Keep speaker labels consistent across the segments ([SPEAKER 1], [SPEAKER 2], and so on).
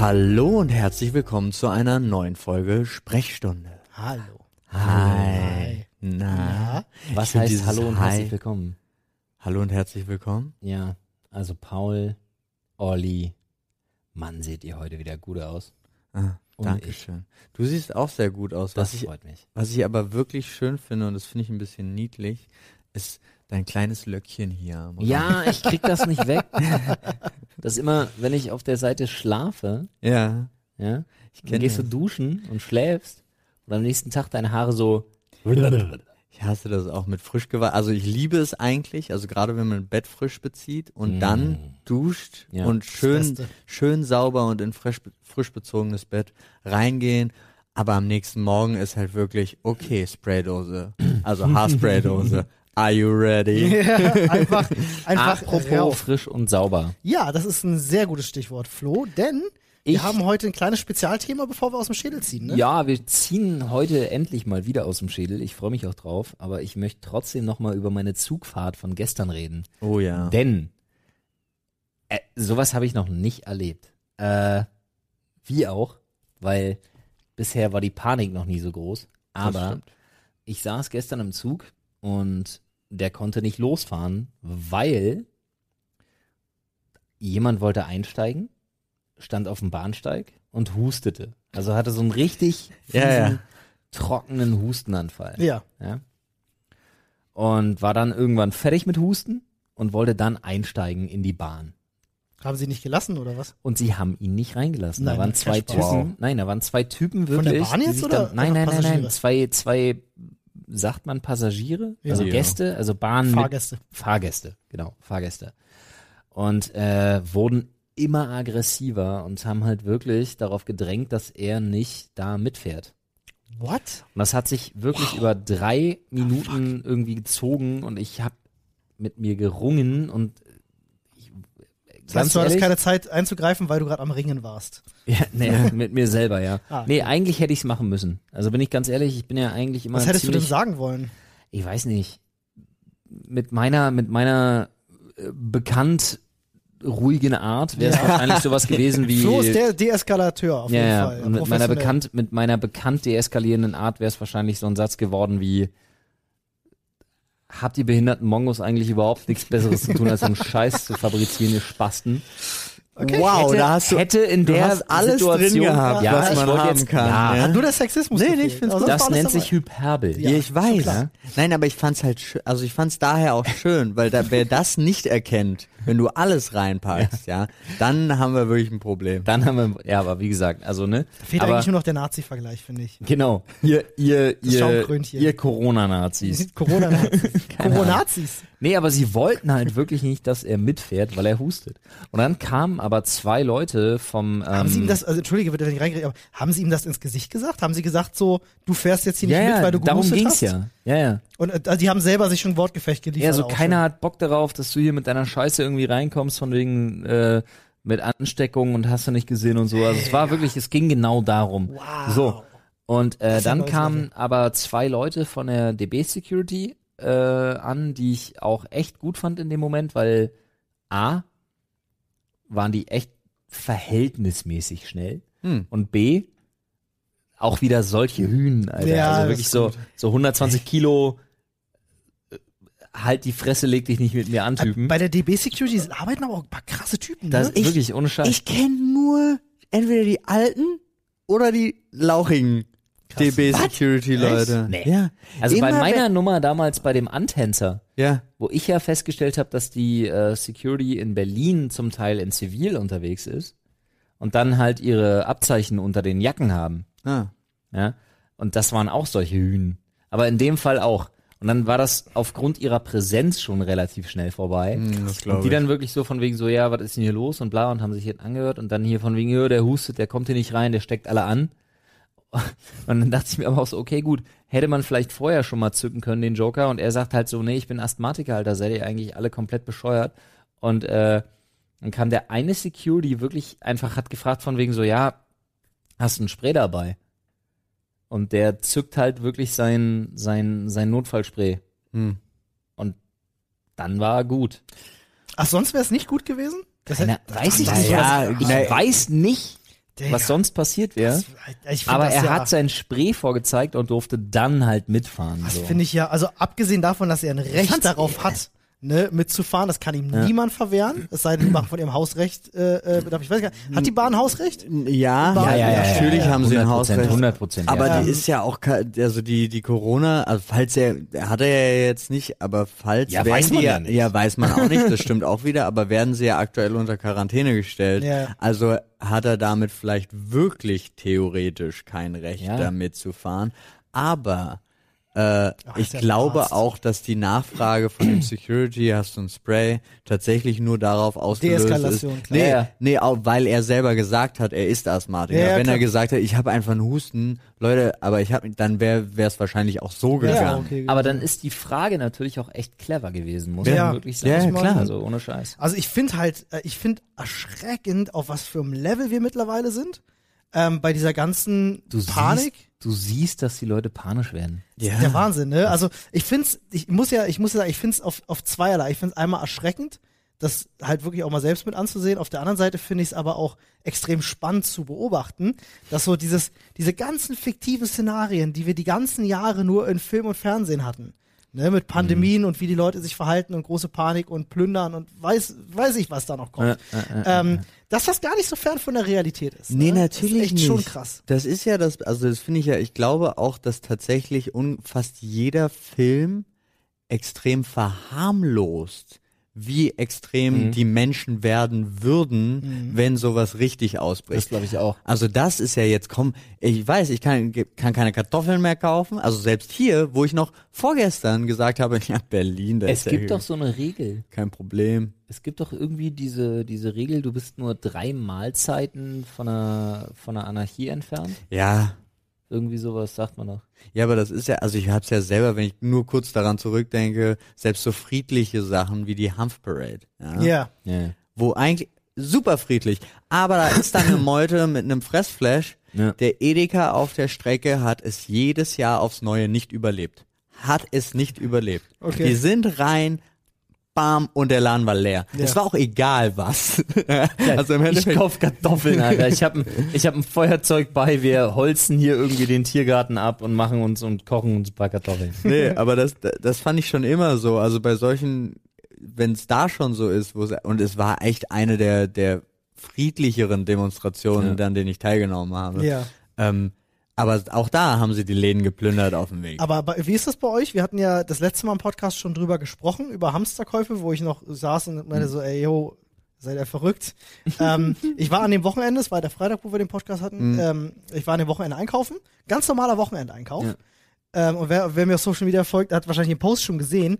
[SPEAKER 1] Hallo und herzlich willkommen zu einer neuen Folge Sprechstunde.
[SPEAKER 2] Hallo.
[SPEAKER 1] Hi. Na,
[SPEAKER 2] Ja.
[SPEAKER 3] Was
[SPEAKER 1] Ich
[SPEAKER 3] heißt Hallo und
[SPEAKER 1] Hi-
[SPEAKER 3] herzlich willkommen?
[SPEAKER 1] hallo und herzlich willkommen.
[SPEAKER 3] Ja, also Paul, Olli, Mann, seht ihr heute wieder gut aus.
[SPEAKER 1] Ah,
[SPEAKER 3] Und
[SPEAKER 1] Dankeschön. Du siehst auch sehr gut aus.
[SPEAKER 3] Das
[SPEAKER 1] Was ich,
[SPEAKER 3] freut mich.
[SPEAKER 1] was ich aber wirklich schön finde, und das finde ich ein bisschen niedlich, ist dein kleines Löckchen hier.
[SPEAKER 3] Ja, ich krieg das nicht weg. Das ist immer, wenn ich auf der Seite schlafe,
[SPEAKER 1] Ja.
[SPEAKER 3] ja,
[SPEAKER 1] Ich
[SPEAKER 3] dann gehst du duschen und schläfst und am nächsten Tag deine Haare so.
[SPEAKER 1] Ich hasse das auch mit frisch gewaschen. Also ich liebe es eigentlich, also gerade wenn man ein Bett frisch bezieht und
[SPEAKER 3] Mm.
[SPEAKER 1] dann duscht
[SPEAKER 3] Ja.
[SPEAKER 1] und schön, schön sauber und in frisch, frisch bezogenes Bett reingehen. Aber am nächsten Morgen ist halt wirklich, okay, Spraydose, also Haarspraydose. Are you ready?
[SPEAKER 2] Ja, einfach, einfach
[SPEAKER 3] Apropos
[SPEAKER 2] rauf.
[SPEAKER 3] frisch und sauber.
[SPEAKER 2] Ja, das ist ein sehr gutes Stichwort, Flo, denn
[SPEAKER 3] Ich-
[SPEAKER 2] wir haben heute ein kleines Spezialthema, bevor wir aus dem Schädel ziehen, ne?
[SPEAKER 3] Ja, wir ziehen heute endlich mal wieder aus dem Schädel. Ich freue mich auch drauf, aber ich möchte trotzdem nochmal über meine Zugfahrt von gestern reden.
[SPEAKER 1] Oh ja.
[SPEAKER 3] Denn äh, sowas habe ich noch nicht erlebt. Äh, wie auch, weil bisher war die Panik noch nie so groß. Aber ich saß gestern im Zug und der konnte nicht losfahren, weil jemand wollte einsteigen, stand auf dem Bahnsteig und hustete. Also hatte so einen richtig
[SPEAKER 1] Ja,
[SPEAKER 3] fiesen,
[SPEAKER 1] ja.
[SPEAKER 3] trockenen Hustenanfall.
[SPEAKER 2] Ja.
[SPEAKER 3] Ja. Und war dann irgendwann fertig mit Husten und wollte dann einsteigen in die Bahn.
[SPEAKER 2] Haben sie nicht gelassen, oder was?
[SPEAKER 3] Und sie haben ihn nicht reingelassen.
[SPEAKER 2] Nein,
[SPEAKER 3] da waren zwei. Typen.
[SPEAKER 1] Wow.
[SPEAKER 3] Nein, da waren zwei Typen
[SPEAKER 2] Von
[SPEAKER 3] wirklich.
[SPEAKER 2] der Bahn jetzt oder-
[SPEAKER 3] Dann, nein,
[SPEAKER 2] oder
[SPEAKER 3] nein, nein, nein. Zwei, zwei, sagt man Passagiere?
[SPEAKER 2] Ja.
[SPEAKER 3] Also. Gäste, also Bahn
[SPEAKER 2] Fahrgäste.
[SPEAKER 3] mit Fahrgäste, genau, Fahrgäste. Und äh, wurden immer aggressiver und haben halt wirklich darauf gedrängt, dass er nicht da mitfährt.
[SPEAKER 2] What?
[SPEAKER 3] Und das hat sich wirklich über drei Minuten irgendwie gezogen und ich habe mit mir gerungen und
[SPEAKER 2] Das heißt, du hattest keine Zeit einzugreifen, weil du gerade am Ringen warst.
[SPEAKER 3] ja, nee, mit mir selber, ja.
[SPEAKER 2] Ah,
[SPEAKER 3] nee, eigentlich hätte ich es machen müssen. Also bin ich ganz ehrlich, ich bin ja eigentlich immer
[SPEAKER 2] Was hättest du denn sagen wollen?
[SPEAKER 3] ich weiß nicht, mit meiner, mit meiner äh, bekannt ruhigen Art wäre es wahrscheinlich sowas gewesen wie
[SPEAKER 2] Flo ist der Deeskalateur auf
[SPEAKER 3] ja,
[SPEAKER 2] jeden
[SPEAKER 3] ja.
[SPEAKER 2] Fall.
[SPEAKER 3] Und mit meiner bekannt, mit meiner bekannt deeskalierenden Art wäre es wahrscheinlich so ein Satz geworden wie Habt ihr behinderten Mongos eigentlich überhaupt nichts Besseres zu tun, als einen Scheiß zu fabrizieren, ihr Spasten?
[SPEAKER 1] Wow,
[SPEAKER 3] hätte,
[SPEAKER 1] da hast du,
[SPEAKER 3] hätte in
[SPEAKER 1] du
[SPEAKER 3] der
[SPEAKER 1] hast alles
[SPEAKER 3] Situation,
[SPEAKER 1] drin gehabt,
[SPEAKER 3] ja,
[SPEAKER 1] was
[SPEAKER 3] ich
[SPEAKER 1] man haben
[SPEAKER 3] jetzt,
[SPEAKER 1] kann.
[SPEAKER 3] Ja,
[SPEAKER 1] ja.
[SPEAKER 2] Hat nur der Sexismus
[SPEAKER 1] Nee, nee, ich find's
[SPEAKER 2] Also
[SPEAKER 3] das nennt
[SPEAKER 2] dabei.
[SPEAKER 3] sich Hyperbel.
[SPEAKER 1] Ja, ich weiß.
[SPEAKER 3] klar.
[SPEAKER 1] Nein, aber ich fand's halt also ich fand's daher auch schön, weil da, wer das nicht erkennt, wenn du alles reinpackst, ja, dann haben wir wirklich ein Problem.
[SPEAKER 3] Dann haben wir, ja, aber wie gesagt, also ne,
[SPEAKER 2] Fehlt
[SPEAKER 3] aber
[SPEAKER 2] eigentlich nur noch der Nazi-Vergleich, finde ich.
[SPEAKER 3] genau, ihr, ihr,
[SPEAKER 2] Das
[SPEAKER 3] ihr, ihr Corona-Nazis.
[SPEAKER 2] Corona-Nazis. Corona-Nazis.
[SPEAKER 3] Nee, aber sie wollten halt wirklich nicht, dass er mitfährt, weil er hustet. Und dann kamen aber zwei Leute vom, ähm,
[SPEAKER 2] Haben Sie ihm das, also entschuldige bitte, wenn ich reingehe, aber haben Sie ihm das ins Gesicht gesagt? Haben Sie gesagt so, du fährst jetzt hier nicht
[SPEAKER 3] ja,
[SPEAKER 2] mit,
[SPEAKER 3] ja,
[SPEAKER 2] weil du
[SPEAKER 3] darum ging's
[SPEAKER 2] hast?
[SPEAKER 3] ja. Ja, ja.
[SPEAKER 2] Und äh, die haben selber sich schon Wortgefecht geliefert.
[SPEAKER 3] Ja, so
[SPEAKER 2] auch
[SPEAKER 3] keiner hat Bock darauf, dass du hier mit deiner Scheiße irgendwie reinkommst, von wegen äh, mit Ansteckung und hast du nicht gesehen und so. Also es war wirklich, es ging genau darum.
[SPEAKER 2] Wow.
[SPEAKER 3] So. Und äh, dann kamen aber zwei Leute von der DB Security äh, an, die ich auch echt gut fand in dem Moment, weil A, waren die echt verhältnismäßig schnell
[SPEAKER 1] Hm.
[SPEAKER 3] und B, auch wieder solche Hühnen, Alter.
[SPEAKER 2] Ja,
[SPEAKER 3] also wirklich so, so 120 Kilo, äh, halt die Fresse, leg dich nicht mit mir an,
[SPEAKER 2] schon.
[SPEAKER 3] Typen.
[SPEAKER 2] Bei der DB Security arbeiten aber auch ein paar krasse Typen,
[SPEAKER 3] Das
[SPEAKER 2] ne?
[SPEAKER 3] ist wirklich ohne Scheiß.
[SPEAKER 1] Ich kenne nur entweder die alten oder die lauchigen DB Security Leute.
[SPEAKER 3] Nee.
[SPEAKER 1] Ja.
[SPEAKER 3] also bei
[SPEAKER 1] Immer
[SPEAKER 3] meiner
[SPEAKER 1] wenn-
[SPEAKER 3] Nummer damals bei dem Antänzer,
[SPEAKER 1] ja.
[SPEAKER 3] wo ich ja festgestellt habe, dass die äh, Security in Berlin zum Teil in Zivil unterwegs ist und dann halt ihre Abzeichen unter den Jacken haben.
[SPEAKER 1] Ah.
[SPEAKER 3] Ja. Und das waren auch solche Hühnen. Aber in dem Fall auch. Und dann war das aufgrund ihrer Präsenz schon relativ schnell vorbei.
[SPEAKER 1] Hm, das
[SPEAKER 3] Und die
[SPEAKER 1] ich.
[SPEAKER 3] dann wirklich so von wegen so, ja, was ist denn hier los und bla und haben sich jetzt angehört und dann hier von wegen, ja, der hustet, der kommt hier nicht rein, der steckt alle an. Und dann dachte ich mir aber auch so, okay, gut, hätte man vielleicht vorher schon mal zücken können, den Joker, und er sagt halt so, nee, ich bin Asthmatiker, Alter, seid ihr eigentlich alle komplett bescheuert. Und äh, dann kam der eine Security wirklich einfach, hat gefragt von wegen so, ja, hast du ein Spray dabei? Und der zückt halt wirklich sein, sein, sein Notfallspray.
[SPEAKER 1] Hm.
[SPEAKER 3] Und dann war er gut.
[SPEAKER 2] Ach, sonst wäre es nicht gut gewesen? Das
[SPEAKER 3] Keiner,
[SPEAKER 2] hätte-
[SPEAKER 3] weiß ich nicht.
[SPEAKER 1] ja,
[SPEAKER 3] ich weiß nicht,
[SPEAKER 2] Digga,
[SPEAKER 3] was sonst passiert wäre. Aber er
[SPEAKER 2] ja,
[SPEAKER 3] hat sein Spray vorgezeigt und durfte dann halt mitfahren.
[SPEAKER 2] Das
[SPEAKER 3] so.
[SPEAKER 2] finde ich ja, also abgesehen davon, dass er ein Recht darauf hat, ne, mitzufahren, das kann ihm niemand verwehren, es sei denn, die machen von ihrem Hausrecht, äh, äh, Bedarf. ich weiß gar nicht, hat die Bahn Hausrecht?
[SPEAKER 1] Ja,
[SPEAKER 2] Ja, ja, ja,
[SPEAKER 1] natürlich
[SPEAKER 3] ja,
[SPEAKER 1] haben sie ein
[SPEAKER 3] 100%,
[SPEAKER 1] Hausrecht.
[SPEAKER 3] 100%,
[SPEAKER 1] Aber
[SPEAKER 3] ja.
[SPEAKER 1] die ist ja auch, also die, die Corona, also falls er, hat er ja jetzt nicht, aber falls
[SPEAKER 3] Ja, weiß man
[SPEAKER 1] die
[SPEAKER 3] ja nicht.
[SPEAKER 1] ja, weiß man auch nicht, das stimmt auch wieder, aber werden sie ja aktuell unter Quarantäne gestellt.
[SPEAKER 2] Ja.
[SPEAKER 1] Also hat er damit vielleicht wirklich theoretisch kein Recht,
[SPEAKER 3] Ja.
[SPEAKER 1] da mitzufahren. Aber äh, ich
[SPEAKER 2] ist ja
[SPEAKER 1] glaube
[SPEAKER 2] Arzt.
[SPEAKER 1] auch, dass die Nachfrage von dem Security, hast du ein Spray, tatsächlich nur darauf ausgelöst ist.
[SPEAKER 2] Deeskalation, klar.
[SPEAKER 1] Nee, nee, auch weil er selber gesagt hat, er ist Asthmatiker.
[SPEAKER 2] Ja, ja,
[SPEAKER 1] Wenn
[SPEAKER 2] klar.
[SPEAKER 1] er gesagt hat, ich habe einfach einen Husten, Leute, aber ich habe, dann wäre es wahrscheinlich auch so gegangen.
[SPEAKER 2] Ja, okay.
[SPEAKER 3] Aber dann ist die Frage natürlich auch echt clever gewesen, muss
[SPEAKER 2] Ja.
[SPEAKER 3] man wirklich sagen.
[SPEAKER 1] Ja, ja, klar.
[SPEAKER 3] Also ohne Scheiß.
[SPEAKER 2] Also ich finde halt, äh, ich finde erschreckend, auf was für einem Level wir mittlerweile sind, ähm, bei dieser ganzen
[SPEAKER 3] Du
[SPEAKER 2] Panik.
[SPEAKER 3] siehst, du siehst, dass die Leute panisch werden.
[SPEAKER 1] Ja.
[SPEAKER 2] Der Wahnsinn, ne? Also ich find's, ich muss ja, ich muss ja sagen, ich find's auf, auf zweierlei. Ich find's einmal erschreckend, das halt wirklich auch mal selbst mit anzusehen. Auf der anderen Seite finde ich es aber auch extrem spannend zu beobachten, dass so dieses, diese ganzen fiktiven Szenarien, die wir die ganzen Jahre nur in Film und Fernsehen hatten, ne, mit Pandemien und wie die Leute sich verhalten und große Panik und plündern und weiß, weiß ich, was da noch kommt. ähm, dass das gar nicht so fern von der Realität ist.
[SPEAKER 1] Nee,
[SPEAKER 2] ne?
[SPEAKER 1] natürlich
[SPEAKER 2] das ist echt
[SPEAKER 1] nicht.
[SPEAKER 2] schon krass.
[SPEAKER 1] Das ist ja das, also das finde ich ja, ich glaube auch, dass tatsächlich un, fast jeder Film extrem verharmlost, wie extrem
[SPEAKER 3] Mhm.
[SPEAKER 1] die Menschen werden würden, wenn sowas richtig ausbricht.
[SPEAKER 3] Das glaube ich auch.
[SPEAKER 1] Also das ist ja jetzt, komm, ich weiß, ich kann, kann keine Kartoffeln mehr kaufen. Also selbst hier, wo ich noch vorgestern gesagt habe, ja, Berlin, da
[SPEAKER 3] Es
[SPEAKER 1] ist ja
[SPEAKER 3] gibt doch so eine Regel.
[SPEAKER 1] kein Problem.
[SPEAKER 3] Es gibt doch irgendwie diese, diese Regel, du bist nur drei Mahlzeiten von einer, von einer Anarchie entfernt.
[SPEAKER 1] Ja,
[SPEAKER 3] Irgendwie sowas sagt man doch.
[SPEAKER 1] Ja, aber das ist ja, also ich hab's ja selber, wenn ich nur kurz daran zurückdenke, selbst so friedliche Sachen wie die Hanfparade, ja,
[SPEAKER 2] Ja.
[SPEAKER 3] Ja.
[SPEAKER 1] wo eigentlich super friedlich, aber da ist dann eine Meute mit einem Fressflash.
[SPEAKER 3] Ja.
[SPEAKER 1] Der Edeka auf der Strecke hat es jedes Jahr aufs Neue nicht überlebt. Hat es nicht überlebt.
[SPEAKER 2] Okay.
[SPEAKER 1] Die sind rein, bam, und der Laden war leer.
[SPEAKER 2] Ja.
[SPEAKER 1] Es war auch egal was. also im
[SPEAKER 3] Ich
[SPEAKER 1] Endeffekt.
[SPEAKER 3] kauf Kartoffeln, Alter. Ich habe ein, ich hab ein Feuerzeug bei, wir holzen hier irgendwie den Tiergarten ab und machen uns und kochen uns ein paar Kartoffeln.
[SPEAKER 1] Nee, aber das, das fand ich schon immer so. Also bei solchen, wenn es da schon so ist, wo und es war echt eine der, der friedlicheren Demonstrationen,
[SPEAKER 3] Ja.
[SPEAKER 1] dann denen ich teilgenommen habe.
[SPEAKER 2] Ja.
[SPEAKER 1] Ähm, aber auch da haben sie die Läden geplündert auf dem Weg.
[SPEAKER 2] Aber wie ist das bei euch? Wir hatten ja das letzte Mal im Podcast schon drüber gesprochen, über Hamsterkäufe, wo ich noch saß und meinte so, ey, yo, seid ihr verrückt? ähm, ich war an dem Wochenende, es war der Freitag, wo wir den Podcast hatten, ähm, ich war an dem Wochenende einkaufen, ganz normaler Wochenendeinkauf.
[SPEAKER 3] Ja.
[SPEAKER 2] Ähm, und wer, wer mir auf Social Media folgt, hat wahrscheinlich den Post schon gesehen.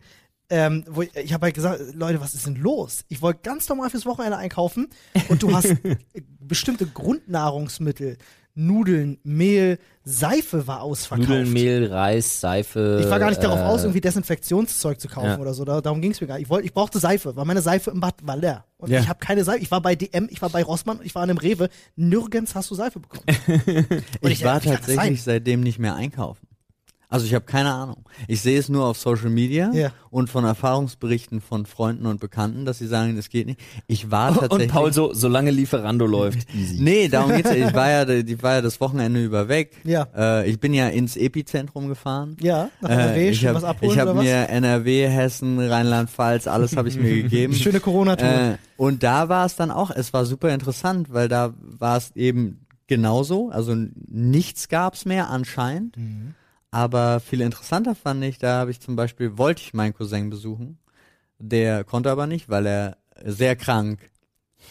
[SPEAKER 2] Ähm, wo ich ich habe halt gesagt, Leute, was ist denn los? Ich wollte ganz normal fürs Wochenende einkaufen und du hast bestimmte Grundnahrungsmittel, Nudeln, Mehl, Seife war ausverkauft.
[SPEAKER 3] Nudeln, Mehl, Reis, Seife.
[SPEAKER 2] Ich war gar nicht darauf
[SPEAKER 3] äh,
[SPEAKER 2] aus, irgendwie Desinfektionszeug zu kaufen
[SPEAKER 3] ja.
[SPEAKER 2] oder so. Da, darum ging es mir gar nicht. Ich, wollte, ich brauchte Seife, weil meine Seife im Bad war leer. Und
[SPEAKER 1] Ja.
[SPEAKER 2] ich habe keine Seife. Ich war bei DM, ich war bei Rossmann, ich war in einem Rewe. Nirgends hast du Seife bekommen.
[SPEAKER 1] Ich war
[SPEAKER 2] kann das sein?
[SPEAKER 1] tatsächlich seitdem nicht mehr einkaufen. Also ich habe keine Ahnung. Ich sehe es nur auf Social Media
[SPEAKER 2] Ja.
[SPEAKER 1] und von Erfahrungsberichten von Freunden und Bekannten, dass sie sagen, es geht nicht. Ich war
[SPEAKER 3] Und
[SPEAKER 1] tatsächlich.
[SPEAKER 3] Paul so, solange Lieferando läuft, easy.
[SPEAKER 1] Nee, darum geht's ja. Ich war ja, ich war ja das Wochenende über weg.
[SPEAKER 2] Ja.
[SPEAKER 1] Äh, ich bin ja ins Epizentrum gefahren.
[SPEAKER 2] Ja, nach NRW,
[SPEAKER 1] Äh, ich hab,
[SPEAKER 2] was abholen
[SPEAKER 1] ich hab
[SPEAKER 2] oder was?
[SPEAKER 1] mir NRW, Hessen, Rheinland-Pfalz, alles habe ich mir gegeben.
[SPEAKER 2] Schöne Corona-Tour.
[SPEAKER 1] Äh, und da war es dann auch, es war super interessant, weil da war es eben genauso, also nichts gab's mehr anscheinend.
[SPEAKER 2] Mhm.
[SPEAKER 1] Aber viel interessanter fand ich, da habe ich zum Beispiel, wollte ich meinen Cousin besuchen, der konnte aber nicht, weil er sehr krank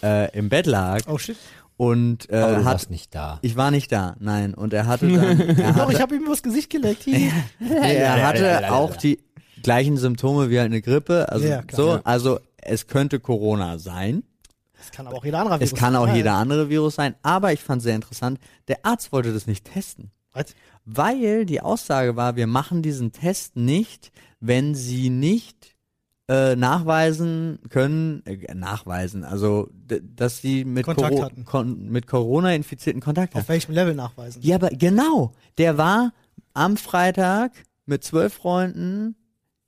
[SPEAKER 1] äh, im Bett lag
[SPEAKER 2] oh shit.
[SPEAKER 1] und äh,
[SPEAKER 3] Aber du
[SPEAKER 1] hat,
[SPEAKER 3] warst nicht da.
[SPEAKER 1] ich war nicht da, nein, und er hatte dann, er
[SPEAKER 2] Doch,
[SPEAKER 1] hatte,
[SPEAKER 2] ich habe ihm übers Gesicht geleckt. Hier.
[SPEAKER 1] Nee, er hatte auch die gleichen Symptome wie halt eine Grippe. Also
[SPEAKER 2] Ja, klar.
[SPEAKER 1] so,
[SPEAKER 2] Ja.
[SPEAKER 1] also es könnte Corona sein.
[SPEAKER 2] Das kann aber auch jeder andere
[SPEAKER 1] Es
[SPEAKER 2] Virus
[SPEAKER 1] kann auch
[SPEAKER 2] sein.
[SPEAKER 1] jeder andere Virus sein. Aber ich fand sehr interessant, der Arzt wollte das nicht testen.
[SPEAKER 2] Was?
[SPEAKER 1] Weil die Aussage war, wir machen diesen Test nicht, wenn sie nicht äh, nachweisen können, äh, nachweisen, also dass sie mit, Coro kon mit Corona infizierten Kontakt hatten.
[SPEAKER 2] Auf welchem Level nachweisen?
[SPEAKER 1] Ja, aber genau. Der war am Freitag mit zwölf Freunden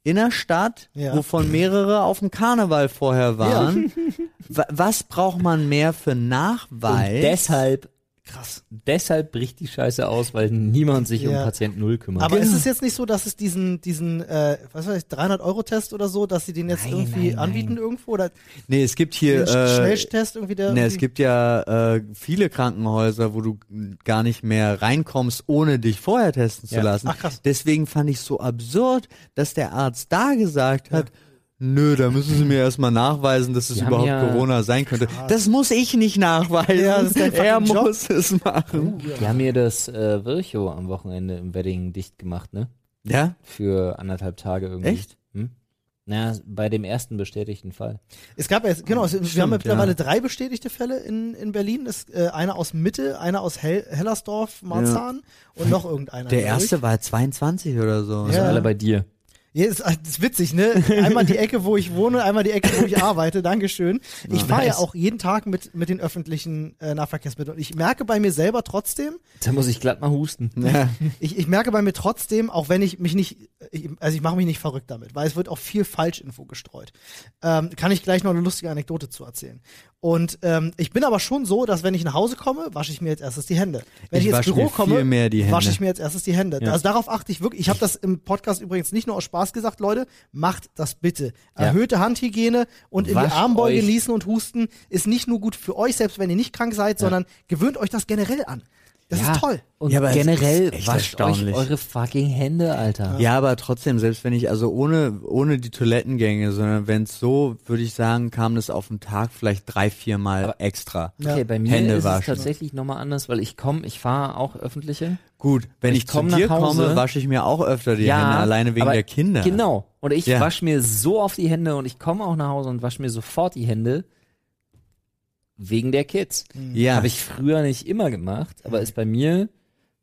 [SPEAKER 1] in der Stadt,
[SPEAKER 2] Ja.
[SPEAKER 1] wovon mehrere auf dem Karneval vorher waren. Wa- Was braucht man mehr für
[SPEAKER 3] Und
[SPEAKER 1] Nachweis?
[SPEAKER 3] deshalb
[SPEAKER 2] Krass.
[SPEAKER 3] Deshalb bricht die Scheiße aus, weil niemand sich um
[SPEAKER 2] Ja.
[SPEAKER 3] Patient Null kümmert.
[SPEAKER 2] Aber ist es jetzt nicht so, dass es diesen, diesen, äh, was weiß ich, 300-Euro-Test oder so, dass sie den jetzt
[SPEAKER 3] Nein,
[SPEAKER 2] irgendwie
[SPEAKER 3] nein,
[SPEAKER 2] anbieten
[SPEAKER 3] nein.
[SPEAKER 2] irgendwo? Oder
[SPEAKER 1] Nee, es gibt hier.
[SPEAKER 2] den
[SPEAKER 1] Äh,
[SPEAKER 2] Schnelltest irgendwie, der.
[SPEAKER 1] Ne, es
[SPEAKER 2] irgendwie-
[SPEAKER 1] gibt ja äh, viele Krankenhäuser, wo du gar nicht mehr reinkommst, ohne dich vorher testen zu
[SPEAKER 3] Ja.
[SPEAKER 1] lassen.
[SPEAKER 2] Ach, krass.
[SPEAKER 1] Deswegen fand ich so absurd, dass der Arzt da gesagt hat, nö, da müssen Sie mir erstmal nachweisen, dass es
[SPEAKER 3] Die
[SPEAKER 1] überhaupt
[SPEAKER 3] ja-
[SPEAKER 1] Corona sein könnte. Das muss ich nicht nachweisen.
[SPEAKER 2] Ja, das ist dein
[SPEAKER 1] er
[SPEAKER 2] Job.
[SPEAKER 1] muss es machen.
[SPEAKER 3] Die haben mir das äh, Virchow am Wochenende im Wedding dicht gemacht, ne?
[SPEAKER 1] Ja?
[SPEAKER 3] Für anderthalb Tage irgendwie.
[SPEAKER 1] Echt?
[SPEAKER 3] Hm? Na, bei dem ersten bestätigten Fall.
[SPEAKER 2] Es gab ja, genau, es, wir haben ja
[SPEAKER 1] Stimmt,
[SPEAKER 2] mittlerweile
[SPEAKER 1] ja.
[SPEAKER 2] drei bestätigte Fälle in, in Berlin. Das, äh, einer aus Mitte, einer aus Hell, Hellersdorf, Marzahn und noch irgendeiner.
[SPEAKER 1] Der erste war 22 oder so.
[SPEAKER 2] Ja.
[SPEAKER 3] Also alle bei dir.
[SPEAKER 2] Ja, ist, das ist witzig, ne? Einmal die Ecke, wo ich wohne, einmal die Ecke, wo ich arbeite. Dankeschön. Ich fahre ja auch jeden Tag mit, mit den öffentlichen äh, Nahverkehrsmitteln. Und ich merke bei mir selber trotzdem,
[SPEAKER 3] Da muss ich glatt mal husten.
[SPEAKER 1] Ja.
[SPEAKER 2] ich, ich merke bei mir trotzdem, auch wenn ich mich nicht, ich, also ich mache mich nicht verrückt damit, weil es wird auch viel Falschinfo gestreut. Ähm, kann ich gleich noch eine lustige Anekdote zu erzählen. Und ähm, ich bin aber schon so, dass wenn ich nach Hause komme, wasche ich mir jetzt erstes die Hände. Wenn
[SPEAKER 1] Ich
[SPEAKER 2] ich, ins Büro komme, wasche ich mir jetzt erstes die Hände.
[SPEAKER 3] Ja.
[SPEAKER 2] Also darauf achte ich wirklich. Ich habe das im Podcast übrigens nicht nur aus Spaß gesagt, Leute, macht das bitte.
[SPEAKER 3] Ja.
[SPEAKER 2] Erhöhte Handhygiene und in die Armbeuge
[SPEAKER 3] euch.
[SPEAKER 2] niesen und husten ist nicht nur gut für euch, selbst wenn ihr nicht krank seid, sondern gewöhnt euch das generell an. Das
[SPEAKER 3] Ja.
[SPEAKER 2] ist toll.
[SPEAKER 3] Und
[SPEAKER 1] Ja, aber
[SPEAKER 3] generell wascht
[SPEAKER 1] erstaunlich.
[SPEAKER 3] euch eure fucking Hände, Alter.
[SPEAKER 1] Ja, aber trotzdem, selbst wenn ich, also ohne, ohne die Toilettengänge, sondern wenn es so, würde ich sagen, kam das auf den Tag vielleicht drei, vier Mal
[SPEAKER 3] Aber-
[SPEAKER 1] extra.
[SPEAKER 2] Ja.
[SPEAKER 3] Okay, bei mir
[SPEAKER 1] Hände
[SPEAKER 3] ist
[SPEAKER 1] waschen.
[SPEAKER 3] es tatsächlich nochmal anders, weil ich komme, ich fahre auch öffentliche.
[SPEAKER 1] Gut, wenn
[SPEAKER 3] Ich
[SPEAKER 1] ich,
[SPEAKER 3] komm
[SPEAKER 1] zu dir
[SPEAKER 3] nach Hause.
[SPEAKER 1] komme, wasche ich mir auch öfter die Hände, alleine wegen der Kinder.
[SPEAKER 3] Genau. Und ich
[SPEAKER 1] Ja.
[SPEAKER 3] wasche mir so auf die Hände und ich komme auch nach Hause und wasche mir sofort die Hände wegen der Kids.
[SPEAKER 1] Ja,
[SPEAKER 3] Habe ich früher nicht immer gemacht, aber ist bei mir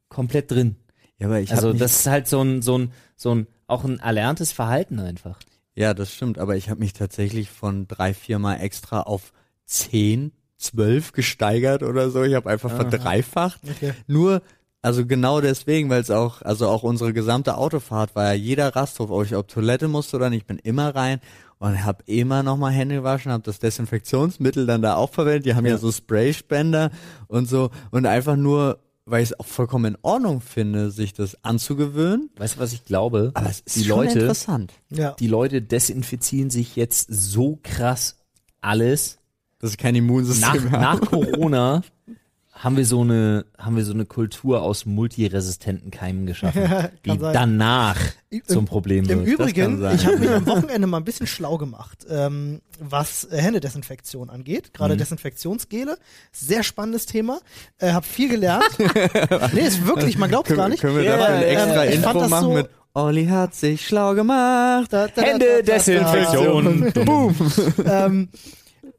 [SPEAKER 3] komplett drin.
[SPEAKER 1] ja, aber ich
[SPEAKER 3] also das ist halt so ein, so ein, so ein, auch ein erlerntes Verhalten einfach.
[SPEAKER 1] ja, das stimmt, aber ich habe mich tatsächlich von drei, vier Mal extra auf zehn, zwölf gesteigert oder so. Ich habe einfach verdreifacht.
[SPEAKER 2] Okay.
[SPEAKER 1] Nur, also genau deswegen, weil es auch, also auch unsere gesamte Autofahrt war ja jeder Rasthof, ob ich auf Toilette musste oder nicht, ich bin immer rein und habe immer nochmal Hände gewaschen, habe das Desinfektionsmittel dann da auch verwendet. Die haben ja, so Sprayspender und so und einfach nur, weil ich es auch vollkommen in Ordnung finde, sich das anzugewöhnen.
[SPEAKER 3] Weißt du, was ich glaube?
[SPEAKER 1] Aber es ist
[SPEAKER 3] die
[SPEAKER 1] schon
[SPEAKER 3] Leute,
[SPEAKER 1] interessant.
[SPEAKER 2] Ja.
[SPEAKER 3] die Leute desinfizieren sich jetzt so krass alles.
[SPEAKER 1] dass ich kein Immunsystem
[SPEAKER 3] Nach, nach Corona haben wir so eine, haben wir so eine Kultur aus multiresistenten Keimen geschaffen, die
[SPEAKER 2] sein.
[SPEAKER 3] danach
[SPEAKER 2] Im-
[SPEAKER 3] zum Problem
[SPEAKER 2] Im
[SPEAKER 3] wird.
[SPEAKER 1] kann
[SPEAKER 2] Übrigen, ich habe mich am Wochenende mal ein bisschen schlau gemacht, ähm, was äh, Händedesinfektion angeht, gerade
[SPEAKER 1] Mhm.
[SPEAKER 2] Desinfektionsgele. Sehr spannendes Thema. Äh, hab viel gelernt. nee, ist wirklich, man glaubt gar nicht.
[SPEAKER 1] können wir
[SPEAKER 3] Ja,
[SPEAKER 1] dafür ein extra
[SPEAKER 2] ähm, fand
[SPEAKER 1] Intro machen
[SPEAKER 2] so-
[SPEAKER 1] mit Olli hat sich schlau gemacht.
[SPEAKER 2] Da, da, da,
[SPEAKER 3] Hände
[SPEAKER 2] da, da, da.
[SPEAKER 3] Desinfektion.
[SPEAKER 2] Boom. ähm,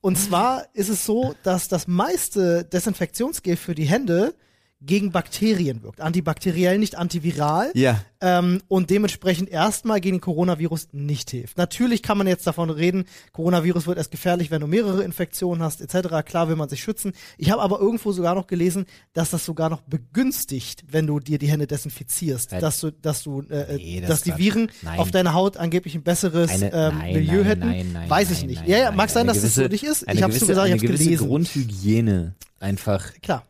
[SPEAKER 2] und zwar ist es so, dass das meiste Desinfektionsgel für die Hände gegen Bakterien wirkt. Antibakteriell, nicht antiviral.
[SPEAKER 1] Ja,
[SPEAKER 2] ähm, und dementsprechend erstmal gegen den Coronavirus nicht hilft. Natürlich kann man jetzt davon reden, Coronavirus wird erst gefährlich, wenn du mehrere Infektionen hast, etc. Klar will man sich schützen. Ich habe aber irgendwo sogar noch gelesen, dass das sogar noch begünstigt, wenn du dir die Hände desinfizierst,
[SPEAKER 3] Ja.
[SPEAKER 2] dass du, dass du, äh,
[SPEAKER 3] Nee, das
[SPEAKER 2] dass die. Viren
[SPEAKER 3] Nein.
[SPEAKER 2] auf deiner Haut angeblich ein besseres
[SPEAKER 3] Eine-
[SPEAKER 2] ähm,
[SPEAKER 3] nein,
[SPEAKER 2] Milieu
[SPEAKER 3] nein,
[SPEAKER 2] hätten.
[SPEAKER 3] nein, nein,
[SPEAKER 2] Weiß ich nicht. ja, ja, mag sein, dass es
[SPEAKER 3] gewisse-
[SPEAKER 2] so nicht ist. Ich habe so
[SPEAKER 3] gewisse-
[SPEAKER 2] gesagt, ich habe gelesen.
[SPEAKER 3] Grundhygiene einfach
[SPEAKER 2] Klar.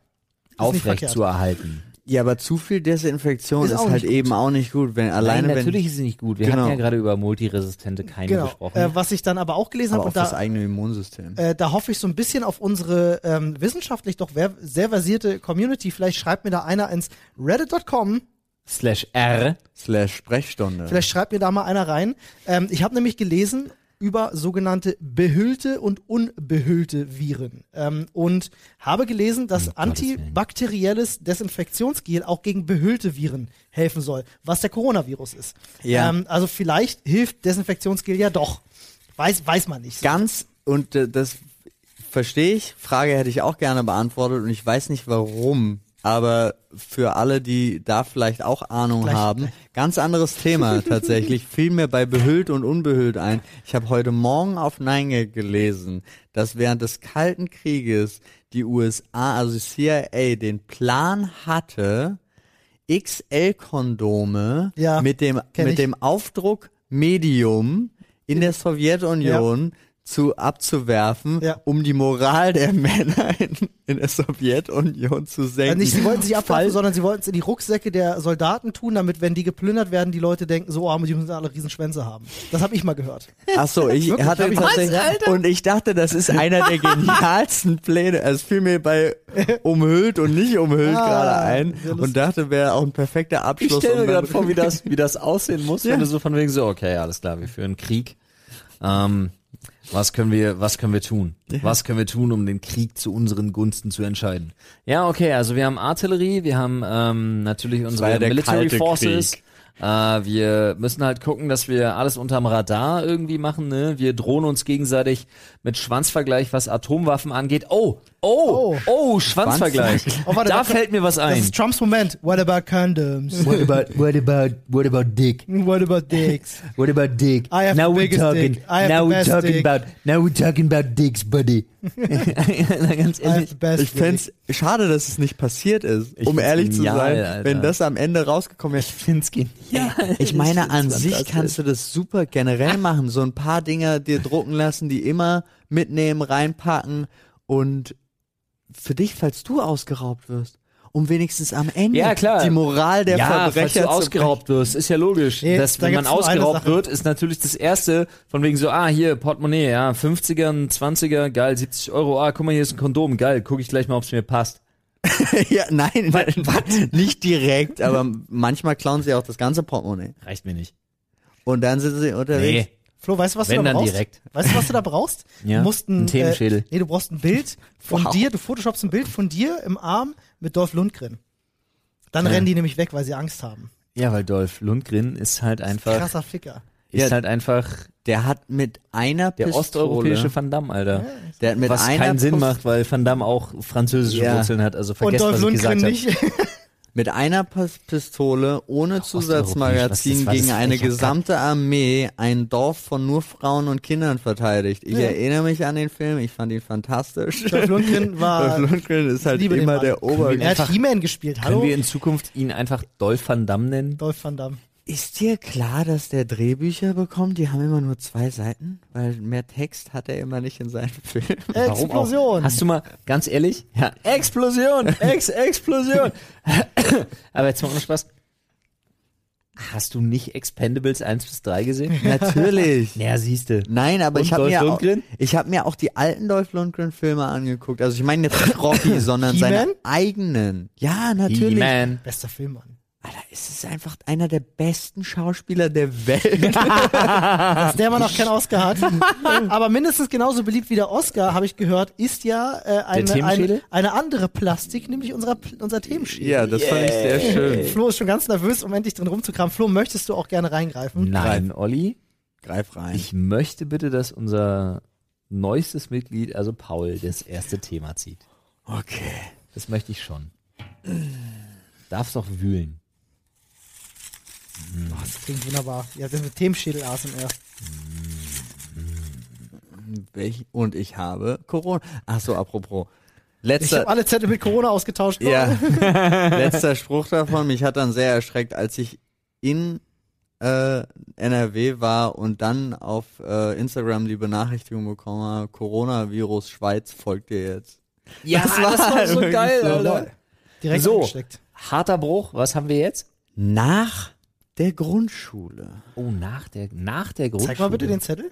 [SPEAKER 3] Aufrecht zu erhalten.
[SPEAKER 1] ja, aber zu viel Desinfektion
[SPEAKER 2] Ist
[SPEAKER 1] ist, halt eben auch nicht gut, wenn alleine
[SPEAKER 3] Nein,
[SPEAKER 1] wenn
[SPEAKER 3] natürlich ist es nicht gut. Wir
[SPEAKER 1] Genau.
[SPEAKER 3] hatten ja gerade über multiresistente Keime
[SPEAKER 2] Genau.
[SPEAKER 3] gesprochen.
[SPEAKER 2] Äh, was ich dann aber auch gelesen habe
[SPEAKER 1] auch
[SPEAKER 2] und
[SPEAKER 1] das
[SPEAKER 2] da
[SPEAKER 1] eigene Immunsystem.
[SPEAKER 2] Äh, da hoffe ich so ein bisschen auf unsere ähm, wissenschaftlich doch sehr versierte Community. Vielleicht schreibt mir da einer ins reddit.com,
[SPEAKER 3] Slash R.
[SPEAKER 1] Slash Sprechstunde.
[SPEAKER 2] vielleicht schreibt mir da mal einer rein. Ähm, ich habe nämlich gelesen über sogenannte behüllte und unbehüllte Viren ähm, und habe gelesen, dass antibakterielles Desinfektionsgel auch gegen behüllte Viren helfen soll, was der Coronavirus ist.
[SPEAKER 1] Ja.
[SPEAKER 2] Ähm, also vielleicht hilft Desinfektionsgel ja doch. Weiß, weiß man nicht.
[SPEAKER 1] Ganz und äh, das verstehe ich. Frage hätte ich auch gerne beantwortet und ich weiß nicht warum. Aber für alle, die da vielleicht auch Ahnung
[SPEAKER 2] Gleich-
[SPEAKER 1] haben, ganz anderes Thema tatsächlich. Fiel mir bei behüllt und unbehüllt ein. Ich habe heute Morgen auf Nein gelesen, dass während des Kalten Krieges die USA, also die CIA, den Plan hatte, XL-Kondome
[SPEAKER 2] Ja,
[SPEAKER 1] mit dem mit
[SPEAKER 2] ich.
[SPEAKER 1] dem Aufdruck Medium in der Sowjetunion zu abzuwerfen,
[SPEAKER 2] Ja.
[SPEAKER 1] um die Moral der Männer in, in der Sowjetunion zu
[SPEAKER 2] Also
[SPEAKER 1] senken.
[SPEAKER 2] nicht, sie wollten sich abwerfen,
[SPEAKER 1] Fall-
[SPEAKER 2] sondern sie wollten es in die Rucksäcke der Soldaten tun, damit, wenn die geplündert werden, die Leute denken, so, oh, die müssen alle riesen Schwänze haben. Das habe ich mal gehört.
[SPEAKER 1] Ach so, ich
[SPEAKER 2] Wirklich,
[SPEAKER 1] hatte
[SPEAKER 2] ich-
[SPEAKER 1] tatsächlich
[SPEAKER 2] Was,
[SPEAKER 1] und ich dachte, das ist einer der genialsten Pläne. Es fiel mir bei umhüllt und nicht umhüllt
[SPEAKER 2] Ah,
[SPEAKER 1] gerade ein und dachte, wäre auch ein perfekter
[SPEAKER 3] Ich
[SPEAKER 1] Abschluss.
[SPEAKER 3] stelle mir gerade vor, wie das, wie das aussehen muss, wenn du so von wegen so, okay, alles klar, wir führen Krieg. Ähm, was können wir, was können wir tun? Was können wir tun, um den Krieg zu unseren Gunsten zu entscheiden? Ja, okay, also wir haben Artillerie, wir haben ähm, natürlich unsere
[SPEAKER 1] ja
[SPEAKER 3] Military Forces.
[SPEAKER 1] Krieg.
[SPEAKER 3] Äh, wir müssen halt gucken, dass wir alles unterm Radar irgendwie machen. Ne? Wir drohen uns gegenseitig mit Schwanzvergleich, was Atomwaffen angeht. Oh, oh,
[SPEAKER 2] Oh.
[SPEAKER 3] oh, Schwanzvergleich.
[SPEAKER 2] Oh, warte,
[SPEAKER 3] da
[SPEAKER 2] warte.
[SPEAKER 3] fällt mir was
[SPEAKER 2] Das
[SPEAKER 3] ein.
[SPEAKER 2] ist Trumps Moment. What about condoms?
[SPEAKER 3] What about, what about, what about dick?
[SPEAKER 2] What about dicks?
[SPEAKER 3] What about dick?
[SPEAKER 2] I have
[SPEAKER 3] now
[SPEAKER 2] the
[SPEAKER 3] we're
[SPEAKER 2] biggest
[SPEAKER 3] talking.
[SPEAKER 2] dick. I have
[SPEAKER 3] now we're talking
[SPEAKER 2] dick.
[SPEAKER 3] about. Now we're talking about dicks, buddy. Na, ganz
[SPEAKER 2] I have
[SPEAKER 3] ehrlich.
[SPEAKER 2] the best
[SPEAKER 1] Ich fänd's schade, dass es nicht passiert ist,
[SPEAKER 3] Ich
[SPEAKER 1] um
[SPEAKER 3] find's
[SPEAKER 1] ehrlich
[SPEAKER 3] genial,
[SPEAKER 1] zu sein,
[SPEAKER 3] Alter.
[SPEAKER 1] wenn das am Ende rausgekommen wäre.
[SPEAKER 3] Ich find's genial.
[SPEAKER 1] Ich meine,
[SPEAKER 3] find's
[SPEAKER 1] an sich kannst du das super generell machen. So ein paar Dinger dir drucken lassen, die immer mitnehmen, reinpacken und für dich, falls du ausgeraubt wirst, um wenigstens am Ende
[SPEAKER 3] Ja, klar.
[SPEAKER 1] die Moral der
[SPEAKER 3] ja, falls
[SPEAKER 1] Verbrecher
[SPEAKER 3] du
[SPEAKER 1] zu
[SPEAKER 3] ausgeraubt wirst, ist ja logisch.
[SPEAKER 2] Nee,
[SPEAKER 3] dass,
[SPEAKER 2] da
[SPEAKER 3] wenn man ausgeraubt wird, ist natürlich das Erste von wegen so, ah, hier, Portemonnaie, ja, 50er, ein 20er, geil, 70 Euro, ah, guck mal, hier ist ein Kondom, geil, guck ich gleich mal, ob's mir passt.
[SPEAKER 1] ja, nein, nicht direkt, aber manchmal klauen sie auch das ganze Portemonnaie.
[SPEAKER 3] Reicht mir nicht.
[SPEAKER 1] Und dann sind sie unterwegs.
[SPEAKER 3] Nee.
[SPEAKER 2] Flo, weißt du, was
[SPEAKER 3] Wenn
[SPEAKER 2] du da
[SPEAKER 3] dann
[SPEAKER 2] brauchst?
[SPEAKER 3] direkt.
[SPEAKER 2] Weißt du, was du da brauchst?
[SPEAKER 3] Ja,
[SPEAKER 2] Du musst ein,
[SPEAKER 3] ein Themenschädel.
[SPEAKER 2] Äh, nee, du brauchst ein Bild von
[SPEAKER 1] Wow.
[SPEAKER 2] dir, du photoshopst ein Bild von dir im Arm mit Dolph Lundgren. Dann
[SPEAKER 3] Ja.
[SPEAKER 2] rennen die nämlich weg, weil sie Angst haben.
[SPEAKER 3] Ja, weil Dolph Lundgren ist halt einfach,
[SPEAKER 2] Krasser Ficker.
[SPEAKER 3] ist
[SPEAKER 1] Ja.
[SPEAKER 3] halt einfach
[SPEAKER 1] Der hat mit einer
[SPEAKER 3] der
[SPEAKER 1] Pistole,
[SPEAKER 3] osteuropäische Van Damme, Alter.
[SPEAKER 1] der hat mit
[SPEAKER 3] Was
[SPEAKER 1] einer
[SPEAKER 3] keinen Sinn macht, weil Van Damme auch französische
[SPEAKER 1] Ja.
[SPEAKER 3] Wurzeln hat, also
[SPEAKER 2] Und
[SPEAKER 3] vergesst,
[SPEAKER 2] Dolph
[SPEAKER 3] was ich
[SPEAKER 2] Lundgren
[SPEAKER 3] gesagt habe.
[SPEAKER 1] mit einer Pis- Pistole ohne Zusatzmagazin gegen eine gesamte Armee ein Dorf von nur Frauen und Kindern verteidigt. Ich
[SPEAKER 2] Ja.
[SPEAKER 1] erinnere mich an den Film, ich fand ihn fantastisch.
[SPEAKER 2] Dolph Lundgren war.
[SPEAKER 1] Dolph Lundgren ist halt immer der Ober.
[SPEAKER 3] wir
[SPEAKER 2] er hat He-Man gespielt. Hallo?
[SPEAKER 3] Können wir in Zukunft ihn einfach Dolph Van Damme nennen?
[SPEAKER 2] Dolph Van Damme.
[SPEAKER 1] Ist dir klar, dass der Drehbücher bekommt? Die haben immer nur zwei Seiten, weil mehr Text hat er immer nicht in seinen Filmen.
[SPEAKER 2] Explosion.
[SPEAKER 3] Hast du mal, ganz ehrlich? Ja, Explosion! Ex Explosion! Aber jetzt mal ohne Spaß. Hast du nicht Expendables 1 bis 3 gesehen?
[SPEAKER 1] Natürlich.
[SPEAKER 3] Ja, siehste.
[SPEAKER 1] Nein, aber
[SPEAKER 3] Und
[SPEAKER 1] ich habe mir, auch-
[SPEAKER 3] Lundgren?
[SPEAKER 1] ich hab mir auch die alten Dolph Lundgren Filme angeguckt. Also ich meine jetzt nicht Rocky, sondern seine eigenen. Ja, natürlich.
[SPEAKER 3] He-Man.
[SPEAKER 2] Bester Film, Mann.
[SPEAKER 1] Es ist einfach einer der besten Schauspieler der Welt.
[SPEAKER 2] Dass der Mann noch keinen Oscar hat. Aber mindestens genauso beliebt wie der Oscar, habe ich gehört, ist ja äh, eine, eine,
[SPEAKER 3] Themenschädel?
[SPEAKER 2] eine andere Plastik, nämlich unser, unser Themenschädel.
[SPEAKER 1] ja, das fand ich sehr schön.
[SPEAKER 2] Flo ist schon ganz nervös, um endlich drin rumzukramen. Flo, möchtest du auch gerne reingreifen?
[SPEAKER 3] Nein, Olli.
[SPEAKER 1] Greif rein.
[SPEAKER 3] Ich möchte bitte, dass unser neuestes Mitglied, also Paul, das erste Thema zieht.
[SPEAKER 1] okay.
[SPEAKER 3] Das möchte ich schon. Darfst doch wühlen.
[SPEAKER 2] Oh, das klingt wunderbar. Ja, das ist mit Themenschädel ASMR.
[SPEAKER 1] Welch, und ich habe Corona. Ach so, apropos.
[SPEAKER 2] Ich
[SPEAKER 1] Letzter,
[SPEAKER 2] habe alle Zettel mit Corona ausgetauscht.
[SPEAKER 1] ja, letzter Spruch davon. Mich hat dann sehr erschreckt, als ich in äh, NRW war und dann auf äh, Instagram die Benachrichtigung bekommen habe, Coronavirus Schweiz folgt dir jetzt.
[SPEAKER 3] Ja,
[SPEAKER 1] Das war
[SPEAKER 3] so
[SPEAKER 1] wirklich
[SPEAKER 3] geil,
[SPEAKER 1] so.
[SPEAKER 3] Alter.
[SPEAKER 2] Direkt
[SPEAKER 3] So.
[SPEAKER 2] angesteckt.
[SPEAKER 3] Harter Bruch, was haben wir jetzt?
[SPEAKER 1] Nach der Grundschule.
[SPEAKER 3] Oh, nach der, nach der Grundschule.
[SPEAKER 2] Zeig mal bitte den Zettel.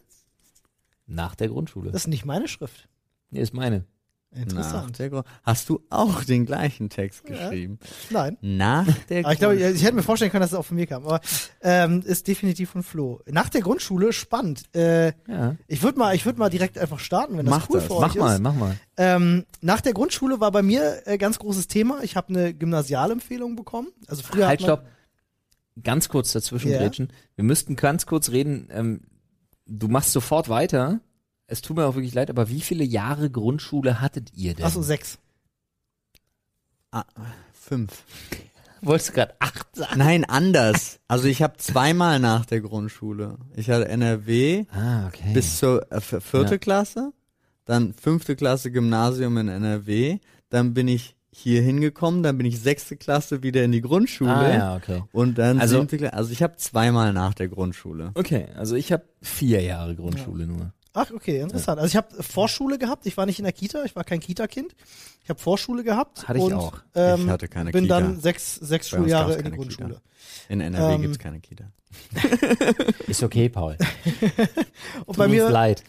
[SPEAKER 3] Nach der Grundschule.
[SPEAKER 2] Das ist nicht meine Schrift.
[SPEAKER 3] nee, ist meine.
[SPEAKER 1] Nach
[SPEAKER 2] Interessant.
[SPEAKER 1] Hast du auch den gleichen Text
[SPEAKER 2] Ja.
[SPEAKER 1] geschrieben?
[SPEAKER 2] Nein.
[SPEAKER 1] Nach der
[SPEAKER 2] Aber ich glaube,
[SPEAKER 1] Grundschule.
[SPEAKER 2] ich hätte mir vorstellen können, dass es auch von mir kam. Aber ähm, ist definitiv von Flo. Nach der Grundschule, spannend. Äh,
[SPEAKER 3] Ja.
[SPEAKER 2] ich würde mal, ich würde mal direkt einfach starten, wenn das
[SPEAKER 1] Mach
[SPEAKER 2] cool
[SPEAKER 1] das.
[SPEAKER 2] für euch
[SPEAKER 3] Mach mal,
[SPEAKER 2] ist.
[SPEAKER 3] mach mal.
[SPEAKER 2] Ähm, nach der Grundschule war bei mir äh, ganz großes Thema. Ich habe eine Gymnasialempfehlung bekommen. Also früher
[SPEAKER 3] Halt,
[SPEAKER 2] hat man,
[SPEAKER 3] stopp. Ganz kurz dazwischen grätschen. Wir müssten ganz kurz reden. Ähm, du machst sofort weiter. Es tut mir auch wirklich leid, aber wie viele Jahre Grundschule hattet ihr denn?
[SPEAKER 2] Achso, sechs.
[SPEAKER 1] Ah, fünf.
[SPEAKER 3] Wolltest du gerade acht sagen?
[SPEAKER 1] Nein, anders. Also ich habe zweimal nach der Grundschule. Ich hatte NRW
[SPEAKER 3] Ah, okay.
[SPEAKER 1] bis zur äh, vierte
[SPEAKER 3] Ja.
[SPEAKER 1] Klasse, dann fünfte Klasse Gymnasium in NRW, dann bin ich hier hingekommen, dann bin ich sechste Klasse wieder in die Grundschule
[SPEAKER 3] ah, ja, okay.
[SPEAKER 1] und dann
[SPEAKER 3] Also-
[SPEAKER 1] siebte Klasse. Also ich habe zweimal nach der Grundschule.
[SPEAKER 3] Okay, also ich habe vier Jahre Grundschule nur.
[SPEAKER 2] Ach, okay, interessant. Also ich habe Vorschule gehabt, ich war nicht in der Kita, ich war kein Kita-Kind. Ich habe Vorschule gehabt.
[SPEAKER 3] Hatte ich
[SPEAKER 2] und,
[SPEAKER 3] auch.
[SPEAKER 2] Ähm,
[SPEAKER 1] Ich hatte keine
[SPEAKER 2] bin
[SPEAKER 1] Kita.
[SPEAKER 2] dann sechs, sechs
[SPEAKER 1] Bei
[SPEAKER 2] Schuljahre in die
[SPEAKER 1] keine Kita.
[SPEAKER 2] Grundschule.
[SPEAKER 1] In NRW
[SPEAKER 2] Ähm,
[SPEAKER 1] gibt's keine Kita.
[SPEAKER 3] Ist okay, Paul.
[SPEAKER 2] Und
[SPEAKER 3] Tut
[SPEAKER 2] bei mir,
[SPEAKER 3] leid.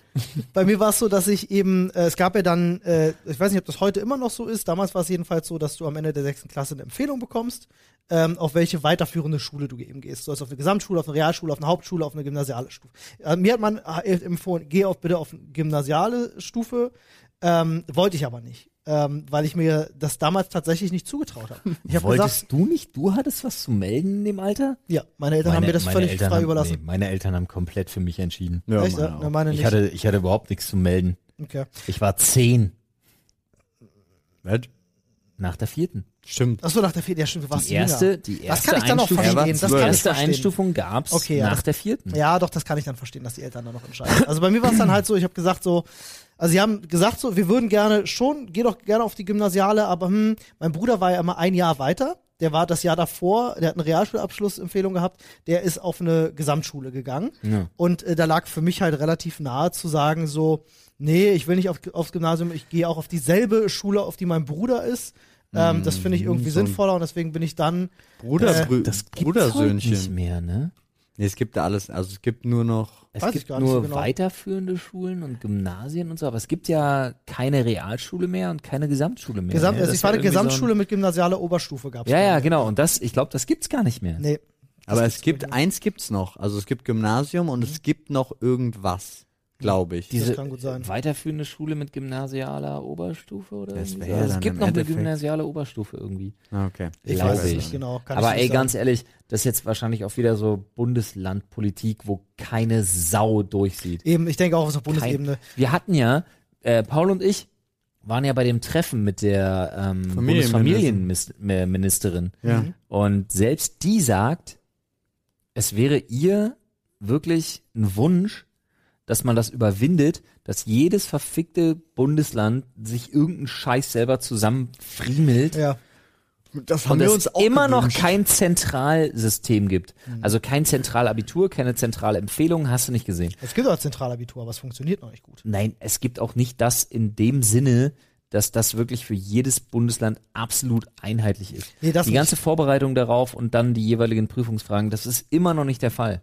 [SPEAKER 2] bei mir war es so, dass ich eben, äh, es gab ja dann, äh, ich weiß nicht, ob das heute immer noch so ist, damals war es jedenfalls so, dass du am Ende der sechsten Klasse eine Empfehlung bekommst, ähm, auf welche weiterführende Schule du eben gehst. Du sollst auf eine Gesamtschule, auf eine Realschule, auf eine Hauptschule, auf eine gymnasiale Stufe. Äh, mir hat man äh, empfohlen, geh auf, bitte auf eine gymnasiale Stufe, ähm, wollte ich aber nicht. Ähm, weil ich mir das damals tatsächlich nicht zugetraut habe. Ich habe gesagt,
[SPEAKER 3] Wolltest du nicht? Du hattest was zu melden in dem Alter?
[SPEAKER 2] ja, meine Eltern haben mir das völlig
[SPEAKER 3] Eltern
[SPEAKER 2] frei
[SPEAKER 3] haben,
[SPEAKER 2] überlassen.
[SPEAKER 3] Nee, meine Eltern haben komplett für mich entschieden.
[SPEAKER 1] Ja,
[SPEAKER 2] Echt?
[SPEAKER 1] meine
[SPEAKER 2] Ja, meine
[SPEAKER 3] Ich hatte, ich hatte überhaupt nichts zu melden.
[SPEAKER 2] okay.
[SPEAKER 3] Ich war zehn
[SPEAKER 1] Was?
[SPEAKER 3] nach der vierten.
[SPEAKER 1] Stimmt.
[SPEAKER 2] Achso, nach der vierten, ja stimmt, du warst
[SPEAKER 3] Die erste,
[SPEAKER 2] jünger.
[SPEAKER 3] die
[SPEAKER 2] Das
[SPEAKER 3] erste
[SPEAKER 2] kann ich dann auch
[SPEAKER 3] Einstufung,
[SPEAKER 2] verstehen.
[SPEAKER 1] das
[SPEAKER 2] Das
[SPEAKER 1] kann
[SPEAKER 3] die erste
[SPEAKER 2] verstehen.
[SPEAKER 3] Einstufung gab's
[SPEAKER 2] Okay, ja,
[SPEAKER 3] nach
[SPEAKER 2] das-
[SPEAKER 3] der vierten.
[SPEAKER 2] Ja, doch, das kann ich dann verstehen, dass die Eltern dann noch entscheiden. Also bei mir war es dann halt so, ich habe gesagt so, also sie haben gesagt so, wir würden gerne schon, geh doch gerne auf die Gymnasiale, aber hm, mein Bruder war ja immer ein Jahr weiter. Der war das Jahr davor, der hat eine Realschulabschlussempfehlung gehabt, der ist auf eine Gesamtschule gegangen.
[SPEAKER 3] Ja.
[SPEAKER 2] Und äh, da lag für mich halt relativ nahe zu sagen so, nee, ich will nicht auf, aufs Gymnasium, ich gehe auch auf dieselbe Schule, auf die mein Bruder ist. Ähm, das finde ich irgendwie
[SPEAKER 1] so ein-
[SPEAKER 2] sinnvoller und deswegen bin ich dann
[SPEAKER 1] Bruder,
[SPEAKER 2] Äh,
[SPEAKER 3] Das
[SPEAKER 1] Brudersöhnchen.
[SPEAKER 3] heute nicht mehr, ne?
[SPEAKER 1] Nee, es gibt da alles, also es gibt nur noch.
[SPEAKER 3] Es
[SPEAKER 2] Weiß
[SPEAKER 3] gibt nur
[SPEAKER 2] so genau.
[SPEAKER 3] weiterführende Schulen und Gymnasien und so, aber es gibt ja keine Realschule mehr und keine Gesamtschule mehr.
[SPEAKER 2] Gesamt,
[SPEAKER 3] ne?
[SPEAKER 2] also
[SPEAKER 3] Das
[SPEAKER 2] ich war eine
[SPEAKER 3] ja irgendwie
[SPEAKER 2] Gesamtschule mit gymnasialer Oberstufe gab's.
[SPEAKER 3] So ein, ja, ja,
[SPEAKER 2] mir.
[SPEAKER 3] genau. Und das, ich glaube, das gibt's gar nicht mehr.
[SPEAKER 2] Nee.
[SPEAKER 1] Aber es gibt, eins gibt's noch. Also es gibt Gymnasium und es gibt noch irgendwas, glaube ich.
[SPEAKER 3] Diese
[SPEAKER 2] kann gut sein.
[SPEAKER 3] weiterführende Schule mit gymnasialer Oberstufe oder
[SPEAKER 1] Das
[SPEAKER 3] so. Also Es gibt noch eine
[SPEAKER 1] Endeffekt-
[SPEAKER 3] gymnasiale Oberstufe irgendwie.
[SPEAKER 1] Ah, Okay.
[SPEAKER 2] Ich
[SPEAKER 3] Glaube
[SPEAKER 2] weiß es
[SPEAKER 3] ich.
[SPEAKER 2] nicht genau. Kann
[SPEAKER 3] Aber
[SPEAKER 2] ich
[SPEAKER 3] ey, ganz ehrlich, das ist jetzt wahrscheinlich auch wieder so Bundeslandpolitik, wo keine Sau durchsieht.
[SPEAKER 2] Eben, ich denke auch auf der Bundesebene.
[SPEAKER 3] Wir hatten ja, äh, Paul und ich waren ja bei dem Treffen mit der ähm, Bundesfamilienministerin.
[SPEAKER 1] Ja.
[SPEAKER 2] Mhm.
[SPEAKER 3] Und selbst die sagt, es wäre ihr wirklich ein Wunsch, dass man das überwindet, dass jedes verfickte Bundesland sich irgendeinen Scheiß selber zusammenfriemelt
[SPEAKER 2] Ja.
[SPEAKER 1] Das
[SPEAKER 3] und es immer noch kein Zentralsystem gibt.
[SPEAKER 2] Mhm.
[SPEAKER 3] Also kein Zentralabitur, keine zentrale Empfehlung, hast du nicht gesehen.
[SPEAKER 2] Es gibt auch Zentralabitur, aber es funktioniert noch nicht gut.
[SPEAKER 3] Nein, es gibt auch nicht das in dem Sinne, dass das wirklich für jedes Bundesland absolut einheitlich ist.
[SPEAKER 2] Nee,
[SPEAKER 3] die
[SPEAKER 2] nicht.
[SPEAKER 3] ganze Vorbereitung darauf und dann die jeweiligen Prüfungsfragen, das ist immer noch nicht der Fall.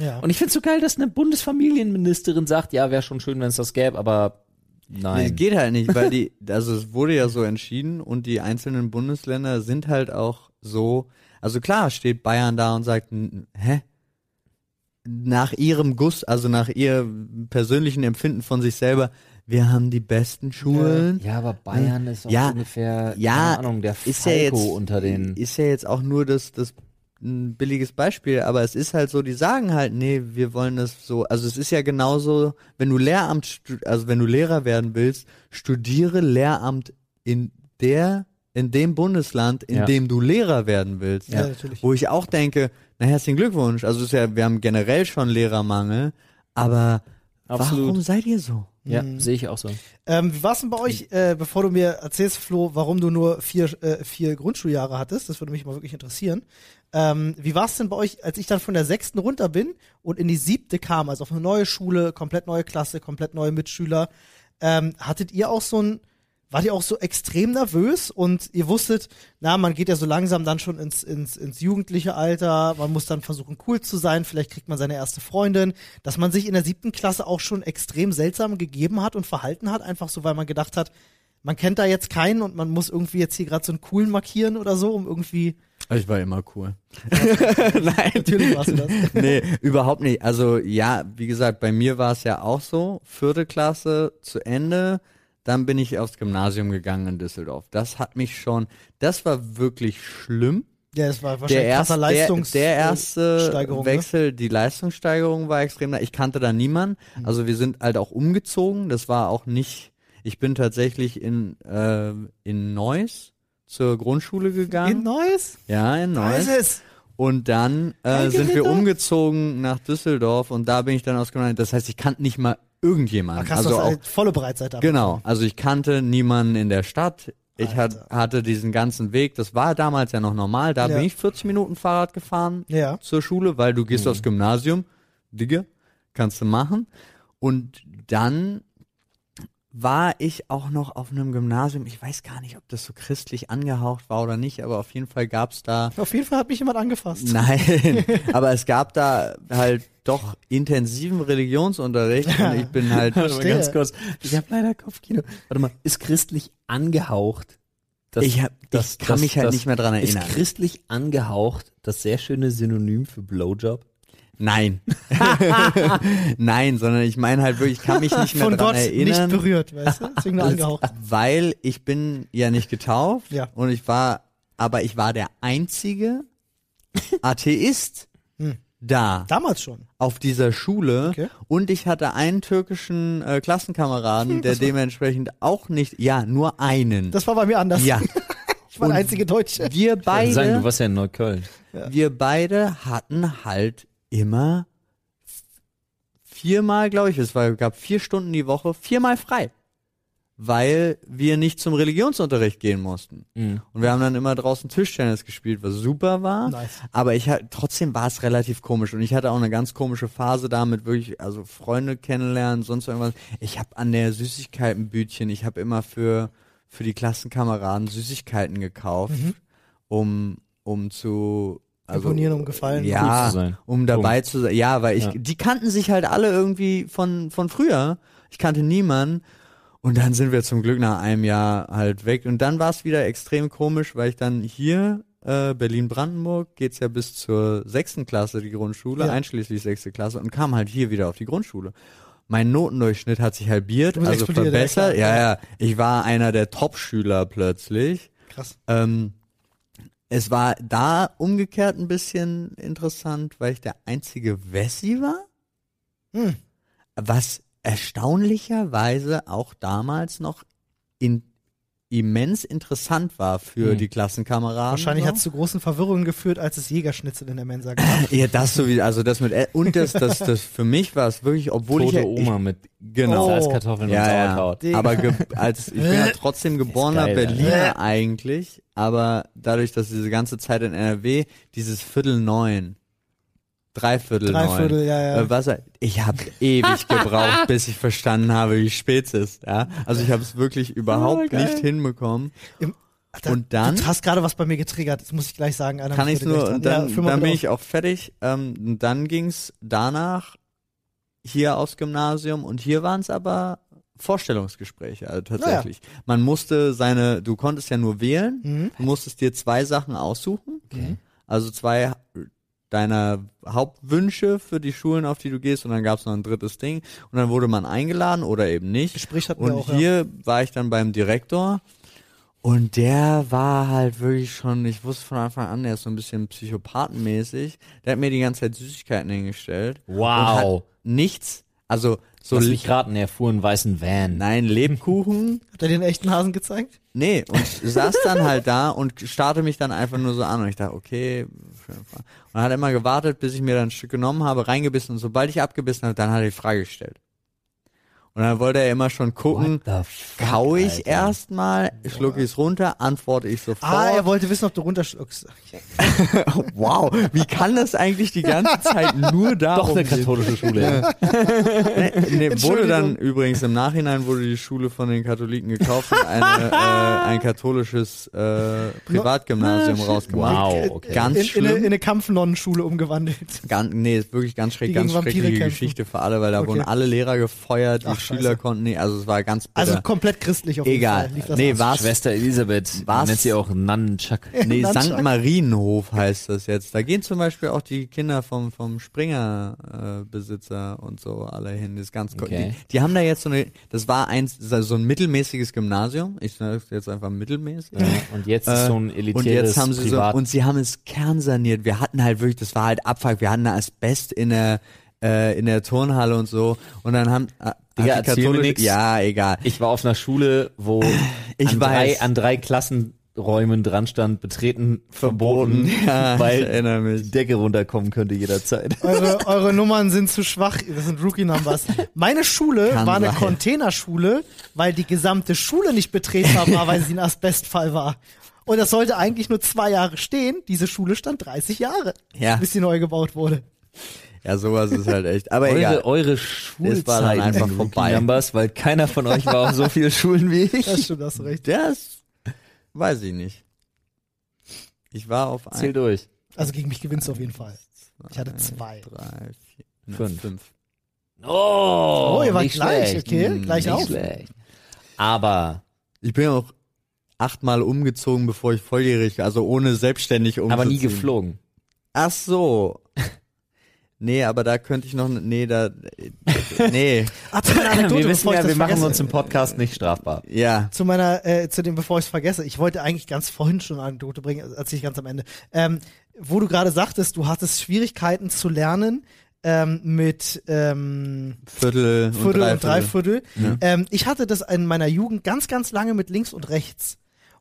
[SPEAKER 2] Ja.
[SPEAKER 3] Und ich find's so geil, dass eine Bundesfamilienministerin sagt, ja, wäre schon schön, wenn es das gäbe, aber
[SPEAKER 1] Nee,
[SPEAKER 3] nein.
[SPEAKER 1] es geht halt nicht, weil die, also es wurde ja so entschieden und die einzelnen Bundesländer sind halt auch so, also klar steht Bayern da und sagt, hä? Nach ihrem Guss, also nach ihrem persönlichen Empfinden von sich selber, wir haben die besten Schulen.
[SPEAKER 3] ja, aber Bayern ist auch
[SPEAKER 1] Ja,
[SPEAKER 3] ungefähr,
[SPEAKER 1] ja,
[SPEAKER 3] keine Ahnung, der
[SPEAKER 1] Ist ja
[SPEAKER 3] Falco
[SPEAKER 1] jetzt,
[SPEAKER 3] unter den.
[SPEAKER 1] ist ja jetzt auch nur das, das ein billiges Beispiel, aber es ist halt so, die sagen halt, nee, wir wollen das so, also es ist ja genauso, wenn du Lehramt, also wenn du Lehrer werden willst, studiere Lehramt in der, in dem Bundesland, in
[SPEAKER 3] Ja.
[SPEAKER 1] dem du Lehrer werden willst.
[SPEAKER 2] ja, natürlich.
[SPEAKER 1] Wo ich auch denke, na herzlichen Glückwunsch, also es ist ja, wir haben generell schon Lehrermangel, aber
[SPEAKER 3] Absolut.
[SPEAKER 1] warum seid ihr so?
[SPEAKER 3] Ja,
[SPEAKER 2] Mhm.
[SPEAKER 3] sehe ich auch so.
[SPEAKER 2] Ähm, wie war es denn bei euch, äh, bevor du mir erzählst, Flo, warum du nur vier, äh, vier Grundschuljahre hattest? Das würde mich mal wirklich interessieren. Ähm, wie war es denn bei euch, als ich dann von der sechsten runter bin und in die siebte kam, also auf eine neue Schule, komplett neue Klasse, komplett neue Mitschüler? Ähm, hattet ihr auch so ein, wart ihr auch so extrem nervös und ihr wusstet, na, man geht ja so langsam dann schon ins, ins, ins jugendliche Alter, man muss dann versuchen cool zu sein, vielleicht kriegt man seine erste Freundin, dass man sich in der siebten Klasse auch schon extrem seltsam gegeben hat und verhalten hat, einfach so, weil man gedacht hat, man kennt da jetzt keinen und man muss irgendwie jetzt hier gerade so einen coolen markieren oder so, um irgendwie,
[SPEAKER 1] Ich war immer cool. Nein,
[SPEAKER 2] natürlich warst du das.
[SPEAKER 1] nee, überhaupt nicht. Also ja, wie gesagt, bei mir war es ja auch so, vierte Klasse zu Ende, dann bin ich aufs Gymnasium gegangen in Düsseldorf. Das hat mich schon, das war wirklich schlimm.
[SPEAKER 2] Ja, das war
[SPEAKER 1] Der
[SPEAKER 2] wahrscheinlich
[SPEAKER 1] erste,
[SPEAKER 2] krasser
[SPEAKER 1] der,
[SPEAKER 2] Leistungs
[SPEAKER 1] der erste
[SPEAKER 2] Steigerung, ne?
[SPEAKER 1] Wechsel, die Leistungssteigerung war extrem. da. Ich kannte da niemanden.
[SPEAKER 2] Mhm.
[SPEAKER 1] Also wir sind halt auch umgezogen. Das war auch nicht. Ich bin tatsächlich in äh, in Neuss zur Grundschule gegangen.
[SPEAKER 2] In Neues?
[SPEAKER 1] ja, in
[SPEAKER 2] Da
[SPEAKER 1] Neuss.
[SPEAKER 2] ist es.
[SPEAKER 1] Und dann äh, sind wir umgezogen nach Düsseldorf und da bin ich dann ausgegangen. Das heißt, ich kannte nicht mal irgendjemanden.
[SPEAKER 2] Ach, krass,
[SPEAKER 1] also
[SPEAKER 2] du hast
[SPEAKER 1] auch,
[SPEAKER 2] halt volle Breitseite.
[SPEAKER 1] genau. Also ich kannte niemanden in der Stadt. Ich hat,
[SPEAKER 2] Alter.
[SPEAKER 1] hatte diesen ganzen Weg. Das war damals ja noch normal. Da
[SPEAKER 2] Ja.
[SPEAKER 1] bin ich 40 Minuten Fahrrad gefahren
[SPEAKER 2] Ja.
[SPEAKER 1] zur Schule, weil du gehst aufs Gymnasium. Digga, kannst du machen. Und dann war ich auch noch auf einem Gymnasium. Ich weiß gar nicht, ob das so christlich angehaucht war oder nicht, aber auf jeden Fall gab's da.
[SPEAKER 2] Auf jeden Fall hat mich jemand angefasst.
[SPEAKER 1] Nein, aber es gab da halt doch intensiven Religionsunterricht und ich bin halt.
[SPEAKER 3] Warte ganz kurz. Ich habe leider Kopfkino. Warte mal, ist christlich angehaucht? Das,
[SPEAKER 1] Ich, hab, ich kann mich halt nicht mehr dran erinnern.
[SPEAKER 3] Ist christlich angehaucht das sehr schöne Synonym für Blowjob?
[SPEAKER 1] Nein. Nein, sondern ich meine halt wirklich, ich kann mich nicht mehr
[SPEAKER 2] Von
[SPEAKER 1] dran
[SPEAKER 2] Gott
[SPEAKER 1] erinnern.
[SPEAKER 2] nicht berührt, weißt du? Deswegen nur angehaucht.
[SPEAKER 1] Weil ich bin ja nicht getauft
[SPEAKER 2] Ja.
[SPEAKER 1] und ich war, aber ich war der einzige Atheist
[SPEAKER 2] Hm.
[SPEAKER 1] da
[SPEAKER 2] Damals schon.
[SPEAKER 1] auf dieser Schule
[SPEAKER 2] Okay.
[SPEAKER 1] und ich hatte einen türkischen äh, Klassenkameraden, der dementsprechend auch nicht, ja, nur einen.
[SPEAKER 2] Das war bei mir anders.
[SPEAKER 1] ja,
[SPEAKER 2] Ich war der einzige Deutsche.
[SPEAKER 1] wir
[SPEAKER 3] Ich wollte sagen, du
[SPEAKER 1] beide,
[SPEAKER 3] warst ja in Neukölln.
[SPEAKER 1] wir beide hatten halt immer viermal, glaube ich, es war, gab vier Stunden die Woche, viermal frei. Weil wir nicht zum Religionsunterricht gehen mussten.
[SPEAKER 3] Mhm.
[SPEAKER 1] Und wir haben dann immer draußen Tischtennis gespielt, was super war.
[SPEAKER 2] Nice.
[SPEAKER 1] Aber ich trotzdem war es relativ komisch. Und ich hatte auch eine ganz komische Phase damit, wirklich, also Freunde kennenlernen, sonst irgendwas. Ich habe an der Süßigkeitenbütchen, ich habe immer für, für die Klassenkameraden Süßigkeiten gekauft, um, um zu also,
[SPEAKER 2] Imponieren, um gefallen.
[SPEAKER 1] ja,
[SPEAKER 3] zu sein.
[SPEAKER 1] um dabei zu sein. Ja, weil ich,
[SPEAKER 3] Ja.
[SPEAKER 1] die kannten sich halt alle irgendwie von, von früher. Ich kannte niemanden. Und dann sind wir zum Glück nach einem Jahr halt weg. Und dann war es wieder extrem komisch, weil ich dann hier, äh, Berlin-Brandenburg, geht's ja bis zur sechsten Klasse, die Grundschule,
[SPEAKER 2] Ja.
[SPEAKER 1] einschließlich sechste Klasse, und kam halt hier wieder auf die Grundschule. Mein Notendurchschnitt hat sich halbiert, also verbessert. Ja, ja. Ich war einer der Top-Schüler plötzlich.
[SPEAKER 2] Krass.
[SPEAKER 1] Ähm, es war da umgekehrt ein bisschen interessant, weil ich der einzige Wessi war,
[SPEAKER 2] Hm.
[SPEAKER 1] was erstaunlicherweise auch damals noch in, immens interessant war für
[SPEAKER 3] Hm.
[SPEAKER 1] die Klassenkameraden.
[SPEAKER 2] Wahrscheinlich
[SPEAKER 1] so.
[SPEAKER 2] hat es zu großen Verwirrungen geführt, als es Jägerschnitzel in der Mensa gab.
[SPEAKER 1] ja, das so wie, also das mit, und das, das, das für mich war es wirklich, obwohl ich,
[SPEAKER 3] Tote
[SPEAKER 1] ja-
[SPEAKER 3] Oma mit
[SPEAKER 1] ich genau.
[SPEAKER 2] Oh.
[SPEAKER 3] Salzkartoffeln
[SPEAKER 1] ja,
[SPEAKER 3] und
[SPEAKER 1] ja.
[SPEAKER 3] Sauerkraut.
[SPEAKER 2] Digga.
[SPEAKER 1] Aber als ich bin ja trotzdem geborener
[SPEAKER 3] geil.
[SPEAKER 1] Berliner eigentlich, aber dadurch, dass diese ganze Zeit in NRW dieses Viertel neun, Dreiviertel,
[SPEAKER 2] Dreiviertel,
[SPEAKER 1] neun,
[SPEAKER 2] ja, ja.
[SPEAKER 1] Äh, was, ich habe ewig gebraucht, bis ich verstanden habe, wie spät es ist. Ja, also ich habe es wirklich überhaupt
[SPEAKER 2] geil.
[SPEAKER 1] nicht hinbekommen.
[SPEAKER 2] Alter,
[SPEAKER 1] Und dann-
[SPEAKER 2] Du hast gerade was bei mir getriggert, das muss ich gleich sagen.
[SPEAKER 1] Kann
[SPEAKER 2] ich
[SPEAKER 1] nur und dann,
[SPEAKER 2] ja,
[SPEAKER 1] dann bin ich auch fertig. Ähm, dann ging's danach hier aufs Gymnasium und hier waren es aber Vorstellungsgespräche, also tatsächlich. Man musste seine, du konntest ja nur wählen,
[SPEAKER 2] Mhm.
[SPEAKER 1] du musstest dir zwei Sachen aussuchen,
[SPEAKER 3] Okay.
[SPEAKER 1] also zwei deiner Hauptwünsche für die Schulen, auf die du gehst und dann gab's noch ein drittes Ding und dann wurde man eingeladen oder eben nicht.
[SPEAKER 2] Gespräch hatten
[SPEAKER 1] Und
[SPEAKER 2] wir auch, ja.
[SPEAKER 1] hier war ich dann beim Direktor und der war halt wirklich schon, ich wusste von Anfang an, der ist so ein bisschen psychopathenmäßig. Der hat mir die ganze Zeit Süßigkeiten hingestellt. Und
[SPEAKER 3] Wow.
[SPEAKER 1] hat nichts, also so,
[SPEAKER 3] Lass mich raten, er fuhr einen weißen Van.
[SPEAKER 1] nein, Lebkuchen,
[SPEAKER 2] Hat er den echten Hasen gezeigt?
[SPEAKER 1] nee, und saß dann halt da und starrte mich dann einfach nur so an und ich dachte, okay, schön. und dann hat er immer gewartet, bis ich mir dann ein Stück genommen habe, reingebissen und sobald ich abgebissen habe, dann hat er die Frage gestellt. Und dann wollte er immer schon gucken,
[SPEAKER 3] fuck,
[SPEAKER 1] Kau ich
[SPEAKER 3] Alter?
[SPEAKER 1] erstmal, schlucke ich es runter, antworte ich sofort.
[SPEAKER 2] Ah, er wollte wissen, ob du runterschluckst.
[SPEAKER 1] wow, wie kann das eigentlich die ganze Zeit nur darum
[SPEAKER 3] Doch eine katholische Schule.
[SPEAKER 1] Nee, nee, wurde dann übrigens im Nachhinein wurde die Schule von den Katholiken gekauft und eine, äh, ein katholisches äh, Privatgymnasium rausgemacht.
[SPEAKER 3] Wow, okay.
[SPEAKER 1] Ganz
[SPEAKER 2] in, in, eine, in
[SPEAKER 1] schlimm.
[SPEAKER 2] eine Kampfnonnenschule umgewandelt.
[SPEAKER 1] Ganz, nee, ist wirklich ganz schräg,
[SPEAKER 2] Die
[SPEAKER 1] ganz schreckliche. Geschichte für alle, weil da
[SPEAKER 2] Okay.
[SPEAKER 1] wurden alle Lehrer gefeuert, die
[SPEAKER 2] Ach,
[SPEAKER 1] Schüler
[SPEAKER 2] scheiße.
[SPEAKER 1] konnten nicht, also es war ganz bitter.
[SPEAKER 2] Also komplett christlich auf jeden
[SPEAKER 1] Egal.
[SPEAKER 2] Fall. das
[SPEAKER 1] Nee, war's,
[SPEAKER 3] Schwester Elisabeth.
[SPEAKER 1] Was?
[SPEAKER 3] Nennt sie auch Nannenchuck.
[SPEAKER 1] Nee. St. Marienhof heißt das jetzt. Da gehen zum Beispiel auch die Kinder vom, vom Springer-Besitzer äh, Besitzer und so alle hin. Das ist ganz cool.
[SPEAKER 3] Okay.
[SPEAKER 1] Die, die haben da jetzt so eine, das war eins, so ein mittelmäßiges Gymnasium. Ich sage jetzt einfach mittelmäßig.
[SPEAKER 3] Ja, und jetzt ist
[SPEAKER 1] Äh,
[SPEAKER 3] so ein
[SPEAKER 1] und
[SPEAKER 3] elitäres
[SPEAKER 1] jetzt haben sie so,
[SPEAKER 3] Privat.
[SPEAKER 1] und sie haben es kernsaniert. Wir hatten halt wirklich, das war halt Abfuck, wir hatten da Asbest in der, äh, in der Turnhalle und so. Und dann haben, äh,
[SPEAKER 3] Digga,
[SPEAKER 1] hat die katholische- ja, egal.
[SPEAKER 3] ich war auf einer Schule, wo
[SPEAKER 1] Ich
[SPEAKER 3] an, drei, an drei Klassenräumen dran stand, betreten verboten,
[SPEAKER 1] Ja, ich
[SPEAKER 3] weil
[SPEAKER 1] erinnere
[SPEAKER 3] die. Decke runterkommen könnte jederzeit.
[SPEAKER 2] Eure, eure Nummern sind zu schwach. Das sind Rookie-Numbers. Meine Schule
[SPEAKER 1] Kann
[SPEAKER 2] war eine
[SPEAKER 1] sein.
[SPEAKER 2] Containerschule, weil die gesamte Schule nicht betretbar war, weil sie ein Asbestfall war. Und das sollte eigentlich nur zwei Jahre stehen. Diese Schule stand 30 Jahre,
[SPEAKER 1] Ja.
[SPEAKER 2] bis sie neu gebaut wurde.
[SPEAKER 1] Ja, sowas ist halt echt. Aber
[SPEAKER 3] eure,
[SPEAKER 1] egal.
[SPEAKER 3] eure
[SPEAKER 1] Es war dann
[SPEAKER 3] Schulzeit
[SPEAKER 1] einfach vorbei.
[SPEAKER 3] Numbers, weil keiner von euch war auf so viele Schulen wie
[SPEAKER 2] Das
[SPEAKER 3] ich.
[SPEAKER 2] stimmt, hast du recht.
[SPEAKER 1] Das weiß ich nicht. Ich war auf
[SPEAKER 3] Zähl
[SPEAKER 1] ein,
[SPEAKER 3] durch.
[SPEAKER 2] Also gegen mich gewinnst du auf jeden Fall. Ich hatte zwei.
[SPEAKER 1] drei, vier, ne,
[SPEAKER 3] Fünf.
[SPEAKER 1] fünf.
[SPEAKER 3] Oh,
[SPEAKER 2] Oh, ihr wart
[SPEAKER 3] nicht
[SPEAKER 2] gleich,
[SPEAKER 3] schlecht.
[SPEAKER 2] okay,
[SPEAKER 1] Hm,
[SPEAKER 2] gleich
[SPEAKER 3] nicht
[SPEAKER 2] auf.
[SPEAKER 3] schlecht. Aber,
[SPEAKER 1] Ich bin auch achtmal umgezogen, bevor ich volljährig war, also ohne selbstständig umzuziehen.
[SPEAKER 3] aber nie geflogen.
[SPEAKER 1] Ach so. Nee, aber da könnte ich noch, nee, da, nee,
[SPEAKER 2] Ah, zu meiner Anekdote,
[SPEAKER 3] wir wissen ja, wir machen
[SPEAKER 2] vergesse.
[SPEAKER 3] uns im Podcast nicht strafbar.
[SPEAKER 1] ja.
[SPEAKER 2] zu meiner, äh, zu dem, bevor ich es vergesse, ich wollte eigentlich ganz vorhin schon eine Anekdote bringen, als ich ganz am Ende. Ähm, wo du gerade sagtest, du hattest Schwierigkeiten zu lernen ähm, mit ähm,
[SPEAKER 1] Viertel, und
[SPEAKER 2] Viertel
[SPEAKER 1] Dreiviertel.
[SPEAKER 2] und Dreiviertel.
[SPEAKER 1] Ja.
[SPEAKER 2] Ähm, ich hatte das in meiner Jugend ganz, ganz lange mit links und rechts.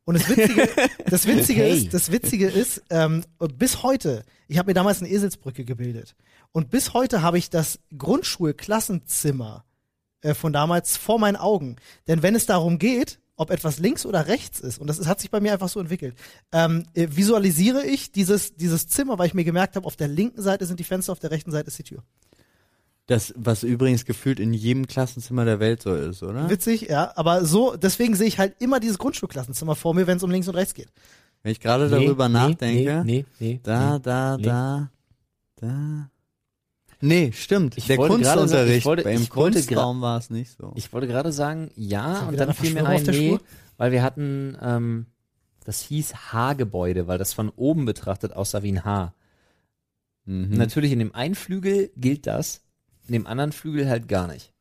[SPEAKER 2] Und das Witzige, das Witzige
[SPEAKER 3] Okay.
[SPEAKER 2] ist, das Witzige ist, ähm, bis heute, ich habe mir damals eine Eselsbrücke gebildet. Und bis heute habe ich das Grundschulklassenzimmer äh, von damals vor meinen Augen. Denn wenn es darum geht, ob etwas links oder rechts ist, und das ist, hat sich bei mir einfach so entwickelt, ähm, äh, visualisiere ich dieses, dieses Zimmer, weil ich mir gemerkt habe, auf der linken Seite sind die Fenster, auf der rechten Seite ist die Tür.
[SPEAKER 1] Das, was übrigens gefühlt in jedem Klassenzimmer der Welt so ist, oder?
[SPEAKER 2] Witzig, ja. Aber so, deswegen sehe ich halt immer dieses Grundschulklassenzimmer vor mir, wenn es um links und rechts geht.
[SPEAKER 1] Wenn ich gerade darüber
[SPEAKER 3] Nee,
[SPEAKER 1] nachdenke,
[SPEAKER 3] Nee, nee, nee.
[SPEAKER 1] da,
[SPEAKER 3] nee.
[SPEAKER 1] da,
[SPEAKER 3] nee.
[SPEAKER 1] da, da. Nee, stimmt.
[SPEAKER 3] Ich
[SPEAKER 1] der
[SPEAKER 3] wollte gerade sagen,
[SPEAKER 1] Kunstunterricht,
[SPEAKER 3] ich wollte-
[SPEAKER 1] beim
[SPEAKER 3] ich
[SPEAKER 1] Kunstraum war es nicht so.
[SPEAKER 3] Ich wollte gerade sagen, ja, und dann fiel mir ein, nee, weil wir hatten, ähm, das hieß H-Gebäude, weil das von oben betrachtet aussah wie ein H.
[SPEAKER 1] Mhm.
[SPEAKER 3] Natürlich in dem einen Flügel gilt das, in dem anderen Flügel halt gar nicht.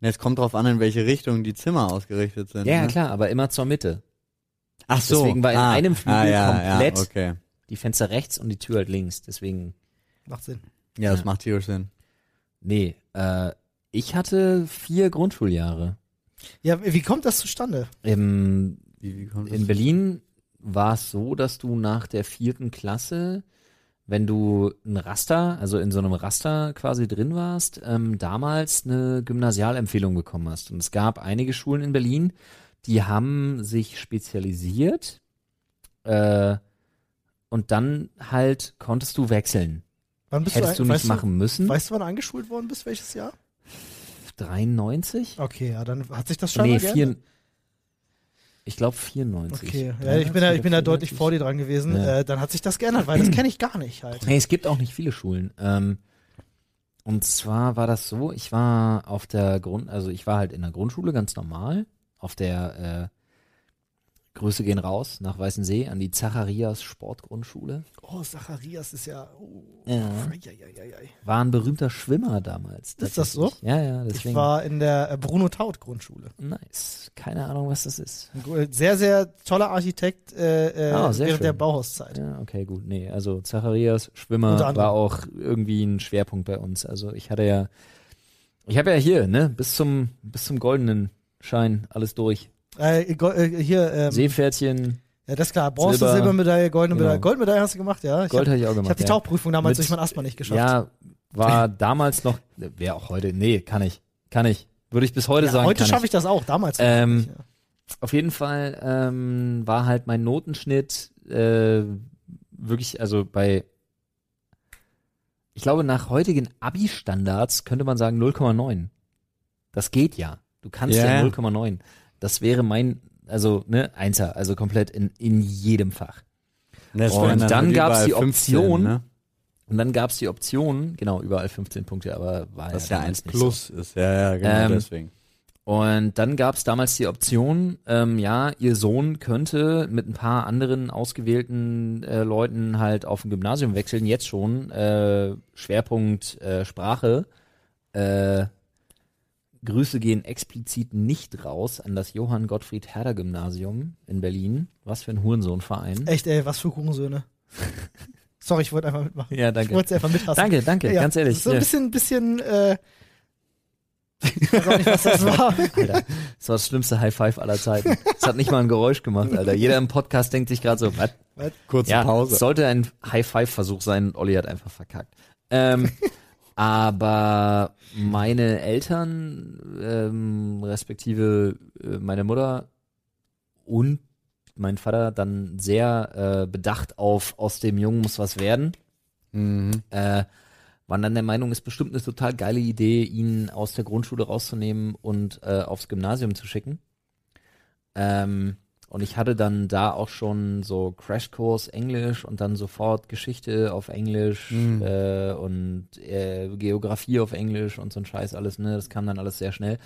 [SPEAKER 1] Es kommt drauf an, in welche Richtung die Zimmer ausgerichtet sind.
[SPEAKER 3] Ja, ja,
[SPEAKER 1] ne?
[SPEAKER 3] klar, aber immer zur Mitte.
[SPEAKER 1] Ach so.
[SPEAKER 3] Deswegen war in
[SPEAKER 1] ah,
[SPEAKER 3] einem Flügel
[SPEAKER 1] ah, ja,
[SPEAKER 3] komplett-
[SPEAKER 1] Ja, okay.
[SPEAKER 3] Die Fenster rechts und die Tür halt links. Deswegen,
[SPEAKER 2] Macht Sinn.
[SPEAKER 1] Ja, das
[SPEAKER 3] Ja.
[SPEAKER 1] macht tierisch Sinn.
[SPEAKER 3] nee, äh, ich hatte vier Grundschuljahre.
[SPEAKER 2] Ja, wie kommt das zustande?
[SPEAKER 3] Im,
[SPEAKER 1] Wie, wie kommt das?
[SPEAKER 3] in Berlin war es so, dass du nach der vierten Klasse, wenn du ein Raster, also in so einem Raster quasi drin warst, ähm, damals eine Gymnasialempfehlung bekommen hast. Und es gab einige Schulen in Berlin, die haben sich spezialisiert äh, und dann halt konntest du wechseln.
[SPEAKER 2] Wann bist
[SPEAKER 3] Hättest du
[SPEAKER 2] ein-
[SPEAKER 3] nicht
[SPEAKER 2] weißt
[SPEAKER 3] machen müssen.
[SPEAKER 2] Weißt du, wann du eingeschult worden bist? Welches Jahr?
[SPEAKER 3] 93?
[SPEAKER 2] Okay, ja, dann hat sich das schon
[SPEAKER 3] Nee, vier, ich glaube 94.
[SPEAKER 2] Okay, ja, ich bin da, ich bin da
[SPEAKER 3] 93
[SPEAKER 2] deutlich vor dir dran gewesen.
[SPEAKER 3] Ja.
[SPEAKER 2] Äh, dann hat sich das geändert, weil das kenne ich gar nicht halt.
[SPEAKER 3] Nee, es gibt auch nicht viele Schulen. Ähm, und zwar war das so, ich war auf der Grund, also ich war halt in der Grundschule ganz normal, auf der äh, Grüße gehen raus nach Weißensee an die Zacharias Sportgrundschule.
[SPEAKER 2] Oh, Zacharias ist ja. Oh,
[SPEAKER 3] Ja.
[SPEAKER 2] Eieieiei.
[SPEAKER 3] War ein berühmter Schwimmer damals.
[SPEAKER 2] Ist das so?
[SPEAKER 3] Ja, ja,
[SPEAKER 2] Ich
[SPEAKER 3] deswegen.
[SPEAKER 2] war in der äh, Bruno Taut Grundschule.
[SPEAKER 3] nice. Keine Ahnung, was das ist.
[SPEAKER 2] Ein Sehr, sehr toller Architekt äh,
[SPEAKER 3] Ah, sehr
[SPEAKER 2] während
[SPEAKER 3] schön.
[SPEAKER 2] der Bauhauszeit.
[SPEAKER 3] Ja, okay, gut. Nee, also Zacharias Schwimmer war auch irgendwie ein Schwerpunkt bei uns. Also ich hatte ja, ich habe ja hier, ne, bis zum, bis zum goldenen Schein alles durch.
[SPEAKER 2] Äh, Go- äh, hier, ähm,
[SPEAKER 3] Seepferdchen,
[SPEAKER 2] ja, das ist klar. Bronze,
[SPEAKER 3] Silber.
[SPEAKER 2] Silbermedaille, goldene
[SPEAKER 3] Genau.
[SPEAKER 2] Medaille. Goldmedaille hast du gemacht, ja? Ich
[SPEAKER 3] Gold
[SPEAKER 2] habe
[SPEAKER 3] habe ich auch gemacht.
[SPEAKER 2] hab die
[SPEAKER 3] ja.
[SPEAKER 2] Tauchprüfung damals
[SPEAKER 3] Mit-
[SPEAKER 2] durch mein Asthma nicht geschafft.
[SPEAKER 3] Ja, war damals noch, wäre auch heute, nee, kann ich, kann ich. Würde ich bis heute
[SPEAKER 2] Ja,
[SPEAKER 3] sagen.
[SPEAKER 2] heute schaffe ich das auch, damals
[SPEAKER 3] Ähm,
[SPEAKER 2] nicht, ja.
[SPEAKER 3] Auf jeden Fall ähm, war halt mein Notenschnitt äh, wirklich, also bei, ich glaube, nach heutigen Abi-Standards könnte man sagen 0,9. Das geht ja. Du kannst ja,
[SPEAKER 1] ja.
[SPEAKER 3] 0,9. Das wäre mein, also, ne, Einser, also komplett in, in jedem Fach.
[SPEAKER 1] Das
[SPEAKER 3] Und
[SPEAKER 1] wären
[SPEAKER 3] dann
[SPEAKER 1] halt
[SPEAKER 3] gab's die
[SPEAKER 1] überall 15,
[SPEAKER 3] Option,
[SPEAKER 1] ne?
[SPEAKER 3] Und dann gab es die Option, genau, überall 15 Punkte, aber war
[SPEAKER 1] Das
[SPEAKER 3] ja
[SPEAKER 1] ja
[SPEAKER 3] damals
[SPEAKER 1] 1
[SPEAKER 3] nicht so.
[SPEAKER 1] plus ist. Ja, ja, genau
[SPEAKER 3] Ähm,
[SPEAKER 1] deswegen.
[SPEAKER 3] Und dann gab es damals die Option, ähm, ja, ihr Sohn könnte mit ein paar anderen ausgewählten äh, Leuten halt auf ein Gymnasium wechseln, jetzt schon. Äh, Schwerpunkt äh, Sprache. Äh, Grüße gehen explizit nicht raus an das Johann Gottfried Herder Gymnasium in Berlin. Was für ein Hurensohnverein.
[SPEAKER 2] Echt, ey, was für Hurensöhne. Sorry, ich wollte einfach mitmachen.
[SPEAKER 3] Ja,
[SPEAKER 2] Ich
[SPEAKER 3] danke.
[SPEAKER 2] wollte es einfach mithassen.
[SPEAKER 3] Danke, danke,
[SPEAKER 2] Ja,
[SPEAKER 3] ganz ehrlich.
[SPEAKER 2] So ein
[SPEAKER 3] Ja.
[SPEAKER 2] bisschen, bisschen, äh, ich weiß auch nicht, was das war.
[SPEAKER 3] Alter, das war das schlimmste High Five aller Zeiten. Das hat nicht mal ein Geräusch gemacht, Alter. Jeder im Podcast denkt sich gerade so, was?
[SPEAKER 1] Kurze
[SPEAKER 3] Ja,
[SPEAKER 1] Pause.
[SPEAKER 3] es sollte ein High Five Versuch sein und Olli hat einfach verkackt. Ähm, aber meine Eltern, ähm, respektive äh, meine Mutter und mein Vater dann sehr äh, bedacht auf aus dem Jungen muss was werden.
[SPEAKER 1] Mhm.
[SPEAKER 3] Äh, waren dann der Meinung, ist bestimmt eine total geile Idee, ihn aus der Grundschule rauszunehmen und äh, aufs Gymnasium zu schicken. Ähm, und ich hatte dann da auch schon so Crashkurs Englisch und dann sofort Geschichte auf Englisch
[SPEAKER 1] Mhm.
[SPEAKER 3] äh, und äh, Geografie auf Englisch und so ein Scheiß alles, ne? Das kam dann alles sehr schnell.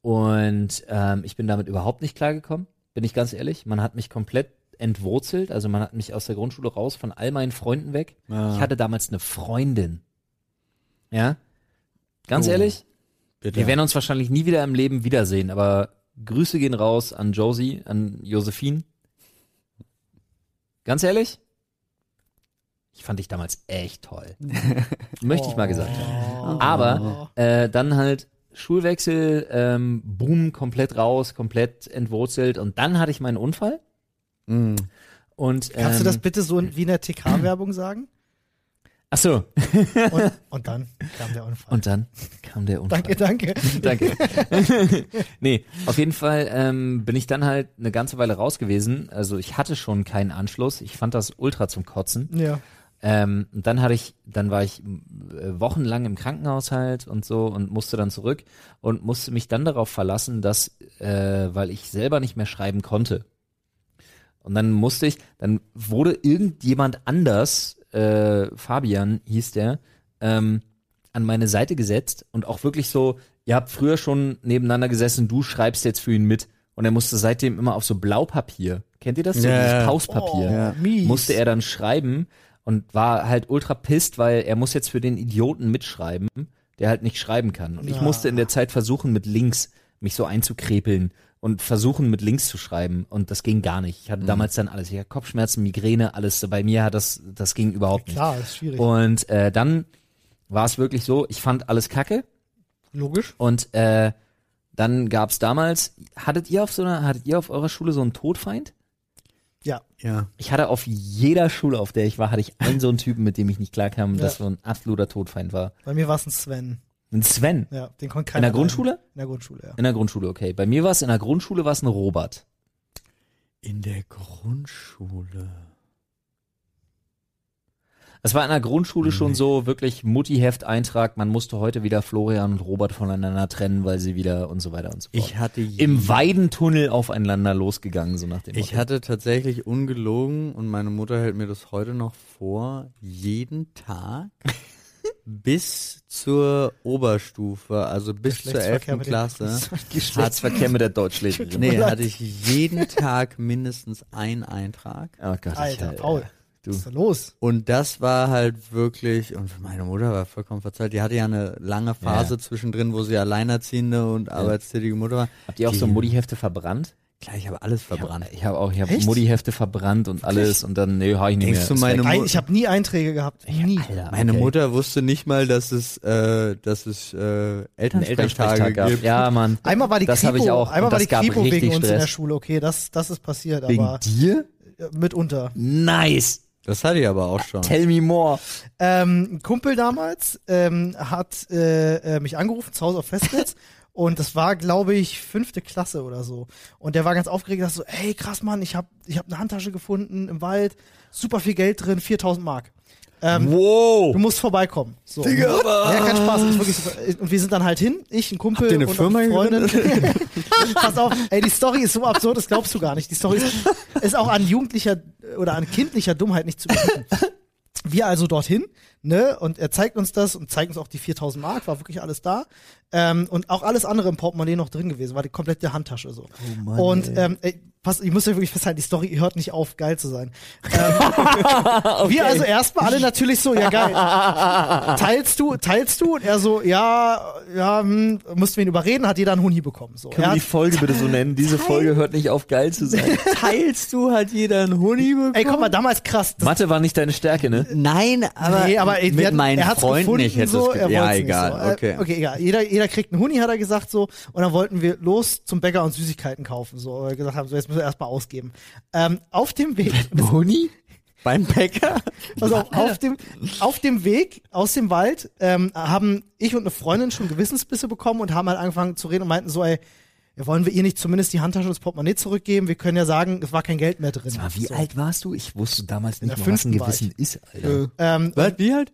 [SPEAKER 3] Und ähm, ich bin damit überhaupt nicht klargekommen, bin ich ganz ehrlich. Man hat mich komplett entwurzelt, also man hat mich aus der Grundschule raus von all meinen Freunden weg.
[SPEAKER 1] Ja.
[SPEAKER 3] Ich hatte damals eine Freundin. Ja? Ganz
[SPEAKER 1] Oh.
[SPEAKER 3] ehrlich,
[SPEAKER 1] Bitte.
[SPEAKER 3] wir werden uns wahrscheinlich nie wieder im Leben wiedersehen, aber Grüße gehen raus an Josie, an Josephine. Ganz ehrlich? Ich fand dich damals echt toll. Möchte ich mal gesagt haben.
[SPEAKER 2] Oh.
[SPEAKER 3] Aber äh, dann halt Schulwechsel, ähm, boom, komplett raus, komplett entwurzelt und dann hatte ich meinen Unfall
[SPEAKER 1] Mhm.
[SPEAKER 3] und ähm,
[SPEAKER 2] Kannst du das bitte so in- wie in der TK-Werbung sagen?
[SPEAKER 3] Ach so,
[SPEAKER 2] Und, und dann kam der Unfall.
[SPEAKER 3] und dann kam der Unfall.
[SPEAKER 2] danke, danke.
[SPEAKER 3] Danke. nee, auf jeden Fall ähm, bin ich dann halt eine ganze Weile raus gewesen. Also ich hatte schon keinen Anschluss. Ich fand das ultra zum Kotzen.
[SPEAKER 2] Ja.
[SPEAKER 3] Ähm, und dann hatte ich, dann war ich äh, wochenlang im Krankenhaus halt und so und musste dann zurück und musste mich dann darauf verlassen, dass, äh, weil ich selber nicht mehr schreiben konnte. Und dann musste ich, dann wurde irgendjemand anders, äh, Fabian hieß der, ähm, an meine Seite gesetzt und auch wirklich so, ihr habt früher schon nebeneinander gesessen, du schreibst jetzt für ihn mit. Und er musste seitdem immer auf so Blaupapier. Kennt ihr das? So
[SPEAKER 1] Ja,
[SPEAKER 3] dieses. Pauspapier
[SPEAKER 2] Oh,
[SPEAKER 1] Ja.
[SPEAKER 3] musste er dann schreiben und war halt ultra pisst, weil er muss jetzt für den Idioten mitschreiben, der halt nicht schreiben kann. Und ich
[SPEAKER 2] Ja.
[SPEAKER 3] musste in der Zeit versuchen, mit links mich so einzukrepeln und versuchen, mit links zu schreiben. Und das ging gar nicht. Ich hatte damals dann alles. Ich hatte Kopfschmerzen, Migräne, alles. Bei mir hat das, das ging überhaupt nicht.
[SPEAKER 2] Klar, ist schwierig.
[SPEAKER 3] Und äh, dann war es wirklich so, ich fand alles kacke.
[SPEAKER 2] Logisch.
[SPEAKER 3] Und äh, dann gab's damals, hattet ihr auf so einer, hattet ihr auf eurer Schule so einen Todfeind?
[SPEAKER 2] Ja.
[SPEAKER 1] Ja.
[SPEAKER 3] Ich hatte auf jeder Schule, auf der ich war, hatte ich einen so einen Typen, mit dem ich nicht klarkam,
[SPEAKER 2] Ja.
[SPEAKER 3] das so ein absoluter Todfeind war.
[SPEAKER 2] Bei mir war es ein Sven.
[SPEAKER 3] Ein Sven.
[SPEAKER 2] Ja, den konnte
[SPEAKER 3] In
[SPEAKER 2] keiner
[SPEAKER 3] der Grundschule?
[SPEAKER 2] In der Grundschule, ja.
[SPEAKER 3] In der Grundschule, okay. Bei mir war es in der Grundschule war es ein Robert.
[SPEAKER 1] In der Grundschule.
[SPEAKER 3] Es war in der Grundschule schon so wirklich Mutti-Heft-Eintrag, man musste heute wieder Florian und Robert voneinander trennen, weil sie wieder und so weiter und so fort.
[SPEAKER 1] Ich hatte
[SPEAKER 3] Im Weidentunnel aufeinander losgegangen, so nach dem
[SPEAKER 1] Ich
[SPEAKER 3] Motto.
[SPEAKER 1] hatte tatsächlich ungelogen und meine Mutter hält mir das heute noch vor, jeden Tag bis zur Oberstufe, also bis zur
[SPEAKER 2] Geschlechtsverkehr
[SPEAKER 1] 11.
[SPEAKER 2] mit den
[SPEAKER 1] Klasse,
[SPEAKER 3] Geschlechtsverkehr mit der Deutschlehrerin.
[SPEAKER 1] nee, hatte ich jeden Tag mindestens einen Eintrag.
[SPEAKER 3] Oh Gott, ich,
[SPEAKER 2] Alter,
[SPEAKER 3] äh,
[SPEAKER 2] Paul.
[SPEAKER 3] Du.
[SPEAKER 2] Was ist da los?
[SPEAKER 1] Und das war halt wirklich, und meine Mutter war vollkommen verzeiht, die hatte ja eine lange Phase
[SPEAKER 3] Ja.
[SPEAKER 1] zwischendrin, wo sie alleinerziehende und arbeitstätige Mutter war.
[SPEAKER 3] Habt ihr auch so
[SPEAKER 1] Die-
[SPEAKER 3] Mutti-Hefte verbrannt?
[SPEAKER 1] Klar, ich habe alles verbrannt.
[SPEAKER 3] Ich habe auch, ich habe
[SPEAKER 2] Echt?
[SPEAKER 3] Mutti-Hefte verbrannt und alles und dann, nee, hab ich nicht
[SPEAKER 1] Denkst
[SPEAKER 3] mehr.
[SPEAKER 1] du, meine
[SPEAKER 2] Ein, ich habe nie Einträge gehabt. Nie.
[SPEAKER 3] Alter,
[SPEAKER 1] Meine
[SPEAKER 3] okay.
[SPEAKER 1] Mutter wusste nicht mal, dass es, äh, dass es äh, Elternsprechtage
[SPEAKER 3] Elternsprechtag gab.
[SPEAKER 1] gibt.
[SPEAKER 3] Ja, Mann.
[SPEAKER 2] Einmal war die
[SPEAKER 3] Das
[SPEAKER 2] Kripo,
[SPEAKER 3] habe ich auch.
[SPEAKER 2] einmal war
[SPEAKER 3] das
[SPEAKER 2] die Kripo wegen uns in der. Schule. Okay, das, das ist passiert,
[SPEAKER 3] Wegen
[SPEAKER 2] aber
[SPEAKER 3] dir?
[SPEAKER 2] äh, mitunter.
[SPEAKER 3] Nice.
[SPEAKER 1] Das hatte ich aber auch schon.
[SPEAKER 3] Tell me more.
[SPEAKER 2] Ähm, ein Kumpel damals ähm, hat äh, äh, mich angerufen, zu Hause auf Festnetz. Und das war, glaube ich, fünfte Klasse oder so. Und der war ganz aufgeregt, dass so, ey, krass, Mann, ich habe ich hab eine Handtasche gefunden im Wald, super viel Geld drin, 4000 Mark. Ähm,
[SPEAKER 3] Wow.
[SPEAKER 2] Du musst vorbeikommen. So. Ja, kein Spaß. Ist wirklich super. Und wir sind dann halt hin. Ich, ein Kumpel und
[SPEAKER 1] Firma
[SPEAKER 2] eine Freundin. Pass auf, ey, die Story ist so absurd, das glaubst du gar nicht. Die Story ist, ist auch an jugendlicher oder an kindlicher Dummheit nicht zu überbieten. Wir also dorthin, ne, und er zeigt uns das und zeigt uns auch die 4000 Mark, war wirklich alles da. Ähm, und auch alles andere im Portemonnaie noch drin gewesen, war die komplette Handtasche so. und ähm, ey, pass, ich muss ja wirklich festhalten, die Story hört nicht auf, geil zu sein. Ähm, Wir also erstmal alle natürlich so, ja geil. Teilst du, teilst du? Und er so, ja, ja, hm, mussten wir ihn überreden, hat jeder einen Huni bekommen. So.
[SPEAKER 3] Können wir die
[SPEAKER 2] hat,
[SPEAKER 3] Folge bitte so nennen? Diese Folge hört nicht auf geil zu sein.
[SPEAKER 1] Teilst du, hat jeder einen Huni bekommen?
[SPEAKER 2] ey, guck mal, damals krass.
[SPEAKER 3] Mathe war nicht deine Stärke, ne?
[SPEAKER 1] Nein, aber,
[SPEAKER 2] nee, aber ey,
[SPEAKER 1] mit
[SPEAKER 2] hatten-
[SPEAKER 1] meinen
[SPEAKER 2] er hat's
[SPEAKER 1] Freunden
[SPEAKER 2] gefunden,
[SPEAKER 1] nicht hätte
[SPEAKER 2] so,
[SPEAKER 1] es
[SPEAKER 2] er
[SPEAKER 1] Ja, egal,
[SPEAKER 2] so. Äh,
[SPEAKER 1] okay.
[SPEAKER 2] Okay, egal. Jeder, jeder kriegt einen Huni, hat er gesagt so. Und dann wollten wir los zum Bäcker und Süßigkeiten kaufen. So, weil wir gesagt haben, so jetzt müssen wir erstmal ausgeben. Ähm, auf dem Weg,
[SPEAKER 1] Huni? Beim Bäcker?
[SPEAKER 2] pass auf, auf dem, auf dem Weg aus dem Wald ähm, haben ich und eine Freundin schon Gewissensbisse bekommen und haben halt angefangen zu reden und meinten so, ey, wollen wir ihr nicht zumindest die Handtasche und das Portemonnaie zurückgeben? Wir können ja sagen, es war kein Geld mehr drin.
[SPEAKER 3] Wie
[SPEAKER 2] so.
[SPEAKER 3] alt warst du? Ich wusste damals nicht mal, was ein
[SPEAKER 2] war
[SPEAKER 3] Gewissen ist, Alter.
[SPEAKER 2] Ähm,
[SPEAKER 1] Was, wie alt?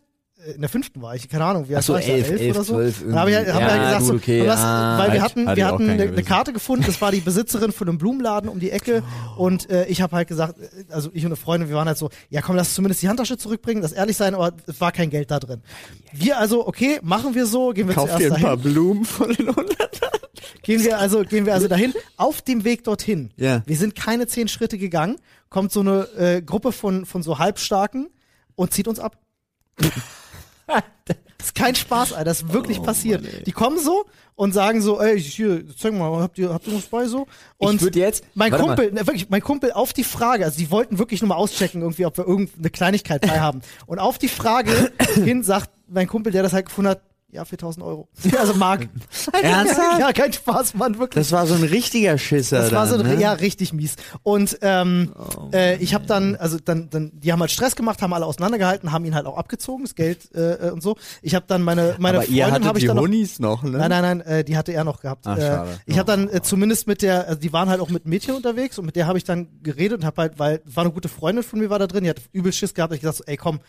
[SPEAKER 2] In der fünften war ich, keine Ahnung, wie alt
[SPEAKER 3] so,
[SPEAKER 2] war ich da,
[SPEAKER 3] elf, elf,
[SPEAKER 2] oder so.
[SPEAKER 3] zwölf,
[SPEAKER 2] Dann habe ich, halt- hab
[SPEAKER 3] irgendwie.
[SPEAKER 2] ich halt
[SPEAKER 3] Ja,
[SPEAKER 2] gesagt,
[SPEAKER 3] gut,
[SPEAKER 2] so,
[SPEAKER 3] okay,
[SPEAKER 2] das,
[SPEAKER 3] ah,
[SPEAKER 2] weil wir
[SPEAKER 1] hat-
[SPEAKER 2] hatten,
[SPEAKER 1] hatte
[SPEAKER 2] wir hatten eine, eine. Karte gefunden, das war die Besitzerin von einem Blumenladen um die Ecke und äh, ich habe halt gesagt, äh, also ich und eine Freundin, wir waren halt so, ja komm, lass zumindest die Handtasche zurückbringen, das ehrlich sein, aber es war kein Geld da drin. Wir also, okay, machen wir so, gehen wir
[SPEAKER 1] Kauf
[SPEAKER 2] zuerst
[SPEAKER 1] dir ein paar
[SPEAKER 2] dahin,
[SPEAKER 1] Blumen von den 100.
[SPEAKER 2] gehen wir also, gehen wir also dahin, auf dem Weg dorthin.
[SPEAKER 1] Ja.
[SPEAKER 2] Wir sind keine zehn Schritte gegangen, kommt so eine äh, Gruppe von, von so Halbstarken und zieht uns ab. Das ist kein Spaß, Alter. Das ist wirklich
[SPEAKER 3] Oh,
[SPEAKER 2] passiert. die kommen so und sagen so, ey, hier, zeig mal, habt ihr, habt ihr was bei so? Und
[SPEAKER 3] ich würde jetzt.
[SPEAKER 2] mein
[SPEAKER 3] mal.
[SPEAKER 2] Kumpel, ne, wirklich, mein Kumpel auf die Frage, also die wollten wirklich nur mal auschecken, irgendwie, ob wir irgendeine Kleinigkeit bei haben. Und auf die Frage hin sagt mein Kumpel, der das halt gefunden hat, ja, 4000 Euro. Also Mark.
[SPEAKER 1] Ernsthaft?
[SPEAKER 2] Ja, kein Spaß, Mann, wirklich.
[SPEAKER 1] Das war so ein richtiger Schisser.
[SPEAKER 2] Das war so
[SPEAKER 1] dann,
[SPEAKER 2] ein,
[SPEAKER 1] ne?
[SPEAKER 2] ja richtig mies. Und ähm,
[SPEAKER 3] Oh,
[SPEAKER 2] äh, ich habe dann, also dann, dann, die haben halt Stress gemacht, haben alle auseinandergehalten, haben ihn halt auch abgezogen, das Geld äh, äh, und so. Ich habe dann meine meine
[SPEAKER 1] Aber ihr
[SPEAKER 2] Freundin
[SPEAKER 1] hattet
[SPEAKER 2] habe ich
[SPEAKER 1] die
[SPEAKER 2] dann noch,
[SPEAKER 1] noch, ne?
[SPEAKER 2] Nein, nein, nein, äh, die hatte er noch gehabt.
[SPEAKER 1] Ach,
[SPEAKER 2] äh, ich habe dann äh, zumindest mit der, also die waren halt auch mit Mädchen unterwegs und mit der habe ich dann geredet und habe halt, weil war eine gute Freundin von mir war da drin, die hat übel Schiss gehabt, hab ich gesagt so, ey komm,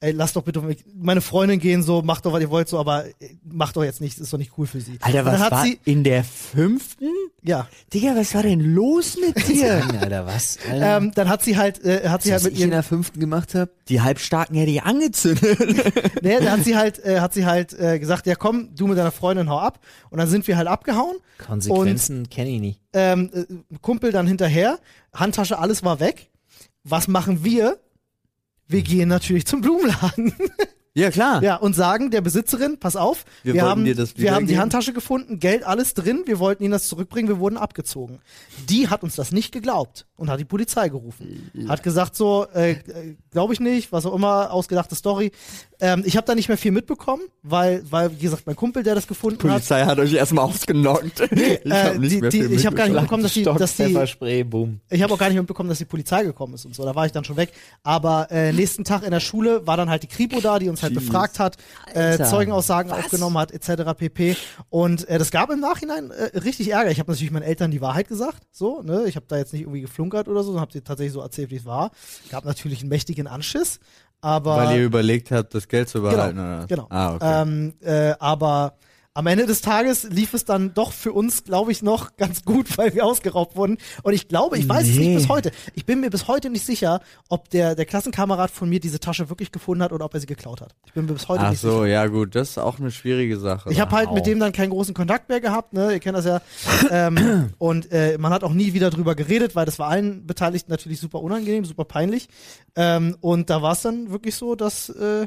[SPEAKER 2] ey lass doch bitte meine Freundin gehen so, macht doch was ihr wollt so, aber äh, macht doch jetzt nicht, ist doch nicht cool für sie.
[SPEAKER 1] Alter,
[SPEAKER 2] dann
[SPEAKER 1] was
[SPEAKER 2] hat
[SPEAKER 1] war
[SPEAKER 2] sie,
[SPEAKER 1] in der fünften?
[SPEAKER 2] ja,
[SPEAKER 1] Digga, was war denn los mit dir?
[SPEAKER 3] Alter, was? Alter.
[SPEAKER 2] ähm, dann hat sie halt, äh, hat sie halt
[SPEAKER 3] was
[SPEAKER 2] mit
[SPEAKER 3] ich in der fünften gemacht habe?
[SPEAKER 1] Die Halbstarken hätte ich angezündet.
[SPEAKER 2] Nee, da hat sie halt, äh, hat sie halt äh, gesagt, ja komm, du mit deiner Freundin hau ab. Und dann sind wir halt abgehauen.
[SPEAKER 3] Konsequenzen kenne ich nicht.
[SPEAKER 2] Ähm, äh, Kumpel dann hinterher, Handtasche, alles war weg. Was machen wir? Wir gehen natürlich zum Blumenladen.
[SPEAKER 1] ja, klar.
[SPEAKER 2] ja, und sagen der Besitzerin, pass auf,
[SPEAKER 1] Wir
[SPEAKER 2] wir, haben,
[SPEAKER 1] dir das
[SPEAKER 2] wir haben die. Handtasche gefunden, Geld, alles drin, wir wollten ihnen das zurückbringen, wir wurden abgezogen. Die hat uns das nicht geglaubt und hat die Polizei gerufen. Hat gesagt so, äh, äh, glaube ich nicht, was auch immer, ausgedachte Story. Ähm, ich habe da nicht mehr viel mitbekommen, weil, weil, wie gesagt, mein Kumpel, der das gefunden hat,
[SPEAKER 1] Polizei hat euch erstmal ausgenockt. Ich
[SPEAKER 2] äh,
[SPEAKER 1] hab nicht
[SPEAKER 2] die-
[SPEAKER 1] mehr
[SPEAKER 2] die-
[SPEAKER 1] viel
[SPEAKER 2] ich hab gar nicht
[SPEAKER 1] mitbekommen.
[SPEAKER 2] mitbekommen, dass die, dass die,
[SPEAKER 3] boom.
[SPEAKER 2] ich habe auch gar nicht mitbekommen, dass die Polizei gekommen ist und so. Da war ich dann schon weg. Aber äh, nächsten Tag in der Schule war dann halt die Kripo da, die uns halt
[SPEAKER 1] Jeez.
[SPEAKER 2] befragt hat, äh, Zeugenaussagen
[SPEAKER 3] was?
[SPEAKER 2] aufgenommen hat, etc. pp. Und äh, das gab im Nachhinein äh, richtig Ärger. Ich habe natürlich meinen Eltern die Wahrheit gesagt, so. Ne? Ich habe da jetzt nicht irgendwie geflunkert oder so, sondern habe sie tatsächlich so erzählt, wie es war. Gab natürlich einen mächtigen Anschiss, aber
[SPEAKER 1] Weil ihr überlegt habt, das Geld zu behalten,
[SPEAKER 2] Genau,
[SPEAKER 1] oder?
[SPEAKER 2] genau.
[SPEAKER 1] Ah, okay.
[SPEAKER 2] Ähm, äh, aber am Ende des Tages lief es dann doch für uns, glaube ich, noch ganz gut, weil wir ausgeraubt wurden. Und ich glaube, ich weiß es
[SPEAKER 1] Nee.
[SPEAKER 2] nicht bis heute. Ich bin mir bis heute nicht sicher, ob der, der Klassenkamerad von mir diese Tasche wirklich gefunden hat oder ob er sie geklaut hat. Ich bin mir bis heute
[SPEAKER 1] Ach
[SPEAKER 2] nicht
[SPEAKER 1] so,
[SPEAKER 2] sicher.
[SPEAKER 1] ja gut, das ist auch eine schwierige Sache.
[SPEAKER 2] Ich habe halt mit dem dann keinen großen Kontakt mehr gehabt, ne? Ihr kennt das ja. ähm, und äh, man hat auch nie wieder drüber geredet, weil das war allen Beteiligten natürlich super unangenehm, super peinlich. Ähm, und da war es dann wirklich so, dass äh,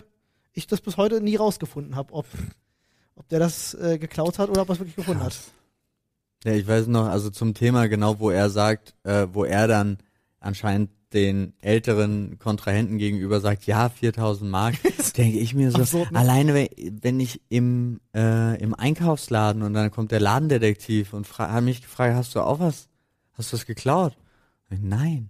[SPEAKER 2] ich das bis heute nie rausgefunden habe, ob, ob der das äh, geklaut hat oder ob er es wirklich gefunden hat.
[SPEAKER 1] Ja, ich weiß noch, also zum Thema genau, wo er sagt, äh, wo er dann anscheinend den älteren Kontrahenten gegenüber sagt, ja, 4000 Mark, denke ich mir so,
[SPEAKER 2] Absurd, ne?
[SPEAKER 1] alleine wenn, ich im, äh, im Einkaufsladen und dann kommt der Ladendetektiv und hat mich gefragt, hast du auch was, hast du was geklaut? Ich, Nein.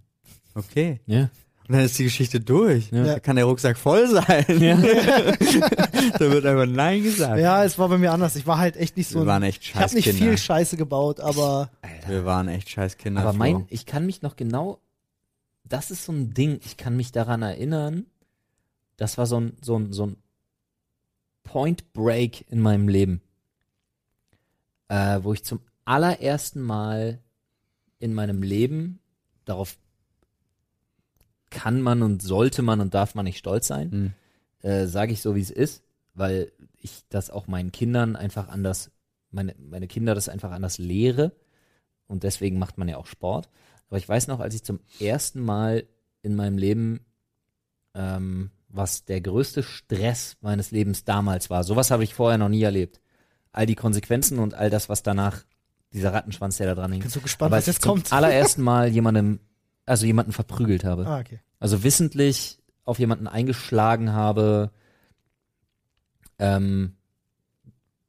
[SPEAKER 1] Okay.
[SPEAKER 3] Ja.
[SPEAKER 1] Und dann ist die Geschichte durch.
[SPEAKER 3] Ja.
[SPEAKER 1] Da kann der Rucksack voll sein. da wird einfach Nein gesagt.
[SPEAKER 2] Ja, es war bei mir anders. Ich war halt echt nicht so.
[SPEAKER 1] Wir waren echt
[SPEAKER 2] ich habe nicht viel Scheiße gebaut, aber
[SPEAKER 1] Wir waren echt scheiß Kinder.
[SPEAKER 3] Aber mein, ich kann mich noch genau, das ist so ein Ding, ich kann mich daran erinnern, das war so ein, so ein, so ein Point Break in meinem Leben, äh, wo ich zum allerersten Mal in meinem Leben, darauf kann man und sollte man und darf man nicht stolz sein,
[SPEAKER 1] Hm.
[SPEAKER 3] äh, sage ich so, wie es ist, weil ich das auch meinen Kindern einfach anders, meine, meine Kinder das einfach anders lehre und deswegen macht man ja auch Sport. Aber ich weiß noch, als ich zum ersten Mal in meinem Leben, ähm, was der größte Stress meines Lebens damals war, sowas habe ich vorher noch nie erlebt. All die Konsequenzen und all das, was danach, dieser Rattenschwanz, der da dran hing.
[SPEAKER 2] bin so gespannt,
[SPEAKER 3] Aber
[SPEAKER 2] was
[SPEAKER 3] als ich
[SPEAKER 2] jetzt
[SPEAKER 3] zum
[SPEAKER 2] kommt.
[SPEAKER 3] allerersten Mal jemandem, also jemanden verprügelt habe.
[SPEAKER 2] Ah, okay.
[SPEAKER 3] Also wissentlich auf jemanden eingeschlagen habe, ähm,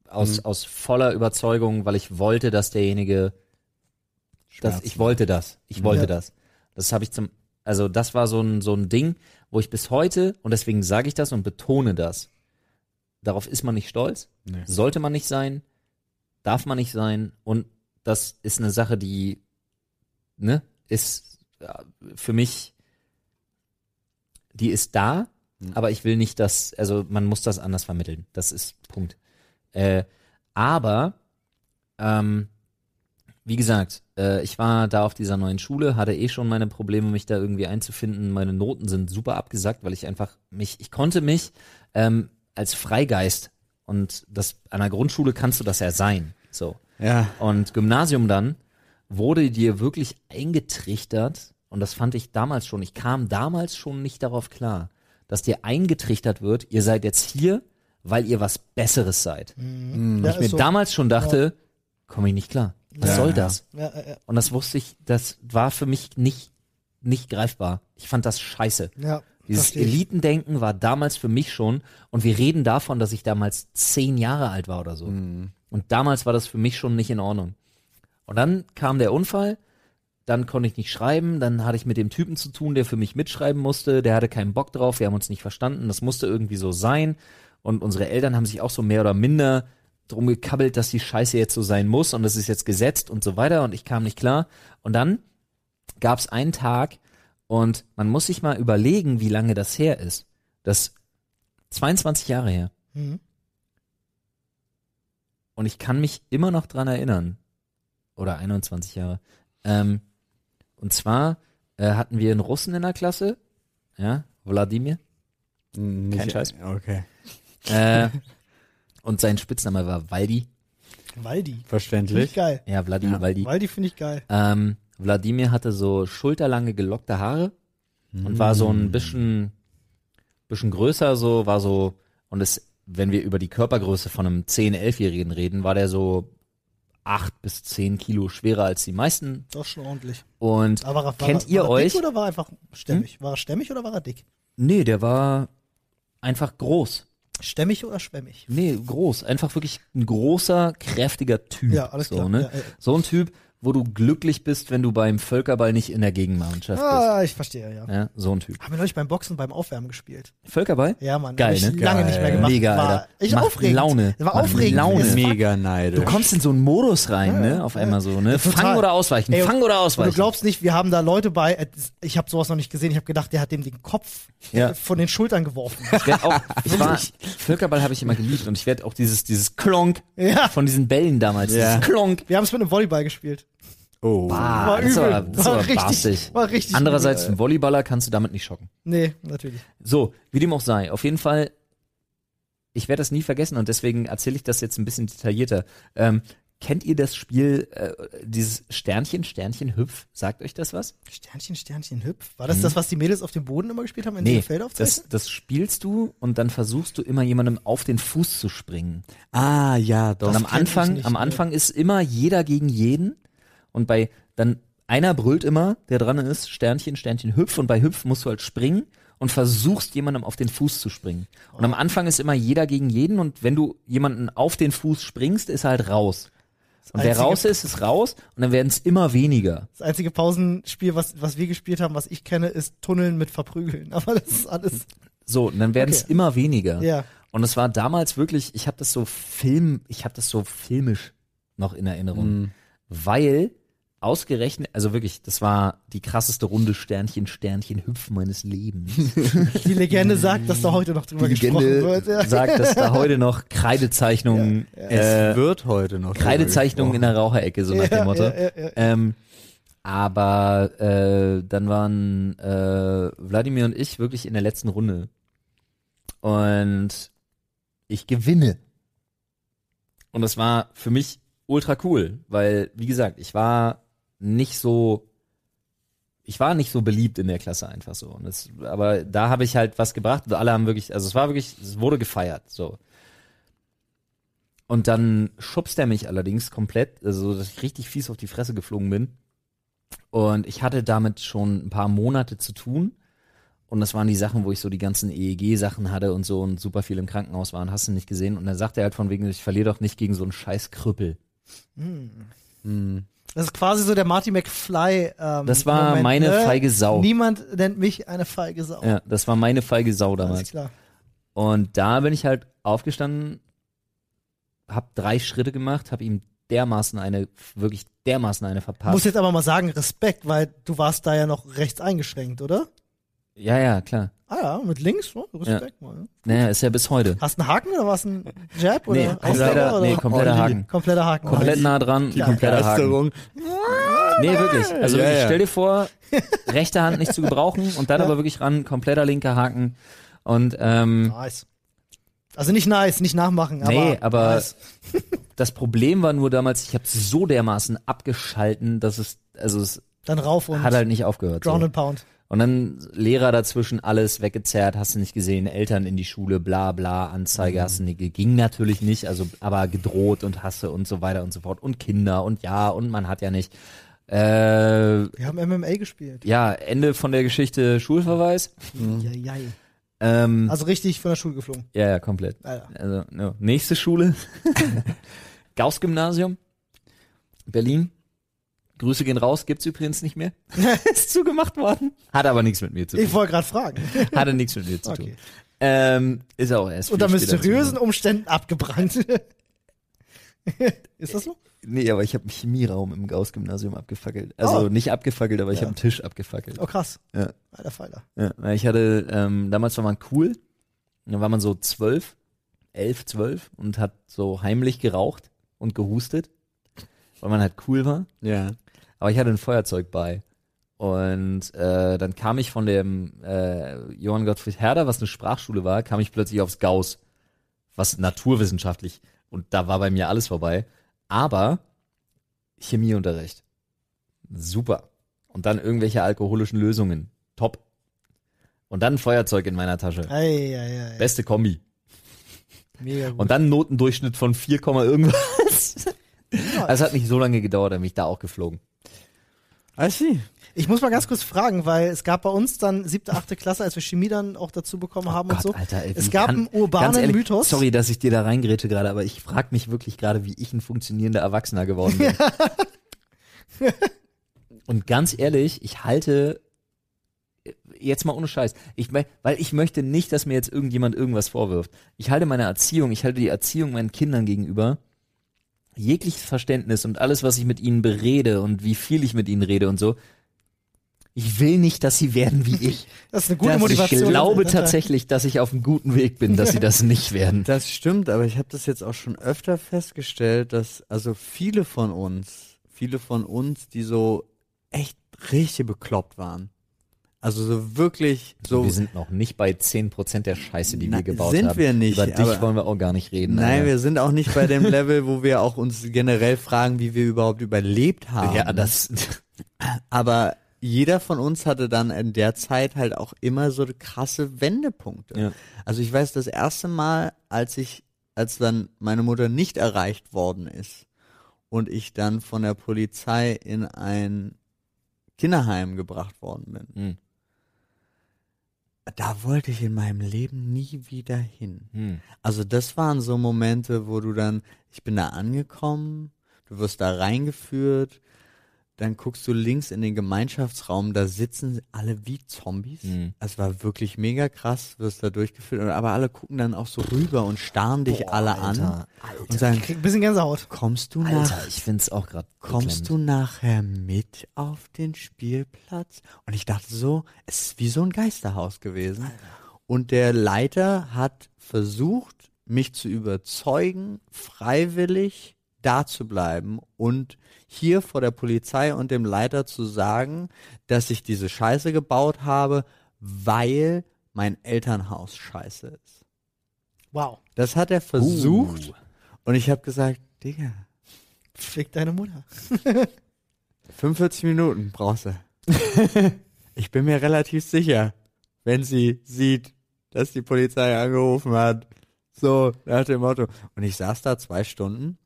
[SPEAKER 3] aus,
[SPEAKER 1] Mhm.
[SPEAKER 3] aus voller Überzeugung, weil ich wollte, dass derjenige, dass ich wollte das, ich wollte
[SPEAKER 2] Ja.
[SPEAKER 3] das. Das habe ich zum, also das war so ein, so ein Ding, wo ich bis heute, und deswegen sage ich das und betone das, darauf ist man nicht stolz,
[SPEAKER 1] Nee.
[SPEAKER 3] sollte man nicht sein, darf man nicht sein und das ist eine Sache, die, ne, ist für mich, die ist da, Aber ich will nicht, dass, also man muss das anders vermitteln. Das ist Punkt. Äh, aber, ähm, wie gesagt, äh, ich war da auf dieser neuen Schule, hatte eh schon meine Probleme, mich da irgendwie einzufinden. Meine Noten sind super abgesackt, weil ich einfach mich, ich konnte mich ähm, als Freigeist und das an der Grundschule kannst du das ja sein. So.
[SPEAKER 1] Ja.
[SPEAKER 3] Und Gymnasium dann wurde dir wirklich eingetrichtert, und das fand ich damals schon, ich kam damals schon nicht darauf klar, dass dir eingetrichtert wird, ihr seid jetzt hier, weil ihr was Besseres seid.
[SPEAKER 2] Mhm.
[SPEAKER 3] Und ich mir damals schon dachte, komme ich nicht klar. Was
[SPEAKER 1] Ja.
[SPEAKER 3] soll das?
[SPEAKER 2] Ja, ja, ja.
[SPEAKER 3] Und das wusste ich, das war für mich nicht, nicht greifbar. Ich fand das scheiße.
[SPEAKER 2] ja
[SPEAKER 3] Dieses. Elitendenken war damals für mich schon, und wir reden davon, dass ich damals zehn Jahre alt war oder so.
[SPEAKER 1] Mhm.
[SPEAKER 3] Und damals war das für mich schon nicht in Ordnung. Und dann kam der Unfall, dann konnte ich nicht schreiben, dann hatte ich mit dem Typen zu tun, der für mich mitschreiben musste, der hatte keinen Bock drauf, wir haben uns nicht verstanden, das musste irgendwie so sein. Und unsere Eltern haben sich auch so mehr oder minder drum gekabbelt, dass die Scheiße jetzt so sein muss und das ist jetzt gesetzt und so weiter und ich kam nicht klar. Und dann gab es einen Tag und man muss sich mal überlegen, wie lange das her ist. Das 22 Jahre her.
[SPEAKER 2] Mhm.
[SPEAKER 3] Und ich kann mich immer noch dran erinnern. Oder 21 Jahre. Ähm, und zwar äh, hatten wir einen Russen in der Klasse. Ja, Wladimir.
[SPEAKER 1] Nicht,
[SPEAKER 3] Kein Scheiß.
[SPEAKER 1] Okay.
[SPEAKER 3] Äh, und sein Spitzname war Waldi.
[SPEAKER 2] Waldi. Finde ich
[SPEAKER 1] Verständlich.
[SPEAKER 2] geil.
[SPEAKER 3] Ja, Vladi,
[SPEAKER 1] Ja.
[SPEAKER 3] Waldi.
[SPEAKER 2] Waldi finde ich geil.
[SPEAKER 3] Ähm, Wladimir hatte so schulterlange gelockte Haare und war so ein bisschen, bisschen größer, so, war so, und es, wenn wir über die Körpergröße von einem 10-, 11-Jährigen reden, war der so acht bis zehn Kilo schwerer als die meisten.
[SPEAKER 2] Doch schon ordentlich.
[SPEAKER 3] Und
[SPEAKER 2] Aber war, er- war,
[SPEAKER 3] kennt
[SPEAKER 2] er-
[SPEAKER 3] ihr
[SPEAKER 2] war er
[SPEAKER 3] euch?
[SPEAKER 2] Dick oder war er einfach stämmig? War er stämmig oder war er dick?
[SPEAKER 3] Nee, der war einfach groß.
[SPEAKER 2] Stämmig oder schwemmig?
[SPEAKER 3] Nee, groß. Einfach wirklich ein großer, kräftiger Typ.
[SPEAKER 2] Ja, alles
[SPEAKER 3] so,
[SPEAKER 2] klar.
[SPEAKER 3] Ne?
[SPEAKER 2] Ja, ja.
[SPEAKER 3] So ein Typ, wo du glücklich bist, wenn du beim Völkerball nicht in der Gegenmannschaft
[SPEAKER 2] Ah, ich verstehe, ja.
[SPEAKER 3] bist. Ja, so ein Typ.
[SPEAKER 2] Haben wir neulich beim Boxen beim Aufwärmen gespielt.
[SPEAKER 3] Völkerball?
[SPEAKER 2] Ja, Mann.
[SPEAKER 3] Geil,
[SPEAKER 2] hab ich
[SPEAKER 3] ne?
[SPEAKER 2] lange
[SPEAKER 1] Geil.
[SPEAKER 2] nicht mehr gemacht.
[SPEAKER 3] Mega,
[SPEAKER 2] war
[SPEAKER 3] Alter.
[SPEAKER 2] echt
[SPEAKER 3] Macht
[SPEAKER 2] aufregend.
[SPEAKER 3] Laune.
[SPEAKER 2] War
[SPEAKER 3] Macht
[SPEAKER 2] aufregend.
[SPEAKER 3] Laune.
[SPEAKER 2] War-
[SPEAKER 1] Mega neidisch.
[SPEAKER 3] Du kommst in so einen Modus rein, ne? Auf einmal so, ne?
[SPEAKER 2] Total.
[SPEAKER 3] Fang oder ausweichen,
[SPEAKER 2] Ey,
[SPEAKER 3] fang oder ausweichen.
[SPEAKER 2] du glaubst nicht, wir haben da Leute bei, äh, ich habe sowas noch nicht gesehen, ich habe gedacht, der hat dem den Kopf
[SPEAKER 3] Ja.
[SPEAKER 2] äh, von den Schultern geworfen.
[SPEAKER 3] ich werd auch, ich war, Völkerball habe ich immer geliebt und ich werde auch dieses, dieses Klonk
[SPEAKER 2] Ja.
[SPEAKER 3] von diesen Bällen damals,
[SPEAKER 1] Ja.
[SPEAKER 3] dieses Klonk.
[SPEAKER 2] Wir haben es mit einem Volleyball gespielt.
[SPEAKER 1] Oh.
[SPEAKER 3] Ah,
[SPEAKER 2] War
[SPEAKER 3] das
[SPEAKER 2] übel.
[SPEAKER 3] war, das war,
[SPEAKER 2] richtig,
[SPEAKER 3] barstig.
[SPEAKER 2] war richtig
[SPEAKER 3] Andererseits,
[SPEAKER 2] übel,
[SPEAKER 3] ein Volleyballer kannst du damit nicht schocken.
[SPEAKER 2] Nee, natürlich.
[SPEAKER 3] So, wie dem auch sei. Auf jeden Fall, ich werde das nie vergessen und deswegen erzähle ich das jetzt ein bisschen detaillierter. Ähm, kennt ihr das Spiel, äh, dieses Sternchen, Sternchen, Hüpf? Sagt euch das was?
[SPEAKER 2] Sternchen, Sternchen, Hüpf. War das das, was die Mädels auf dem Boden immer gespielt haben, in.
[SPEAKER 3] Nee,
[SPEAKER 2] Feldaufzeichen?
[SPEAKER 3] das, das spielst du und dann versuchst du immer jemandem auf den Fuß zu springen.
[SPEAKER 1] Ah, ja, doch.
[SPEAKER 3] Und am Anfang,
[SPEAKER 2] nicht,
[SPEAKER 3] am. Anfang ist immer jeder gegen jeden und bei dann einer brüllt immer, der dran ist, Sternchen, Sternchen, Hüpf und bei Hüpf musst du halt springen und versuchst jemandem auf den Fuß zu springen. Und am Anfang ist immer jeder gegen jeden und wenn du jemanden auf den Fuß springst, ist er halt raus. Und wer raus ist, ist raus und dann werden es immer weniger.
[SPEAKER 2] Das einzige Pausenspiel, was, was wir gespielt haben, was ich kenne, ist Tunneln mit Verprügeln. Aber das ist alles.
[SPEAKER 3] So, und dann werden es
[SPEAKER 2] Okay.
[SPEAKER 3] immer weniger.
[SPEAKER 2] Ja.
[SPEAKER 3] Und es war damals wirklich, ich habe das so Film, ich habe das so filmisch noch in Erinnerung, weil ausgerechnet, also wirklich, das war die krasseste Runde Sternchen, Sternchen, Hüpfen meines Lebens.
[SPEAKER 2] Die Legende sagt, dass da heute noch drüber
[SPEAKER 3] Die
[SPEAKER 2] gesprochen
[SPEAKER 3] Legende
[SPEAKER 2] wird. Ja.
[SPEAKER 3] sagt, dass da heute noch Kreidezeichnungen,
[SPEAKER 1] es
[SPEAKER 3] äh,
[SPEAKER 1] wird heute noch.
[SPEAKER 3] Kreidezeichnungen in der Raucherecke, so nach dem Motto.
[SPEAKER 2] Ja, ja, ja, ja.
[SPEAKER 3] Ähm, aber äh, dann waren äh, Wladimir und ich wirklich in der letzten Runde. Und ich gewinne. Und das war für mich ultra cool, weil, wie gesagt, ich war nicht so, ich war nicht so beliebt in der Klasse einfach so. Und das, aber da habe ich halt was gebracht. Und alle haben wirklich, also es war wirklich, es wurde gefeiert, so. Und dann schubst er mich allerdings komplett, also dass ich richtig fies auf die Fresse geflogen bin. Und ich hatte damit schon ein paar Monate zu tun. Und das waren die Sachen, wo ich so die ganzen EEG-Sachen hatte und so und super viel im Krankenhaus war und hast du nicht gesehen. Und dann sagte er halt von wegen, ich verliere doch nicht gegen so einen scheiß Krüppel.
[SPEAKER 2] Das ist quasi so der Marty McFly. Ähm,
[SPEAKER 3] Das war
[SPEAKER 2] Moment,
[SPEAKER 3] meine
[SPEAKER 2] ne?
[SPEAKER 3] feige Sau.
[SPEAKER 2] Niemand nennt mich eine feige Sau.
[SPEAKER 3] Ja, das war meine feige Sau
[SPEAKER 2] Alles
[SPEAKER 3] damals.
[SPEAKER 2] klar.
[SPEAKER 3] Und da bin ich halt aufgestanden, hab drei Schritte gemacht, hab ihm dermaßen eine, wirklich dermaßen eine
[SPEAKER 2] Muss
[SPEAKER 3] verpasst.
[SPEAKER 2] jetzt aber mal sagen, Respekt, weil du warst da ja noch rechts eingeschränkt, oder?
[SPEAKER 3] Ja, ja, klar.
[SPEAKER 2] Ah ja, mit links, oh, Respekt mal. Ne?
[SPEAKER 3] Naja, ist ja bis heute.
[SPEAKER 2] Hast du einen Haken oder was ein Jab oder
[SPEAKER 3] Nee, kompletter,
[SPEAKER 2] oder?
[SPEAKER 3] nee, kompletter
[SPEAKER 1] Olli.
[SPEAKER 3] Haken.
[SPEAKER 2] kompletter Haken.
[SPEAKER 3] Komplett nah dran, kompletter Haken.
[SPEAKER 1] Begeisterung.
[SPEAKER 3] Nee, wirklich. Also
[SPEAKER 1] Ja, ja.
[SPEAKER 3] stell dir vor, rechte Hand nicht zu gebrauchen und dann aber wirklich ran, kompletter linker Haken. Und ähm,
[SPEAKER 2] Nice. Also nicht nice, nicht nachmachen, aber.
[SPEAKER 3] Nee, aber-
[SPEAKER 2] Nice.
[SPEAKER 3] das Problem war nur damals, ich habe so dermaßen abgeschalten, dass es, also es
[SPEAKER 2] Dann rauf und
[SPEAKER 3] hat halt nicht aufgehört.
[SPEAKER 2] Ground
[SPEAKER 3] So.
[SPEAKER 2] and Pound.
[SPEAKER 3] Und dann Lehrer dazwischen, alles weggezerrt, hast du nicht gesehen, Eltern in die Schule, bla bla, Anzeige hast du nicht, ging natürlich nicht, also aber gedroht und hasse und so weiter und so fort. Und Kinder und ja, und man hat ja nicht. Äh,
[SPEAKER 2] Wir haben MMA gespielt.
[SPEAKER 3] ja, Ende von der Geschichte Schulverweis.
[SPEAKER 2] Ja, ja.
[SPEAKER 3] Ähm,
[SPEAKER 2] Also richtig von der Schule geflogen.
[SPEAKER 3] ja, ja, komplett.
[SPEAKER 2] Alter.
[SPEAKER 3] Also, no. nächste Schule. Gauss-Gymnasium. Berlin. Grüße gehen raus, gibt's übrigens nicht mehr. Ist zugemacht worden. Hat aber nichts mit mir zu tun.
[SPEAKER 2] Ich wollte gerade fragen.
[SPEAKER 3] Hatte nichts mit mir zu tun.
[SPEAKER 2] Okay.
[SPEAKER 3] Ähm, ist auch erst
[SPEAKER 2] Unter mysteriösen. Umständen abgebrannt. Ist das so?
[SPEAKER 3] Nee, aber ich habe einen Chemieraum im Gauss-Gymnasium abgefackelt. Also
[SPEAKER 2] Oh.
[SPEAKER 3] nicht abgefackelt, aber ich
[SPEAKER 2] Ja.
[SPEAKER 3] habe einen Tisch abgefackelt.
[SPEAKER 2] Oh krass.
[SPEAKER 3] Ja.
[SPEAKER 2] Alter Falter.
[SPEAKER 3] Ja, ich hatte, ähm, damals war man cool. Da war man so zwölf, elf, zwölf und hat so heimlich geraucht und gehustet, weil man halt cool war.
[SPEAKER 1] Ja.
[SPEAKER 3] Aber ich hatte ein Feuerzeug bei. Und äh, dann kam ich von dem äh, Johann Gottfried Herder, was eine Sprachschule war, kam ich plötzlich aufs Gauss, was naturwissenschaftlich. Und da war bei mir alles vorbei. Aber Chemieunterricht. Super. Und dann irgendwelche alkoholischen Lösungen. Top. Und dann ein Feuerzeug in meiner Tasche.
[SPEAKER 2] Ei, ei, ei.
[SPEAKER 3] Beste Kombi.
[SPEAKER 2] Mega gut.
[SPEAKER 3] Und dann Notendurchschnitt von 4, Komma irgendwas. Es hat nicht so lange gedauert, dann bin ich da auch geflogen.
[SPEAKER 1] I see.
[SPEAKER 2] Ich muss mal ganz kurz fragen, weil es gab bei uns dann siebte, achte Klasse, als wir Chemie dann auch dazu bekommen haben und so.
[SPEAKER 3] Alter, ey,
[SPEAKER 2] es gab
[SPEAKER 3] kann-
[SPEAKER 2] einen urbanen
[SPEAKER 3] ehrlich,
[SPEAKER 2] Mythos.
[SPEAKER 3] Sorry, dass ich dir da reingrätsche gerade, aber ich frage mich wirklich gerade, wie ich ein funktionierender Erwachsener geworden bin. Und ganz ehrlich, ich halte jetzt mal ohne Scheiß, ich, weil ich möchte nicht, dass mir jetzt irgendjemand irgendwas vorwirft. Ich halte meine Erziehung, ich halte die Erziehung meinen Kindern gegenüber jegliches Verständnis und alles, was ich mit ihnen berede und wie viel ich mit ihnen rede und so. Ich will nicht, dass sie werden wie ich.
[SPEAKER 2] Das ist eine gute
[SPEAKER 3] Das-
[SPEAKER 2] Motivation.
[SPEAKER 3] Ich glaube tatsächlich, dass ich auf einem guten Weg bin, dass sie das nicht werden.
[SPEAKER 1] Das stimmt, aber ich habe das jetzt auch schon öfter festgestellt, dass also viele von uns, viele von uns, die so echt richtig bekloppt waren. Also so wirklich so.
[SPEAKER 3] wir sind noch nicht bei 10% der Scheiße, die
[SPEAKER 1] Na,
[SPEAKER 3] wir gebaut
[SPEAKER 1] sind
[SPEAKER 3] haben.
[SPEAKER 1] wir nicht,
[SPEAKER 3] Über dich wollen wir auch gar nicht reden.
[SPEAKER 1] Nein,
[SPEAKER 3] Alter.
[SPEAKER 1] wir sind auch nicht bei dem Level, wo wir auch uns generell fragen, wie wir überhaupt überlebt haben.
[SPEAKER 3] ja, das,
[SPEAKER 1] Aber jeder von uns hatte dann in der Zeit halt auch immer so krasse Wendepunkte.
[SPEAKER 3] Ja.
[SPEAKER 1] Also ich weiß, das erste Mal, als ich, als dann meine Mutter nicht erreicht worden ist und ich dann von der Polizei in ein Kinderheim gebracht worden bin,
[SPEAKER 3] Hm.
[SPEAKER 1] Da wollte ich in meinem Leben nie wieder hin.
[SPEAKER 3] Hm.
[SPEAKER 1] Also das waren so Momente, wo du dann, ich bin da angekommen, du wirst da reingeführt, dann guckst du links in den Gemeinschaftsraum, da sitzen alle wie Zombies.
[SPEAKER 3] Mhm.
[SPEAKER 1] Es war wirklich mega krass, wirst da durchgeführt, aber alle gucken dann auch so rüber und starren dich alle an und sagen,
[SPEAKER 2] Krieg ein bisschen Gänsehaut.
[SPEAKER 1] kommst du nach,
[SPEAKER 3] Alter, ich find's auch gerade
[SPEAKER 1] kommst du nachher mit auf den Spielplatz? Und ich dachte so, es ist wie so ein Geisterhaus gewesen. Und der Leiter hat versucht, mich zu überzeugen, freiwillig da zu bleiben und hier vor der Polizei und dem Leiter zu sagen, dass ich diese Scheiße gebaut habe, weil mein Elternhaus scheiße ist.
[SPEAKER 2] Wow.
[SPEAKER 1] Das hat er versucht und ich habe gesagt, Digga,
[SPEAKER 2] Fick deine Mutter.
[SPEAKER 1] 45 Minuten brauchst du. ich bin mir relativ sicher, wenn sie sieht, dass die Polizei angerufen hat. So, nach dem Motto. Und ich saß da zwei Stunden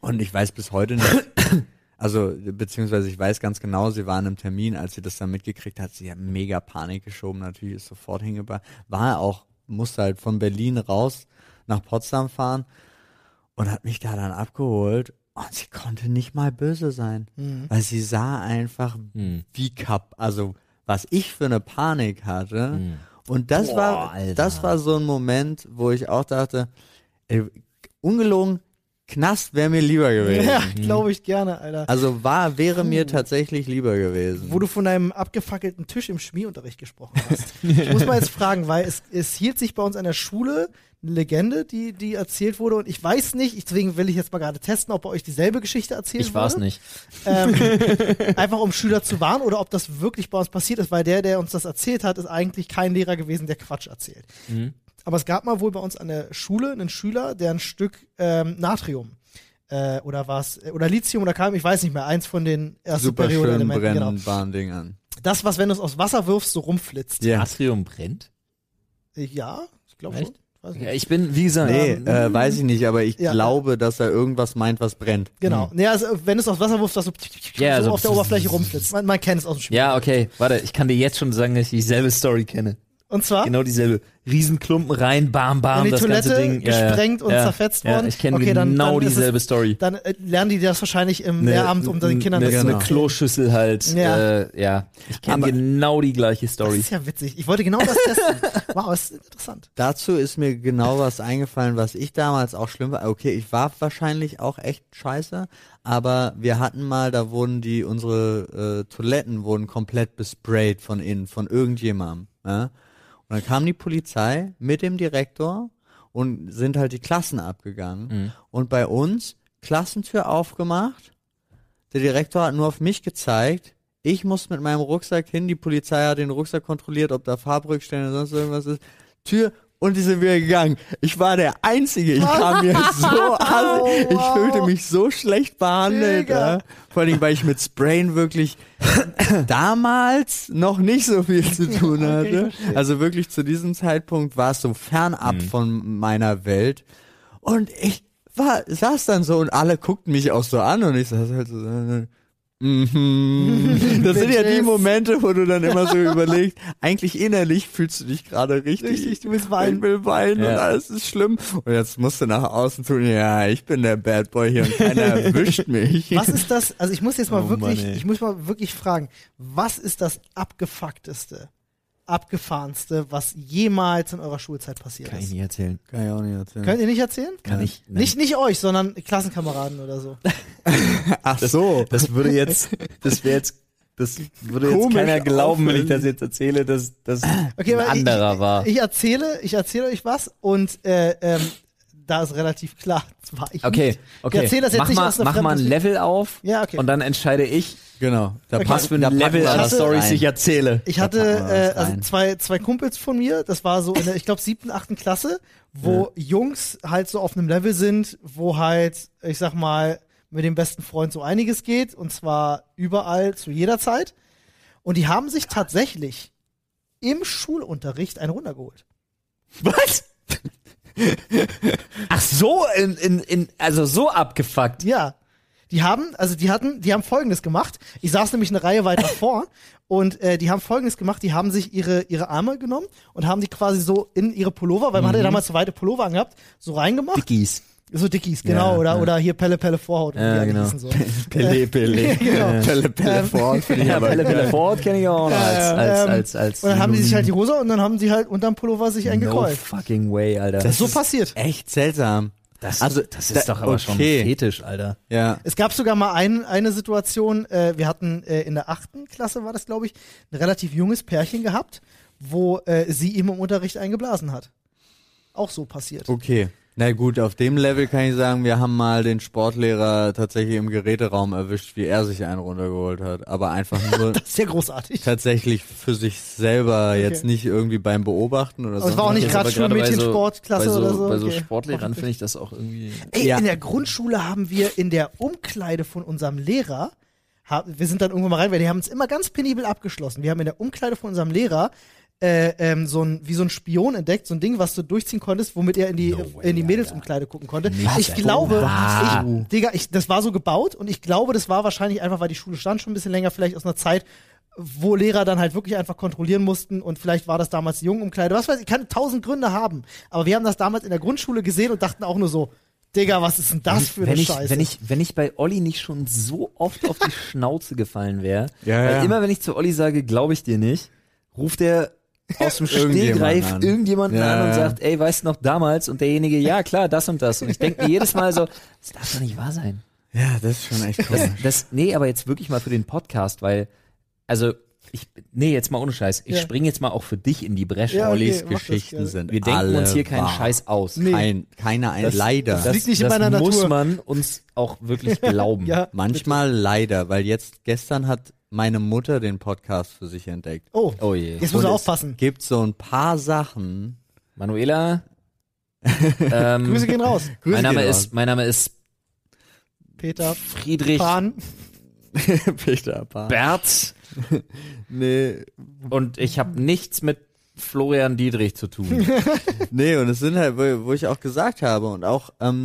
[SPEAKER 1] und ich weiß bis heute nicht, also beziehungsweise ich weiß ganz genau, sie war in einem Termin, als sie das dann mitgekriegt hat, sie hat mega Panik geschoben, natürlich ist sofort hingebracht. War auch, musste halt von Berlin raus nach Potsdam fahren und hat mich da dann abgeholt und sie konnte nicht mal böse sein,
[SPEAKER 2] Mhm.
[SPEAKER 1] weil sie sah einfach
[SPEAKER 3] Hm.
[SPEAKER 1] wie kap, also was ich für eine Panik hatte.
[SPEAKER 3] Hm.
[SPEAKER 1] Und das
[SPEAKER 3] Boah,
[SPEAKER 1] war,
[SPEAKER 3] Alter.
[SPEAKER 1] das war so ein Moment, wo ich auch dachte, ey, ungelogen, Knast wäre mir lieber gewesen.
[SPEAKER 2] Ja, glaube ich gerne, Alter.
[SPEAKER 1] Also war, wäre mir tatsächlich lieber gewesen.
[SPEAKER 2] Wo du von deinem abgefackelten Tisch im Schmierunterricht gesprochen hast. ich muss mal jetzt fragen, weil es, es hielt sich bei uns an der Schule eine Legende, die, die erzählt wurde und ich weiß nicht, ich, deswegen will ich jetzt mal gerade testen, ob bei euch dieselbe Geschichte erzählt
[SPEAKER 3] Ich war's
[SPEAKER 2] wurde.
[SPEAKER 3] nicht.
[SPEAKER 2] Ähm, einfach um Schüler zu warnen oder ob das wirklich bei uns passiert ist, weil der, der uns das erzählt hat, ist eigentlich kein Lehrer gewesen, der Quatsch erzählt.
[SPEAKER 3] Mhm.
[SPEAKER 2] Aber es gab mal wohl bei uns an der Schule einen Schüler, der ein Stück ähm, Natrium äh, oder was, oder Lithium oder Kalium, ich weiß nicht mehr, eins von den ersten
[SPEAKER 1] Super schön
[SPEAKER 2] Periodenelementen, genau. Das, was, wenn du es aus Wasser wirfst, so rumflitzt.
[SPEAKER 1] Ja.
[SPEAKER 3] Natrium brennt?
[SPEAKER 2] Äh, Ja, ich glaube schon.
[SPEAKER 3] Ja, ich bin, wie gesagt,
[SPEAKER 1] Nee,
[SPEAKER 3] ähm,
[SPEAKER 1] äh, weiß ich nicht, aber ich
[SPEAKER 2] Ja.
[SPEAKER 1] glaube, dass er irgendwas meint, was brennt.
[SPEAKER 2] Genau. Nee, also, wenn du es aus Wasser wirfst, das so,
[SPEAKER 3] Ja,
[SPEAKER 2] so
[SPEAKER 3] so
[SPEAKER 2] auf der Oberfläche rumflitzt. Man, man kennt es aus dem Spiel.
[SPEAKER 3] ja, okay, warte, ich kann dir jetzt schon sagen, dass ich dieselbe Story kenne.
[SPEAKER 2] Und zwar
[SPEAKER 3] Genau dieselbe. Riesenklumpen rein, bam, bam,
[SPEAKER 2] in die
[SPEAKER 3] das
[SPEAKER 2] Toilette
[SPEAKER 3] ganze Ding. Ja, ja.
[SPEAKER 2] gesprengt und
[SPEAKER 3] ja,
[SPEAKER 2] zerfetzt
[SPEAKER 3] ja,
[SPEAKER 2] worden.
[SPEAKER 3] Ich kenne
[SPEAKER 2] Okay, dann-
[SPEAKER 3] genau
[SPEAKER 2] dann es-
[SPEAKER 3] dieselbe Story.
[SPEAKER 2] dann äh, lernen die das wahrscheinlich im
[SPEAKER 3] Ne-
[SPEAKER 2] Lehramt, um den Kindern
[SPEAKER 3] ne,
[SPEAKER 2] das zu
[SPEAKER 3] eine. Kloschüssel halt.
[SPEAKER 2] Ja.
[SPEAKER 3] Äh, ja. Ich kenne genau die gleiche
[SPEAKER 2] Das
[SPEAKER 3] Story.
[SPEAKER 2] ist ja witzig. Ich wollte genau das testen. Wow, das ist interessant.
[SPEAKER 1] Dazu ist mir genau was eingefallen, was ich damals auch schlimm war. Okay, ich war wahrscheinlich auch echt scheiße, aber wir hatten mal, da wurden die, unsere äh, Toiletten wurden komplett besprayt von innen, von irgendjemandem. Ja? Und dann kam die Polizei mit dem Direktor und sind halt die Klassen abgegangen.
[SPEAKER 3] Mhm.
[SPEAKER 1] Und bei uns, Klassentür aufgemacht, der Direktor hat nur auf mich gezeigt. Ich muss mit meinem Rucksack hin, die Polizei hat den Rucksack kontrolliert, ob da Farbrückstände oder sonst irgendwas ist. Tür und die sind wieder gegangen. Ich war der Einzige. Ich kam mir so also, ich
[SPEAKER 2] wow.
[SPEAKER 1] fühlte mich so schlecht behandelt. Ja. Vor allem, weil ich mit Sprayen wirklich damals noch nicht so viel zu tun hatte. Also wirklich zu diesem Zeitpunkt war es so fernab von meiner Welt. Und ich war, saß dann so und alle guckten mich auch so an und ich saß halt so, mhm. Das sind ja die. Momente, wo du dann immer so überlegst, eigentlich innerlich fühlst du dich gerade richtig.
[SPEAKER 2] Richtig, du willst weinen.
[SPEAKER 1] Ich will weinen und
[SPEAKER 3] Ja.
[SPEAKER 1] alles ist schlimm. Und jetzt musst du nach außen tun, ja, ich bin der Bad Boy hier und keiner erwischt mich.
[SPEAKER 2] Was ist das? Also ich muss jetzt mal
[SPEAKER 3] Oh
[SPEAKER 2] wirklich,
[SPEAKER 3] Mann,
[SPEAKER 2] ich muss mal wirklich fragen, was ist das abgefuckteste, abgefahrenste, was jemals in eurer Schulzeit passiert
[SPEAKER 3] Kann ich
[SPEAKER 2] ist?
[SPEAKER 3] nicht erzählen.
[SPEAKER 1] Kann ich auch nicht erzählen.
[SPEAKER 2] Könnt ihr nicht erzählen?
[SPEAKER 3] Kann ich. nein.
[SPEAKER 2] Nicht, nicht euch, sondern Klassenkameraden oder so.
[SPEAKER 1] Ach so.
[SPEAKER 3] Das würde jetzt, das wäre jetzt, das würde jetzt
[SPEAKER 1] Komisch
[SPEAKER 3] keiner glauben, wenn ich das jetzt erzähle, dass das
[SPEAKER 2] Okay,
[SPEAKER 3] ein anderer
[SPEAKER 2] ich,
[SPEAKER 3] war.
[SPEAKER 2] Ich erzähle, ich erzähle euch was und äh, ähm, da ist relativ klar, das war ich
[SPEAKER 3] Okay,
[SPEAKER 2] nicht.
[SPEAKER 3] okay.
[SPEAKER 2] Ich erzähle das jetzt
[SPEAKER 3] mach
[SPEAKER 2] nicht
[SPEAKER 3] mal,
[SPEAKER 2] aus einer
[SPEAKER 3] mach mal ein Level auf
[SPEAKER 2] Ja, okay.
[SPEAKER 3] und dann entscheide ich,
[SPEAKER 1] Genau. Da
[SPEAKER 2] Okay.
[SPEAKER 3] was für ein Level an Stories ich erzähle.
[SPEAKER 2] Ich hatte äh, also zwei, zwei Kumpels von mir, das war so in der, ich glaube, siebten, achten Klasse, wo Jungs halt so auf einem Level sind, wo halt, ich sag mal, mit dem besten Freund so einiges geht, und zwar überall zu jeder Zeit. Und die haben sich tatsächlich im Schulunterricht einen runtergeholt.
[SPEAKER 3] Was? Ach so, in, in, in, also so abgefuckt.
[SPEAKER 2] Ja. Die haben, also die hatten, die haben folgendes gemacht. Ich saß nämlich eine Reihe weiter vor und äh, die haben folgendes gemacht, die haben sich ihre, ihre Arme genommen und haben die quasi so in ihre Pullover, weil man hatte ja damals so weite Pullover angehabt, so reingemacht.
[SPEAKER 3] Dickies.
[SPEAKER 2] So Dickies, genau,
[SPEAKER 3] Ja,
[SPEAKER 2] oder,
[SPEAKER 3] ja.
[SPEAKER 2] oder hier Pelle Pelle Vorhaut.
[SPEAKER 3] Ja, genau.
[SPEAKER 2] So.
[SPEAKER 1] Pelle, Pelle.
[SPEAKER 2] Genau.
[SPEAKER 1] Pelle, Pelle
[SPEAKER 2] Ähm,
[SPEAKER 1] vor. finde ich
[SPEAKER 3] Ja,
[SPEAKER 1] aber
[SPEAKER 3] Pelle. Pelle Ford kenne ich auch noch als, als,
[SPEAKER 2] ähm,
[SPEAKER 3] als, als
[SPEAKER 2] Und dann haben die sich halt die. Hose und dann haben sie halt unterm Pullover sich
[SPEAKER 3] No
[SPEAKER 2] eingekrollt.
[SPEAKER 3] fucking way, Alter.
[SPEAKER 2] Das ist so passiert.
[SPEAKER 1] Echt seltsam.
[SPEAKER 3] das,
[SPEAKER 1] also,
[SPEAKER 3] das ist
[SPEAKER 1] da-
[SPEAKER 3] doch aber schon
[SPEAKER 1] okay.
[SPEAKER 3] fetisch, Alter.
[SPEAKER 1] Ja.
[SPEAKER 2] Es gab sogar mal ein, eine Situation, äh, wir hatten äh, in der achten Klasse war das, glaube ich, ein relativ junges Pärchen gehabt, wo äh, sie ihm im Unterricht eingeblasen hat. Auch so passiert.
[SPEAKER 1] Okay. Na gut, auf dem Level kann ich sagen, wir haben mal den Sportlehrer tatsächlich im Geräteraum erwischt, wie er sich einen runtergeholt hat. Aber einfach nur
[SPEAKER 2] Das ist ja großartig.
[SPEAKER 1] tatsächlich für sich selber, jetzt nicht irgendwie beim Beobachten oder so.
[SPEAKER 2] war auch nicht
[SPEAKER 3] Das
[SPEAKER 2] gerade
[SPEAKER 3] aber gerade bei
[SPEAKER 2] Schulmädchen,
[SPEAKER 3] so-
[SPEAKER 2] oder so.
[SPEAKER 3] Bei so
[SPEAKER 2] Okay.
[SPEAKER 3] Sportlehrern finde ich das auch irgendwie.
[SPEAKER 2] Ey,
[SPEAKER 1] Ja.
[SPEAKER 2] in der Grundschule haben wir in der Umkleide von unserem Lehrer, wir sind dann irgendwann mal rein, weil die haben uns immer ganz penibel abgeschlossen. Wir haben in der Umkleide von unserem Lehrer äh, ähm, so ein, wie so ein Spion entdeckt, so ein Ding, was du durchziehen konntest, womit er in die,
[SPEAKER 3] No way,
[SPEAKER 2] in die Mädelsumkleide gucken konnte.
[SPEAKER 3] Nicht
[SPEAKER 2] ich glaube, ich, Digga, ich, das war so gebaut und ich glaube, das war wahrscheinlich einfach, weil die Schule stand schon ein bisschen länger, vielleicht aus einer Zeit, wo Lehrer dann halt wirklich einfach kontrollieren mussten und vielleicht war das damals die Jungenumkleide, was weiß ich, kann tausend Gründe haben. Aber wir haben das damals in der Grundschule gesehen und dachten auch nur so, Digga, was ist denn das für
[SPEAKER 3] wenn
[SPEAKER 2] eine
[SPEAKER 3] ich,
[SPEAKER 2] Scheiße?
[SPEAKER 3] Wenn ich, wenn ich bei Olli nicht schon so oft auf die Schnauze gefallen wäre,
[SPEAKER 1] Ja,
[SPEAKER 3] weil
[SPEAKER 1] ja.
[SPEAKER 3] immer wenn ich zu Olli sage, glaube ich dir nicht, ruft er aus dem
[SPEAKER 1] Irgendjemand
[SPEAKER 3] Stehgreif
[SPEAKER 1] an.
[SPEAKER 3] irgendjemanden
[SPEAKER 1] Ja,
[SPEAKER 3] an und sagt, ey, weißt du noch damals? Und derjenige, ja klar, das und das. Und ich denke mir jedes Mal so, das darf doch nicht wahr sein.
[SPEAKER 1] Ja, das ist schon echt
[SPEAKER 3] Das,
[SPEAKER 1] komisch.
[SPEAKER 3] das, nee, aber jetzt wirklich mal für den Podcast, weil, also, ich, nee, jetzt mal ohne Scheiß. Ich
[SPEAKER 2] Ja.
[SPEAKER 3] springe jetzt mal auch für dich in die Bresche.
[SPEAKER 2] Ja, okay,
[SPEAKER 1] Ollis
[SPEAKER 2] das
[SPEAKER 1] Geschichten sind
[SPEAKER 3] Wir denken
[SPEAKER 1] alle
[SPEAKER 3] uns hier keinen
[SPEAKER 1] wahr.
[SPEAKER 3] Scheiß aus.
[SPEAKER 2] Nee.
[SPEAKER 1] Kein, keine ein,
[SPEAKER 3] Das-
[SPEAKER 1] leider.
[SPEAKER 2] das liegt nicht in
[SPEAKER 3] das
[SPEAKER 2] meiner
[SPEAKER 3] muss
[SPEAKER 2] Natur.
[SPEAKER 3] man uns auch wirklich glauben.
[SPEAKER 2] Ja.
[SPEAKER 1] Manchmal leider, weil jetzt gestern hat meine Mutter den Podcast für sich entdeckt.
[SPEAKER 2] Oh,
[SPEAKER 3] Oh je.
[SPEAKER 2] jetzt muss er
[SPEAKER 1] es
[SPEAKER 2] aufpassen.
[SPEAKER 1] Gibt so ein paar Sachen.
[SPEAKER 3] Manuela. ähm,
[SPEAKER 2] Grüße gehen raus.
[SPEAKER 1] Grüße
[SPEAKER 3] mein Name
[SPEAKER 1] gehen
[SPEAKER 3] ist, mein Name ist
[SPEAKER 2] Peter
[SPEAKER 3] Friedrich
[SPEAKER 2] Pan.
[SPEAKER 1] raus. Peter Pan.
[SPEAKER 3] Berz
[SPEAKER 1] Nee,
[SPEAKER 3] und ich habe nichts mit Florian Dietrich zu tun.
[SPEAKER 1] nee, und es sind halt, wo, wo ich auch gesagt habe und auch, ähm,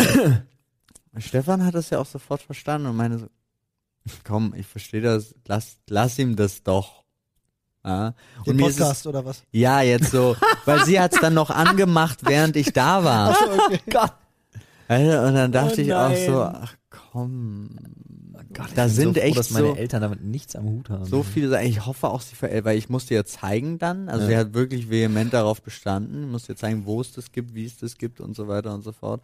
[SPEAKER 1] Stefan hat das ja auch sofort verstanden und meine so, komm, ich verstehe das, lass, lass ihm das doch. Ja.
[SPEAKER 2] Den
[SPEAKER 1] Und ist es,
[SPEAKER 2] Podcast oder was?
[SPEAKER 1] ja, jetzt so, weil sie hat's dann noch angemacht, während ich da war.
[SPEAKER 3] Gott.
[SPEAKER 1] Alter, und dann dachte
[SPEAKER 3] Oh
[SPEAKER 1] ich auch so, ach komm,
[SPEAKER 3] Gott,
[SPEAKER 1] da
[SPEAKER 3] ich bin
[SPEAKER 1] sind
[SPEAKER 3] so froh,
[SPEAKER 1] echt
[SPEAKER 3] dass meine
[SPEAKER 1] so,
[SPEAKER 3] Eltern damit nichts am Hut haben.
[SPEAKER 1] so viele. Ich hoffe auch, sie ver weil ich musste ihr zeigen dann. Also
[SPEAKER 3] Ja.
[SPEAKER 1] sie hat wirklich vehement darauf bestanden. Musste ihr zeigen, wo es das gibt, wie es das gibt und so weiter und so fort.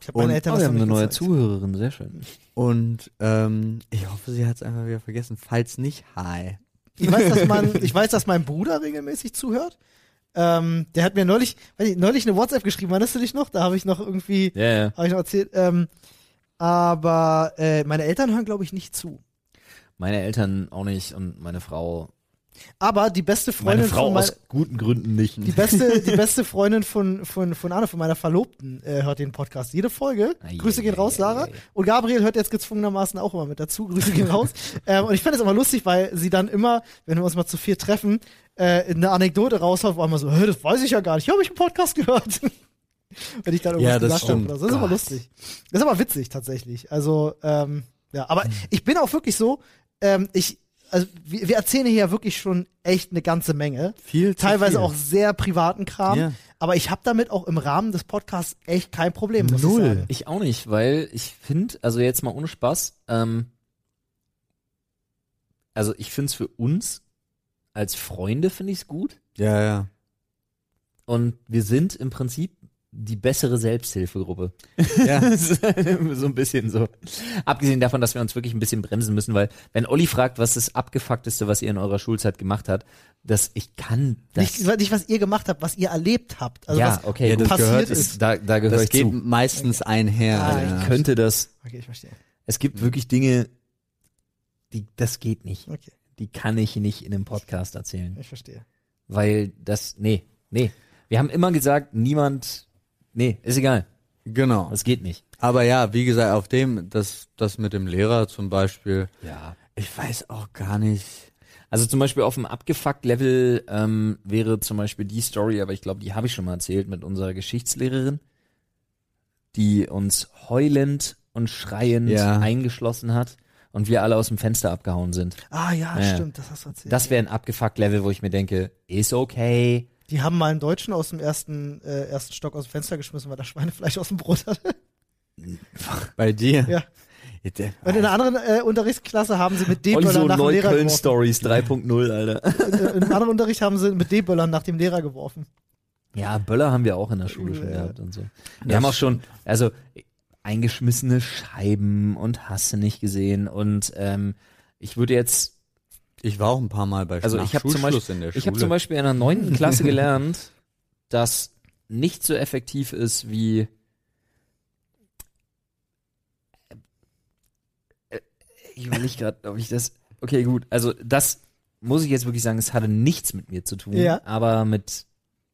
[SPEAKER 2] Ich habe meine Eltern
[SPEAKER 3] Oh,
[SPEAKER 2] das
[SPEAKER 3] wir haben eine neue
[SPEAKER 2] gezeigt.
[SPEAKER 3] Zuhörerin, sehr schön.
[SPEAKER 1] Und ähm, ich hoffe, sie hat es einfach wieder vergessen. Falls nicht, hi.
[SPEAKER 2] Ich weiß, dass man, ich weiß, dass mein Bruder regelmäßig zuhört. Ähm, der hat mir neulich, weiß ich, neulich eine WhatsApp geschrieben. Erinnerst du dich noch? Da habe ich noch irgendwie,
[SPEAKER 3] Ja, ja.
[SPEAKER 2] habe ich noch erzählt. Ähm, aber äh, meine Eltern hören, glaube ich, nicht zu.
[SPEAKER 3] Meine Eltern auch nicht und meine Frau.
[SPEAKER 2] Aber die beste
[SPEAKER 3] Meine
[SPEAKER 2] Freundin
[SPEAKER 3] Frau
[SPEAKER 2] von mein,
[SPEAKER 3] aus guten Gründen nicht.
[SPEAKER 2] die beste, die beste Freundin von von von Anne, von meiner Verlobten, äh, hört den Podcast jede Folge.
[SPEAKER 3] Ei,
[SPEAKER 2] Grüße gehen raus, Sarah. Und Gabriel hört jetzt gezwungenermaßen auch immer mit dazu. Grüße gehen raus. ähm, und ich fand es immer lustig, weil sie dann immer, wenn wir uns mal zu vier treffen, äh, eine Anekdote raushaut, wo einmal so, das weiß ich ja gar nicht. Ich habe ich im Podcast gehört. wenn ich dann irgendwas
[SPEAKER 1] Ja, das
[SPEAKER 2] gesagt habe
[SPEAKER 1] stimmt.
[SPEAKER 2] oder so. Das ist aber
[SPEAKER 1] Gott.
[SPEAKER 2] lustig. Das ist aber witzig tatsächlich. Also, ähm, ja, aber
[SPEAKER 1] Hm.
[SPEAKER 2] ich bin auch wirklich so, ähm, ich, also wir, wir erzählen hier ja wirklich schon echt eine ganze Menge.
[SPEAKER 1] Viel zu
[SPEAKER 2] Teilweise
[SPEAKER 1] viel.
[SPEAKER 2] auch sehr privaten Kram.
[SPEAKER 1] Ja.
[SPEAKER 2] Aber ich habe damit auch im Rahmen des Podcasts echt kein Problem, muss
[SPEAKER 1] Null.
[SPEAKER 2] ich sagen.
[SPEAKER 3] Ich auch nicht, weil ich finde, also jetzt mal ohne Spaß, ähm, also ich finde es für uns als Freunde finde ich es gut
[SPEAKER 1] Ja, ja.
[SPEAKER 3] und wir sind im Prinzip die bessere Selbsthilfegruppe.
[SPEAKER 1] Ja.
[SPEAKER 3] Das ist so ein bisschen so. Abgesehen davon, dass wir uns wirklich ein bisschen bremsen müssen, weil wenn Olli fragt, was das abgefuckteste, was ihr in eurer Schulzeit gemacht habt, dass ich kann das.
[SPEAKER 2] Nicht, nicht, was ihr gemacht habt, was ihr erlebt habt. Also
[SPEAKER 3] ja,
[SPEAKER 2] was
[SPEAKER 3] okay,
[SPEAKER 1] Ja, das
[SPEAKER 2] passiert
[SPEAKER 1] gehört,
[SPEAKER 2] ist.
[SPEAKER 3] da, da gehöre
[SPEAKER 1] Das
[SPEAKER 3] ich
[SPEAKER 1] geht
[SPEAKER 3] zu.
[SPEAKER 1] meistens einher.
[SPEAKER 2] Ah,
[SPEAKER 1] ja.
[SPEAKER 3] Ich könnte das.
[SPEAKER 2] Okay, ich verstehe.
[SPEAKER 3] Es gibt wirklich Dinge, die das geht nicht.
[SPEAKER 2] Okay,
[SPEAKER 3] Die kann ich nicht in einem Podcast erzählen,
[SPEAKER 2] ich verstehe.
[SPEAKER 3] weil das nee, nee. Wir haben immer gesagt, niemand nee, ist egal.
[SPEAKER 1] Genau.
[SPEAKER 3] Das geht nicht.
[SPEAKER 1] Aber ja, wie gesagt, auf dem, das, das mit dem Lehrer zum Beispiel,
[SPEAKER 3] Ja.
[SPEAKER 1] ich weiß auch gar nicht.
[SPEAKER 3] Also zum Beispiel auf dem Abgefuckt-Level ähm, wäre zum Beispiel die Story, aber ich glaube, die habe ich schon mal erzählt mit unserer Geschichtslehrerin, die uns heulend und schreiend
[SPEAKER 1] Ja.
[SPEAKER 3] eingeschlossen hat und wir alle aus dem Fenster abgehauen sind.
[SPEAKER 2] Ah ja,
[SPEAKER 3] Ja.
[SPEAKER 2] stimmt, das hast du erzählt.
[SPEAKER 3] Das wäre ein Abgefuckt-Level, wo ich mir denke, ist okay.
[SPEAKER 2] Die haben mal einen Deutschen aus dem ersten, äh, ersten Stock aus dem Fenster geschmissen, weil er Schweinefleisch aus dem Brot hatte.
[SPEAKER 1] Bei dir?
[SPEAKER 2] Ja.
[SPEAKER 1] Ja,
[SPEAKER 2] Und in einer anderen äh, Unterrichtsklasse haben sie mit D-Böllern
[SPEAKER 3] so
[SPEAKER 2] nach dem Lehrer geworfen.
[SPEAKER 3] Neukölln-Stories 3.0, Alter.
[SPEAKER 2] In, in einem anderen Unterricht haben sie mit D-Böllern nach dem Lehrer geworfen.
[SPEAKER 3] Ja, Böller haben wir auch in der Schule schon
[SPEAKER 2] Ja.
[SPEAKER 3] gehabt und so. Wir
[SPEAKER 1] Das-
[SPEAKER 3] haben auch schon, also eingeschmissene Scheiben und hast du nicht gesehen und ähm, ich würde jetzt
[SPEAKER 1] Ich war auch ein paar Mal bei
[SPEAKER 3] Also ich habe zum,
[SPEAKER 1] Schulschluss
[SPEAKER 3] Beispiel,
[SPEAKER 1] in der
[SPEAKER 3] ich hab zum Beispiel in der neunten Klasse gelernt, dass nicht so effektiv ist wie Äh, ich überlege gerade, ob ich das. Okay, gut. Also das muss ich jetzt wirklich sagen, es hatte nichts mit mir zu tun,
[SPEAKER 2] Ja.
[SPEAKER 3] aber mit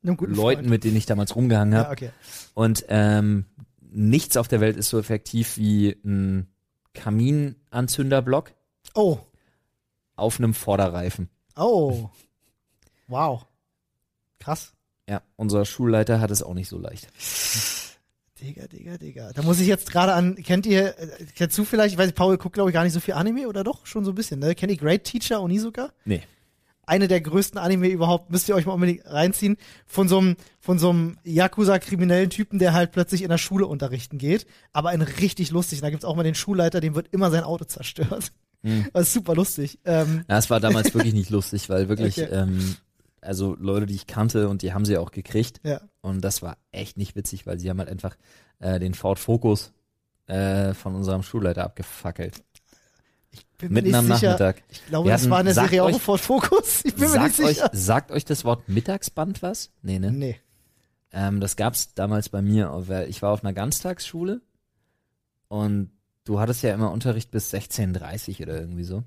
[SPEAKER 3] Leuten,
[SPEAKER 2] Freund.
[SPEAKER 3] mit denen ich damals rumgehangen habe.
[SPEAKER 2] Ja, okay.
[SPEAKER 3] Und ähm, nichts auf der Welt ist so effektiv wie ein Kaminanzünderblock
[SPEAKER 2] Oh,
[SPEAKER 3] auf einem Vorderreifen.
[SPEAKER 2] oh. Wow. Krass.
[SPEAKER 3] Ja, unser Schulleiter hat es auch nicht so leicht.
[SPEAKER 2] Digga, Digga, Digga. Da muss ich jetzt gerade an, kennt ihr, äh, kennst du vielleicht, ich weiß nicht, Paul guckt glaube ich gar nicht so viel Anime oder doch? Schon so ein bisschen, ne? Kennt ihr Great Teacher Onizuka?
[SPEAKER 3] Nee.
[SPEAKER 2] Eine der größten Anime überhaupt, müsst ihr euch mal unbedingt reinziehen, von so einem, von so einem Yakuza-kriminellen Typen, der halt plötzlich in der Schule unterrichten geht, aber ein richtig lustig. Da gibt's auch mal den Schulleiter, dem wird immer sein Auto zerstört.
[SPEAKER 3] Hm.
[SPEAKER 2] Das ist super lustig. Ähm,
[SPEAKER 3] Ja, es war damals wirklich nicht lustig, weil wirklich,
[SPEAKER 2] Okay.
[SPEAKER 3] ähm, also Leute, die ich kannte und die haben sie auch gekriegt.
[SPEAKER 2] Ja.
[SPEAKER 3] Und das war echt nicht witzig, weil sie haben halt einfach äh, den Ford Focus äh, von unserem Schulleiter abgefackelt.
[SPEAKER 2] Bin mir
[SPEAKER 3] Mitten
[SPEAKER 2] nicht
[SPEAKER 3] am
[SPEAKER 2] sicher.
[SPEAKER 3] Nachmittag.
[SPEAKER 2] Ich glaube,
[SPEAKER 3] Wir
[SPEAKER 2] das
[SPEAKER 3] hatten-
[SPEAKER 2] war
[SPEAKER 3] sagt
[SPEAKER 2] Serie auch
[SPEAKER 3] euch-
[SPEAKER 2] Ford Focus. Ich bin mir
[SPEAKER 3] Sagt
[SPEAKER 2] nicht
[SPEAKER 3] euch,
[SPEAKER 2] sicher.
[SPEAKER 3] sagt euch das Wort Mittagsband was? Nee, ne?
[SPEAKER 2] Nee.
[SPEAKER 3] Ähm, das gab's damals bei mir, weil ich war auf einer Ganztagsschule und du hattest ja immer Unterricht bis 16.30 oder irgendwie so.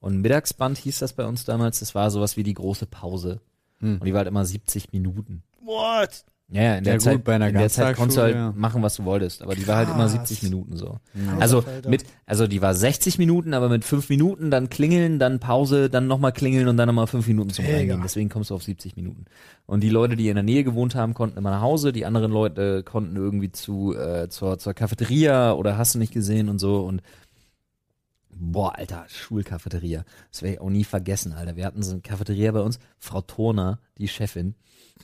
[SPEAKER 3] Und Mittagsband hieß das bei uns damals, das war sowas wie die große Pause.
[SPEAKER 1] Hm.
[SPEAKER 3] Und die war halt immer 70 Minuten.
[SPEAKER 2] What?
[SPEAKER 3] Ja, ja, in der
[SPEAKER 1] Ja, gut,
[SPEAKER 3] Zeit,
[SPEAKER 1] bei einer
[SPEAKER 3] in der Zeit konntest du halt
[SPEAKER 1] ja.
[SPEAKER 3] machen, was du wolltest, aber die war halt immer
[SPEAKER 2] Krass.
[SPEAKER 3] 70 Minuten so.
[SPEAKER 2] Alter
[SPEAKER 3] Also mit, also die war 60 Minuten, aber mit 5 Minuten, dann klingeln, dann Pause, dann nochmal klingeln und dann nochmal 5 Minuten zum. Reingehen. Deswegen kommst du auf 70 Minuten. Und die Leute, die in der Nähe gewohnt haben, konnten immer nach Hause, die anderen Leute konnten irgendwie zu, äh, zur, zur Cafeteria oder hast du nicht gesehen und so und Boah, Alter, Schulcafeteria. Das werde ich auch nie vergessen, Alter. Wir hatten so eine Cafeteria bei uns, Frau Turner, die Chefin.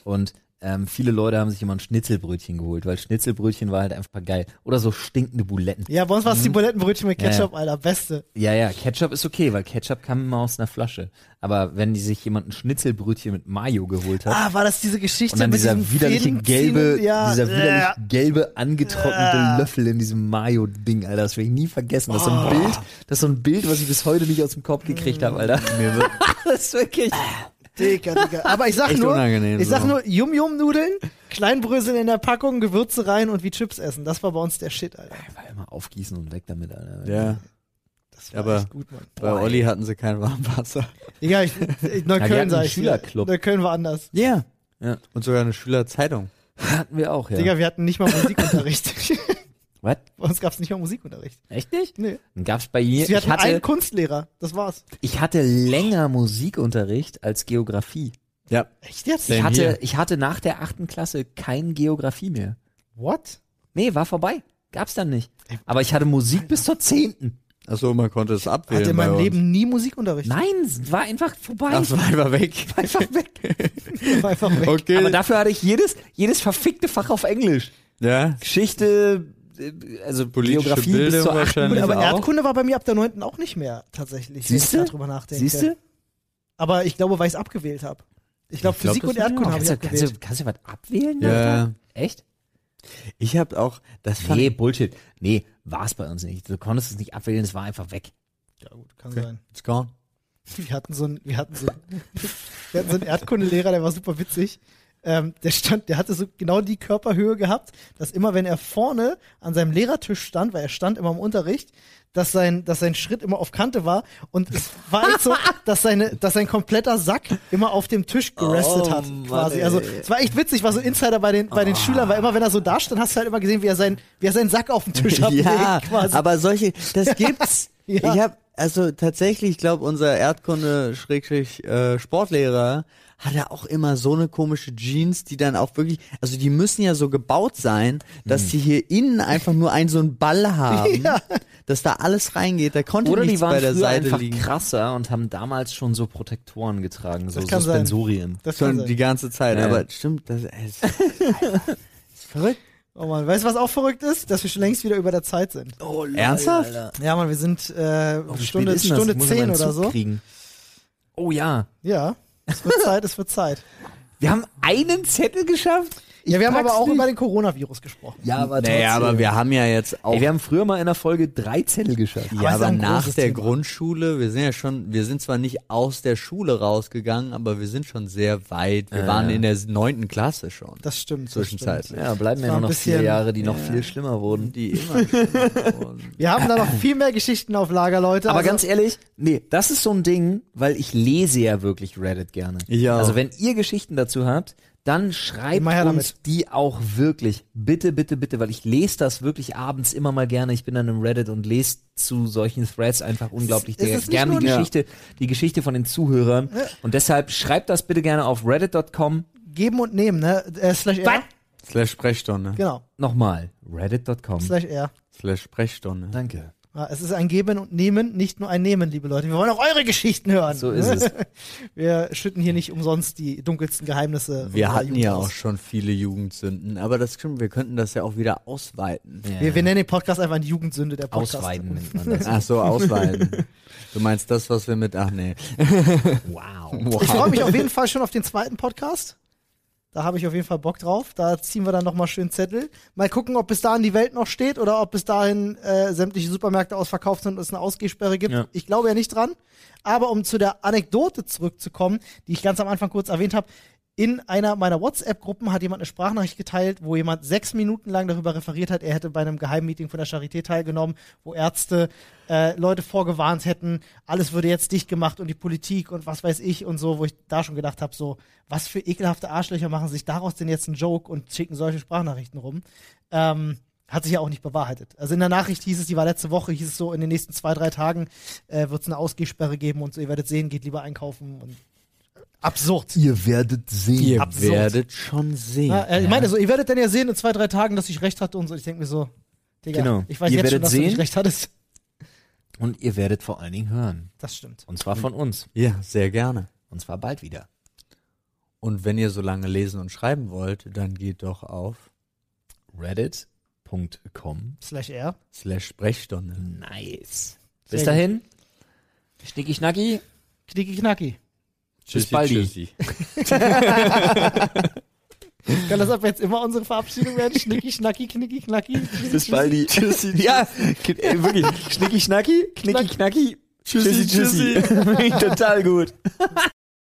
[SPEAKER 3] Und ähm, viele Leute haben sich immer ein Schnitzelbrötchen geholt, weil Schnitzelbrötchen war halt einfach geil. Oder so stinkende Buletten.
[SPEAKER 2] Ja, bei uns war es die Bulettenbrötchen mit
[SPEAKER 3] Mhm. Ja, ja.
[SPEAKER 2] Ketchup, Alter. Beste.
[SPEAKER 3] Ja, ja, Ketchup ist okay, weil Ketchup kam immer aus einer Flasche. Aber wenn die sich jemand ein Schnitzelbrötchen mit Mayo geholt hat
[SPEAKER 2] Ah, war das diese Geschichte
[SPEAKER 3] und dann
[SPEAKER 2] mit
[SPEAKER 3] dieser
[SPEAKER 2] diesem
[SPEAKER 3] widerliche gelbe?
[SPEAKER 2] Ja,
[SPEAKER 3] dieser widerlich
[SPEAKER 2] äh,
[SPEAKER 3] gelbe angetrocknete
[SPEAKER 2] Äh.
[SPEAKER 3] Löffel in diesem Mayo-Ding, Alter, das werde ich nie vergessen. Das ist so ein
[SPEAKER 2] Oh.
[SPEAKER 3] Bild, das ist so ein Bild, was ich bis heute nicht aus dem Kopf gekriegt habe, Alter. Das ist wirklich.
[SPEAKER 2] Dicker, Dicker. Aber ich sag
[SPEAKER 1] Echt
[SPEAKER 2] nur,
[SPEAKER 1] unangenehm
[SPEAKER 2] ich sag
[SPEAKER 1] so.
[SPEAKER 2] nur Yum-Yum-Nudeln, Kleinbrösel in der Packung, Gewürze rein und wie Chips essen. Das war bei uns der Shit, Alter.
[SPEAKER 3] Einfach immer aufgießen und weg damit, Alter.
[SPEAKER 1] ja,
[SPEAKER 2] Das war
[SPEAKER 1] Aber-
[SPEAKER 2] echt gut, Mann.
[SPEAKER 1] bei Olli hatten sie kein Warmwasser.
[SPEAKER 2] Egal, ich, ich,
[SPEAKER 3] Ja, wir
[SPEAKER 2] Neukölln
[SPEAKER 3] hatten
[SPEAKER 2] sag ich.
[SPEAKER 3] Schülerclub.
[SPEAKER 2] Neukölln war anders.
[SPEAKER 1] Ja.
[SPEAKER 3] Ja.
[SPEAKER 1] Und sogar eine Schülerzeitung.
[SPEAKER 3] Hatten wir auch, ja.
[SPEAKER 2] Digga, wir hatten nicht mal Musikunterricht.
[SPEAKER 3] Was?
[SPEAKER 2] bei uns gab's nicht mal Musikunterricht.
[SPEAKER 3] Echt nicht?
[SPEAKER 2] Nee.
[SPEAKER 3] Dann gab's bei mir, ich
[SPEAKER 2] hatten einen
[SPEAKER 3] hatte,
[SPEAKER 2] Kunstlehrer. Das war's.
[SPEAKER 3] ich hatte länger Musikunterricht als Geografie.
[SPEAKER 1] Ja.
[SPEAKER 2] Echt jetzt?
[SPEAKER 1] Same
[SPEAKER 3] Ich hatte, ich hatte nach der achten Klasse kein Geografie mehr.
[SPEAKER 2] What?
[SPEAKER 3] Nee, war vorbei. Gab's dann nicht. Aber ich hatte Musik bis zur zehnten.
[SPEAKER 1] Achso, man konnte es abwählen.
[SPEAKER 2] Hatte in
[SPEAKER 1] bei
[SPEAKER 2] meinem
[SPEAKER 1] uns.
[SPEAKER 2] Leben nie Musikunterricht.
[SPEAKER 3] Nein, es war einfach vorbei.
[SPEAKER 1] Ach, so, einfach weg.
[SPEAKER 3] einfach weg.
[SPEAKER 2] War einfach weg.
[SPEAKER 1] Okay.
[SPEAKER 3] Aber dafür hatte ich jedes, jedes verfickte Fach auf Englisch.
[SPEAKER 1] ja.
[SPEAKER 3] Geschichte, also
[SPEAKER 1] Politische
[SPEAKER 3] Geografie bis
[SPEAKER 1] Bildung
[SPEAKER 3] zur achten.
[SPEAKER 1] wahrscheinlich.
[SPEAKER 2] Aber
[SPEAKER 1] auch.
[SPEAKER 2] Erdkunde war bei mir ab der 9. auch nicht mehr, tatsächlich. wenn ich darüber nachdenke.
[SPEAKER 3] Siehst du?
[SPEAKER 2] Aber ich glaube, weil ich es abgewählt habe. Ich glaube,
[SPEAKER 1] glaub,
[SPEAKER 2] Physik und Erdkunde habe ich
[SPEAKER 3] Kannst du, kannst,
[SPEAKER 2] abgewählt.
[SPEAKER 3] du, kannst du was abwählen?
[SPEAKER 1] Ja.
[SPEAKER 3] Alter? Echt?
[SPEAKER 1] Ich habe auch, das fand
[SPEAKER 3] Nee, Bullshit. Nee, war es bei uns nicht. Du konntest es nicht abwählen, es war einfach weg.
[SPEAKER 2] Ja, gut, kann
[SPEAKER 1] Okay.
[SPEAKER 2] sein.
[SPEAKER 1] It's gone.
[SPEAKER 2] Wir hatten so einen, wir hatten so, einen- wir hatten so einen Erdkundelehrer, der war super witzig. Ähm, der stand, der hatte so genau die Körperhöhe gehabt, dass immer, wenn er vorne an seinem Lehrertisch stand, weil er stand immer im Unterricht, dass sein, dass sein Schritt immer auf Kante war und es war echt so, dass seine, dass sein kompletter Sack immer auf dem Tisch gerestet
[SPEAKER 3] Oh,
[SPEAKER 2] hat,
[SPEAKER 3] Mann,
[SPEAKER 2] quasi.
[SPEAKER 3] Ah.
[SPEAKER 2] Also es war echt witzig, war so Insider bei den, bei den Schülern, weil immer wenn er so da stand, hast du halt immer gesehen, wie er sein, wie er seinen Sack auf dem Tisch ablegt,
[SPEAKER 1] Ja,
[SPEAKER 2] quasi.
[SPEAKER 1] aber solche, das gibt's.
[SPEAKER 2] Ja.
[SPEAKER 1] Ich habe also tatsächlich, ich glaube, unser Erdkunde Sportlehrer hatte auch immer so eine komische Jeans, die dann auch wirklich, also die müssen ja so gebaut sein, dass
[SPEAKER 3] Hm.
[SPEAKER 1] die hier innen einfach nur einen so einen Ball haben,
[SPEAKER 2] Ja.
[SPEAKER 1] dass da alles reingeht. Da konnte
[SPEAKER 3] Oder die
[SPEAKER 1] nichts
[SPEAKER 3] waren
[SPEAKER 1] bei der Seite
[SPEAKER 3] einfach
[SPEAKER 1] liegen.
[SPEAKER 3] krasser und haben damals schon so Protektoren getragen, so
[SPEAKER 2] Das kann sein.
[SPEAKER 3] Suspensorien.
[SPEAKER 2] das kann
[SPEAKER 1] Schon
[SPEAKER 2] sein.
[SPEAKER 1] die ganze Zeit,
[SPEAKER 3] Ja.
[SPEAKER 1] aber stimmt, das ist, ist verrückt.
[SPEAKER 2] Oh man, weißt du, was auch verrückt ist? Dass wir schon längst wieder über der Zeit sind.
[SPEAKER 3] Oh,
[SPEAKER 1] Ernsthaft?
[SPEAKER 2] Ja, man, wir sind äh,
[SPEAKER 3] Oh,
[SPEAKER 2] Stunde,
[SPEAKER 3] das?
[SPEAKER 2] Stunde
[SPEAKER 3] Ich muss noch
[SPEAKER 2] 10
[SPEAKER 3] mal einen
[SPEAKER 2] oder so.
[SPEAKER 3] Kriegen. Oh ja.
[SPEAKER 2] Ja, es wird Zeit, es wird Zeit.
[SPEAKER 3] Wir haben einen Zettel geschafft?
[SPEAKER 2] Ja, wir haben aber auch
[SPEAKER 3] nicht.
[SPEAKER 2] über den Coronavirus gesprochen.
[SPEAKER 3] Ja, aber
[SPEAKER 1] Naja, aber wir haben ja jetzt auch
[SPEAKER 3] Ey, wir haben früher mal in der Folge drei Zettel geschafft.
[SPEAKER 2] Aber
[SPEAKER 1] Ja, aber nach der
[SPEAKER 2] Thema.
[SPEAKER 1] Grundschule, wir sind ja schon, wir sind zwar nicht aus der Schule rausgegangen, aber wir sind schon sehr weit. Wir
[SPEAKER 3] Ja,
[SPEAKER 1] waren
[SPEAKER 3] ja.
[SPEAKER 1] in der neunten Klasse schon.
[SPEAKER 2] Das stimmt.
[SPEAKER 1] Zwischenzeitlich.
[SPEAKER 3] Ja, bleiben ja nur noch vier Jahre, die noch
[SPEAKER 1] Ja.
[SPEAKER 3] viel schlimmer wurden.
[SPEAKER 1] Die immer. schon.
[SPEAKER 2] Wir haben da noch viel mehr Geschichten auf Lager, Leute.
[SPEAKER 3] Aber
[SPEAKER 2] also,
[SPEAKER 3] ganz ehrlich, nee, das ist so ein Ding, weil ich lese ja wirklich Reddit gerne.
[SPEAKER 1] Auch.
[SPEAKER 3] Also wenn ihr Geschichten dazu habt, dann schreibt uns die auch wirklich. Bitte, bitte, bitte, weil ich lese das wirklich abends immer mal gerne. Ich bin dann im Reddit und lese zu solchen Threads einfach unglaublich
[SPEAKER 2] es ist
[SPEAKER 3] gerne die Geschichte, die Geschichte von den Zuhörern. Und deshalb schreibt das bitte gerne auf reddit.com.
[SPEAKER 2] geben und nehmen, ne? Äh, slash R.
[SPEAKER 1] Slash Sprechstunde.
[SPEAKER 2] Genau.
[SPEAKER 3] Nochmal, reddit.com.
[SPEAKER 2] Slash R.
[SPEAKER 1] Slash Sprechstunde.
[SPEAKER 3] Danke.
[SPEAKER 2] Ja, es ist ein Geben und Nehmen, nicht nur ein Nehmen, liebe Leute. Wir wollen auch eure Geschichten hören.
[SPEAKER 3] So ist es.
[SPEAKER 2] Wir schütten hier nicht umsonst die dunkelsten Geheimnisse.
[SPEAKER 1] Wir hatten
[SPEAKER 2] Jugend
[SPEAKER 1] ja
[SPEAKER 2] aus.
[SPEAKER 1] auch schon viele Jugendsünden, aber das stimmt, wir könnten das ja auch wieder ausweiten.
[SPEAKER 3] Ja.
[SPEAKER 2] Wir, wir nennen den Podcast einfach die Jugendsünde der Podcast.
[SPEAKER 3] Ausweiten nennt man das.
[SPEAKER 1] Ach so, ausweiten. Du meinst das, was wir mit, ach nee.
[SPEAKER 3] Wow.
[SPEAKER 2] Ich freue mich auf jeden Fall schon auf den zweiten Podcast. Da habe ich auf jeden Fall Bock drauf. Da ziehen wir dann nochmal schön Zettel. Mal gucken, ob bis dahin die Welt noch steht oder ob bis dahin äh, sämtliche Supermärkte ausverkauft sind und es eine Ausgehsperre gibt.
[SPEAKER 3] Ja.
[SPEAKER 2] Ich glaube ja nicht dran. Aber um zu der Anekdote zurückzukommen, die ich ganz am Anfang kurz erwähnt habe, in einer meiner WhatsApp-Gruppen hat jemand eine Sprachnachricht geteilt, wo jemand sechs Minuten lang darüber referiert hat, er hätte bei einem Geheimmeeting von der Charité teilgenommen, wo Ärzte äh, Leute vorgewarnt hätten, alles würde jetzt dicht gemacht und die Politik und was weiß ich und so, wo ich da schon gedacht habe, so, was für ekelhafte Arschlöcher machen sich daraus denn jetzt einen Joke und schicken solche Sprachnachrichten rum. Ähm, hat sich ja auch nicht bewahrheitet. Also in der Nachricht hieß es, die war letzte Woche, hieß es so, in den nächsten zwei, drei Tagen äh, wird es eine Ausgehsperre geben und so, ihr werdet sehen, geht lieber einkaufen und absurd.
[SPEAKER 4] Ihr werdet sehen.
[SPEAKER 1] Ihr
[SPEAKER 2] Absurd.
[SPEAKER 1] werdet schon sehen.
[SPEAKER 2] Ja, äh, ich meine, so, ihr werdet dann ja sehen in zwei, drei Tagen, dass ich recht hatte und so. Ich denke mir so, Digga,
[SPEAKER 3] Genau.
[SPEAKER 2] ich weiß
[SPEAKER 3] Ihr
[SPEAKER 2] jetzt schon, dass du
[SPEAKER 3] sehen.
[SPEAKER 2] nicht recht hattest.
[SPEAKER 3] Und ihr werdet vor allen Dingen hören.
[SPEAKER 2] Das stimmt.
[SPEAKER 3] Und zwar von uns.
[SPEAKER 1] Ja, sehr gerne.
[SPEAKER 3] Und zwar bald wieder.
[SPEAKER 1] Und wenn ihr so lange lesen und schreiben wollt, dann geht doch auf
[SPEAKER 3] Reddit.com.
[SPEAKER 2] Slash R.
[SPEAKER 1] slash Sprechstunde.
[SPEAKER 3] Nice.
[SPEAKER 2] Sehr
[SPEAKER 3] Bis dahin. Schnicki Schnacki.
[SPEAKER 2] Knacki.
[SPEAKER 3] Bis baldi.
[SPEAKER 1] tschüssi.
[SPEAKER 2] Kann das ab jetzt immer unsere Verabschiedung werden? Schnicki, schnacki, knicki, knacki.
[SPEAKER 3] Bis baldi. Tschüssi. Ja, äh, wirklich. Schnicki Schnacki. Knicki
[SPEAKER 2] Knack.
[SPEAKER 3] Knacki. Tschüssi, tschüssi. Total gut.